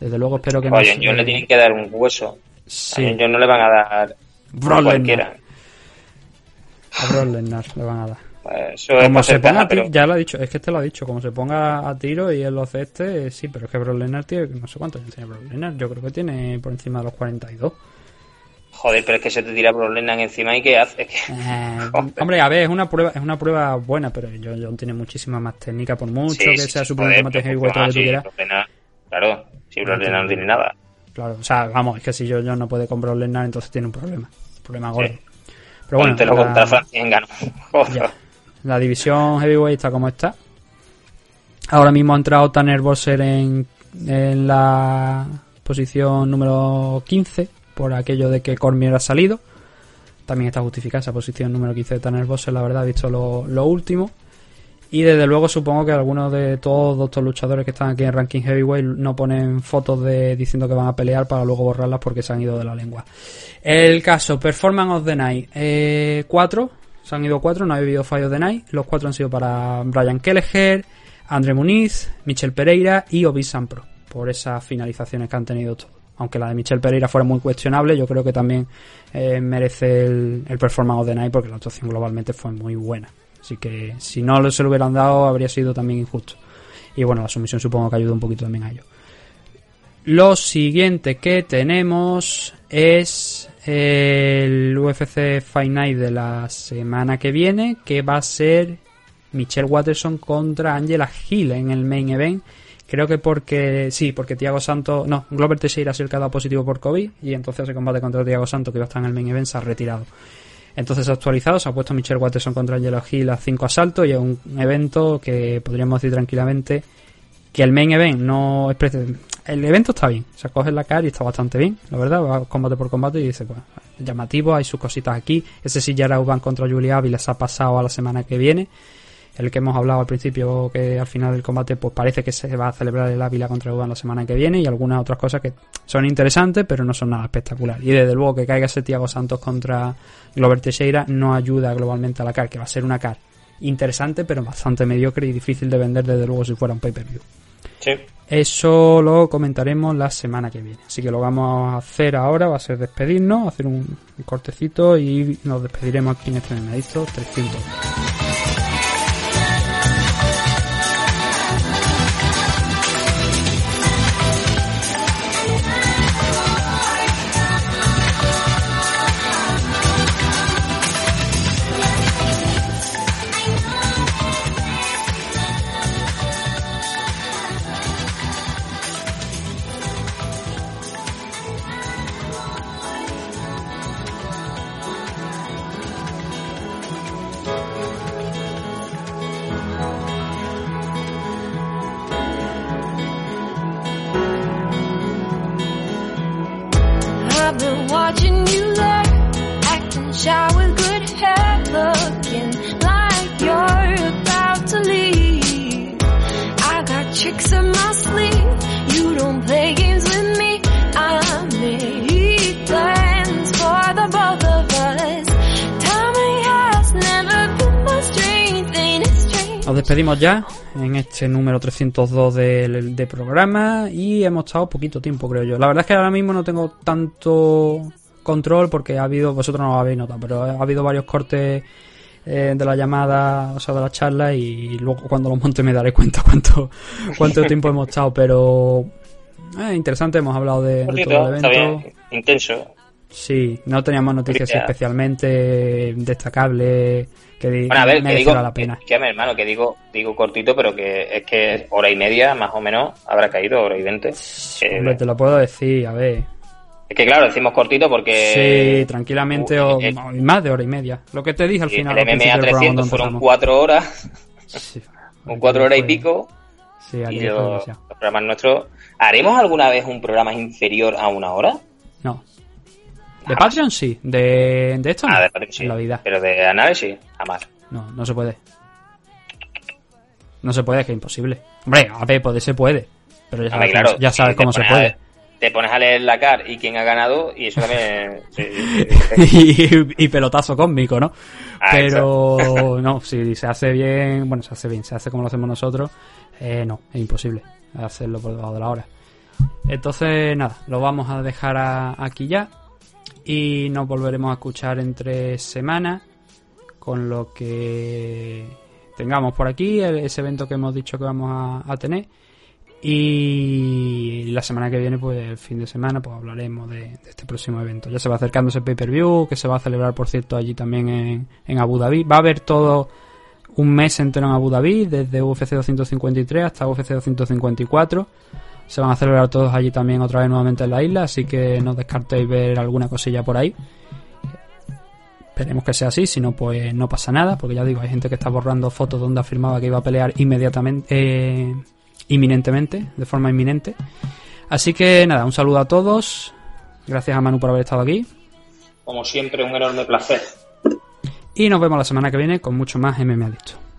Desde luego espero que no Oye, se- John le tienen que dar un hueso. Sí. A John no le van a dar Brock a cualquiera. A Brock Lesnar le van a dar. Eso Como se ponga caja, a tiro, pero ya lo ha dicho, es que este lo ha dicho, como se ponga a tiro y él lo hace este, eh, sí, pero es que Brock Lesnar tiene, no sé cuántos años tiene Brock Lesnar, yo creo que tiene por encima de los 42. joder, pero es que se te tira Brock Lesnar encima y ¿qué hace? <laughs> Que- Eh, hombre, a ver, es una prueba, es una prueba buena, pero John, John tiene muchísima más técnica, por mucho Sí, que sí, sea sí, su primer joder, combate pero heavyweight todo lo que tú quieras. Brock claro, si Brock No Lesnar no tiene- nada. claro. O sea, vamos, es que si yo, yo no puede comprar Lesnar, entonces tiene un problema. Un problema gordo. Pero bueno, Póntelo la- contra ya. La división heavyweight está como está. Ahora mismo ha entrado Tanner Bosser en, en la posición número 15 por aquello de que Cormier ha salido. También está justificada esa posición número 15 de Tanner Bosser, la verdad, visto lo, lo último. Y desde luego supongo que algunos de todos estos luchadores que están aquí en Ranking Heavyweight no ponen fotos de diciendo que van a pelear para luego borrarlas porque se han ido de la lengua. El caso, Performance of the Night. Eh, cuatro, se han ido cuatro, no ha habido fallo de Night. Los cuatro han sido para Brian Kelleher, André Muniz, Michel Pereira y Obi Sampro. Por esas finalizaciones que han tenido todos. Aunque la de Michel Pereira fuera muy cuestionable, yo creo que también eh, merece el, el Performance the Night porque la actuación globalmente fue muy buena. Así que si no se lo hubieran dado habría sido también injusto. Y bueno, la sumisión supongo que ayuda un poquito también a ello. Lo siguiente que tenemos es el UFC Fight Night de la semana que viene, que va a ser Michelle Watterson contra Angela Hill en el main event. Creo que porque, sí, porque Tiago Santos, no, Glover Teixeira ha sido el que ha positivo por COVID y entonces ese combate contra Tiago Santos que iba a estar en el main event se ha retirado. Entonces ha actualizado, se ha puesto Michelle Watterson contra Angela Hill a 5 asaltos y es un evento que podríamos decir tranquilamente que el main event no es el evento está bien, se coge la cara y está bastante bien, la verdad, va combate por combate y dice, pues, llamativo, hay sus cositas aquí. Ese sí ya contra Julia Ávila se ha pasado a la semana que viene. El que hemos hablado al principio, que al final del combate, pues parece que se va a celebrar el Ávila contra Uban la semana que viene y algunas otras cosas que son interesantes, pero no son nada espectacular. Y desde luego que caiga ese Tiago Santos contra Glover Teixeira no ayuda globalmente a la CAR, que va a ser una CAR interesante, pero bastante mediocre y difícil de vender desde luego si fuera un pay-per-view. Sí. Eso lo comentaremos la semana que viene. Así que lo vamos a hacer ahora va a ser despedirnos, hacer un, un cortecito y nos despediremos aquí en este Menadito 300. Watching you lurk, acting shy with good hair, looking like you're about to leave. I got tricks up my sleeve, you don't play games with me. I made plans for the both of us. Timing has never been my strength, ain't it strange? Nos despedimos ya en este número 302 del de programa y hemos estado poquito tiempo, creo yo. La verdad es que ahora mismo no tengo tanto control porque ha habido, vosotros no lo habéis notado, pero ha habido varios cortes eh, de la llamada, o sea, de la charla y luego cuando los monte me daré cuenta cuánto, <laughs> cuánto tiempo hemos estado, pero eh, interesante, hemos hablado de, de todo el está evento. bien, intenso. Sí, no teníamos noticias especialmente destacables que Bueno, a ver, que digo, la pena. que, que, hermano, que digo, digo cortito, pero que es que hora y media, más o menos, habrá caído, hora y veinte. Eh, te lo puedo decir, a ver. es que claro, decimos cortito porque... sí, tranquilamente, uh, o, o más de hora y media. Lo que te dije al final. el MMA del programa 300 cuando fueron cuatro horas, Sí, <laughs> con cuatro horas y pico, Sí, y los, los programas nuestros... ¿Haremos alguna vez un programa inferior a una hora? No. De Patreon sí, de, de esto no. Ah, de Patreon sí, En la vida. pero de análisis, jamás. No, no se puede. No se puede, es que es imposible. Hombre, a ver, poder se puede. Pero ya sabes, claro, cómo, ya si sabes te cómo se a puede. te pones a leer la CAR y quién ha ganado, y eso también... <laughs> sí, sí, sí, sí. y, y pelotazo cósmico, ¿no? Ah, Pero no, si se hace bien, bueno, se hace bien, se hace como lo hacemos nosotros, eh, no, es imposible hacerlo por debajo de la hora. Entonces, nada, lo vamos a dejar a- aquí ya y nos volveremos a escuchar entre semanas con lo que tengamos por aquí, ese evento que hemos dicho que vamos a, a tener. Y la semana que viene, pues el fin de semana, pues hablaremos de, de este próximo evento. Ya se va acercando ese pay-per-view, que se va a celebrar, por cierto, allí también en, en Abu Dhabi. Va a haber todo un mes entero en Abu Dhabi, desde UFC 253 hasta UFC 254. Se van a celebrar todos allí también otra vez nuevamente en la isla, así que no descartéis ver alguna cosilla por ahí. Esperemos que sea así, si no, pues no pasa nada, porque ya digo, hay gente que está borrando fotos donde afirmaba que iba a pelear inmediatamente, eh, inminentemente, de forma inminente. Así que nada, un saludo a todos. Gracias a Manu por haber estado aquí. Como siempre, un enorme placer. Y nos vemos la semana que viene con mucho más MMA Adicto.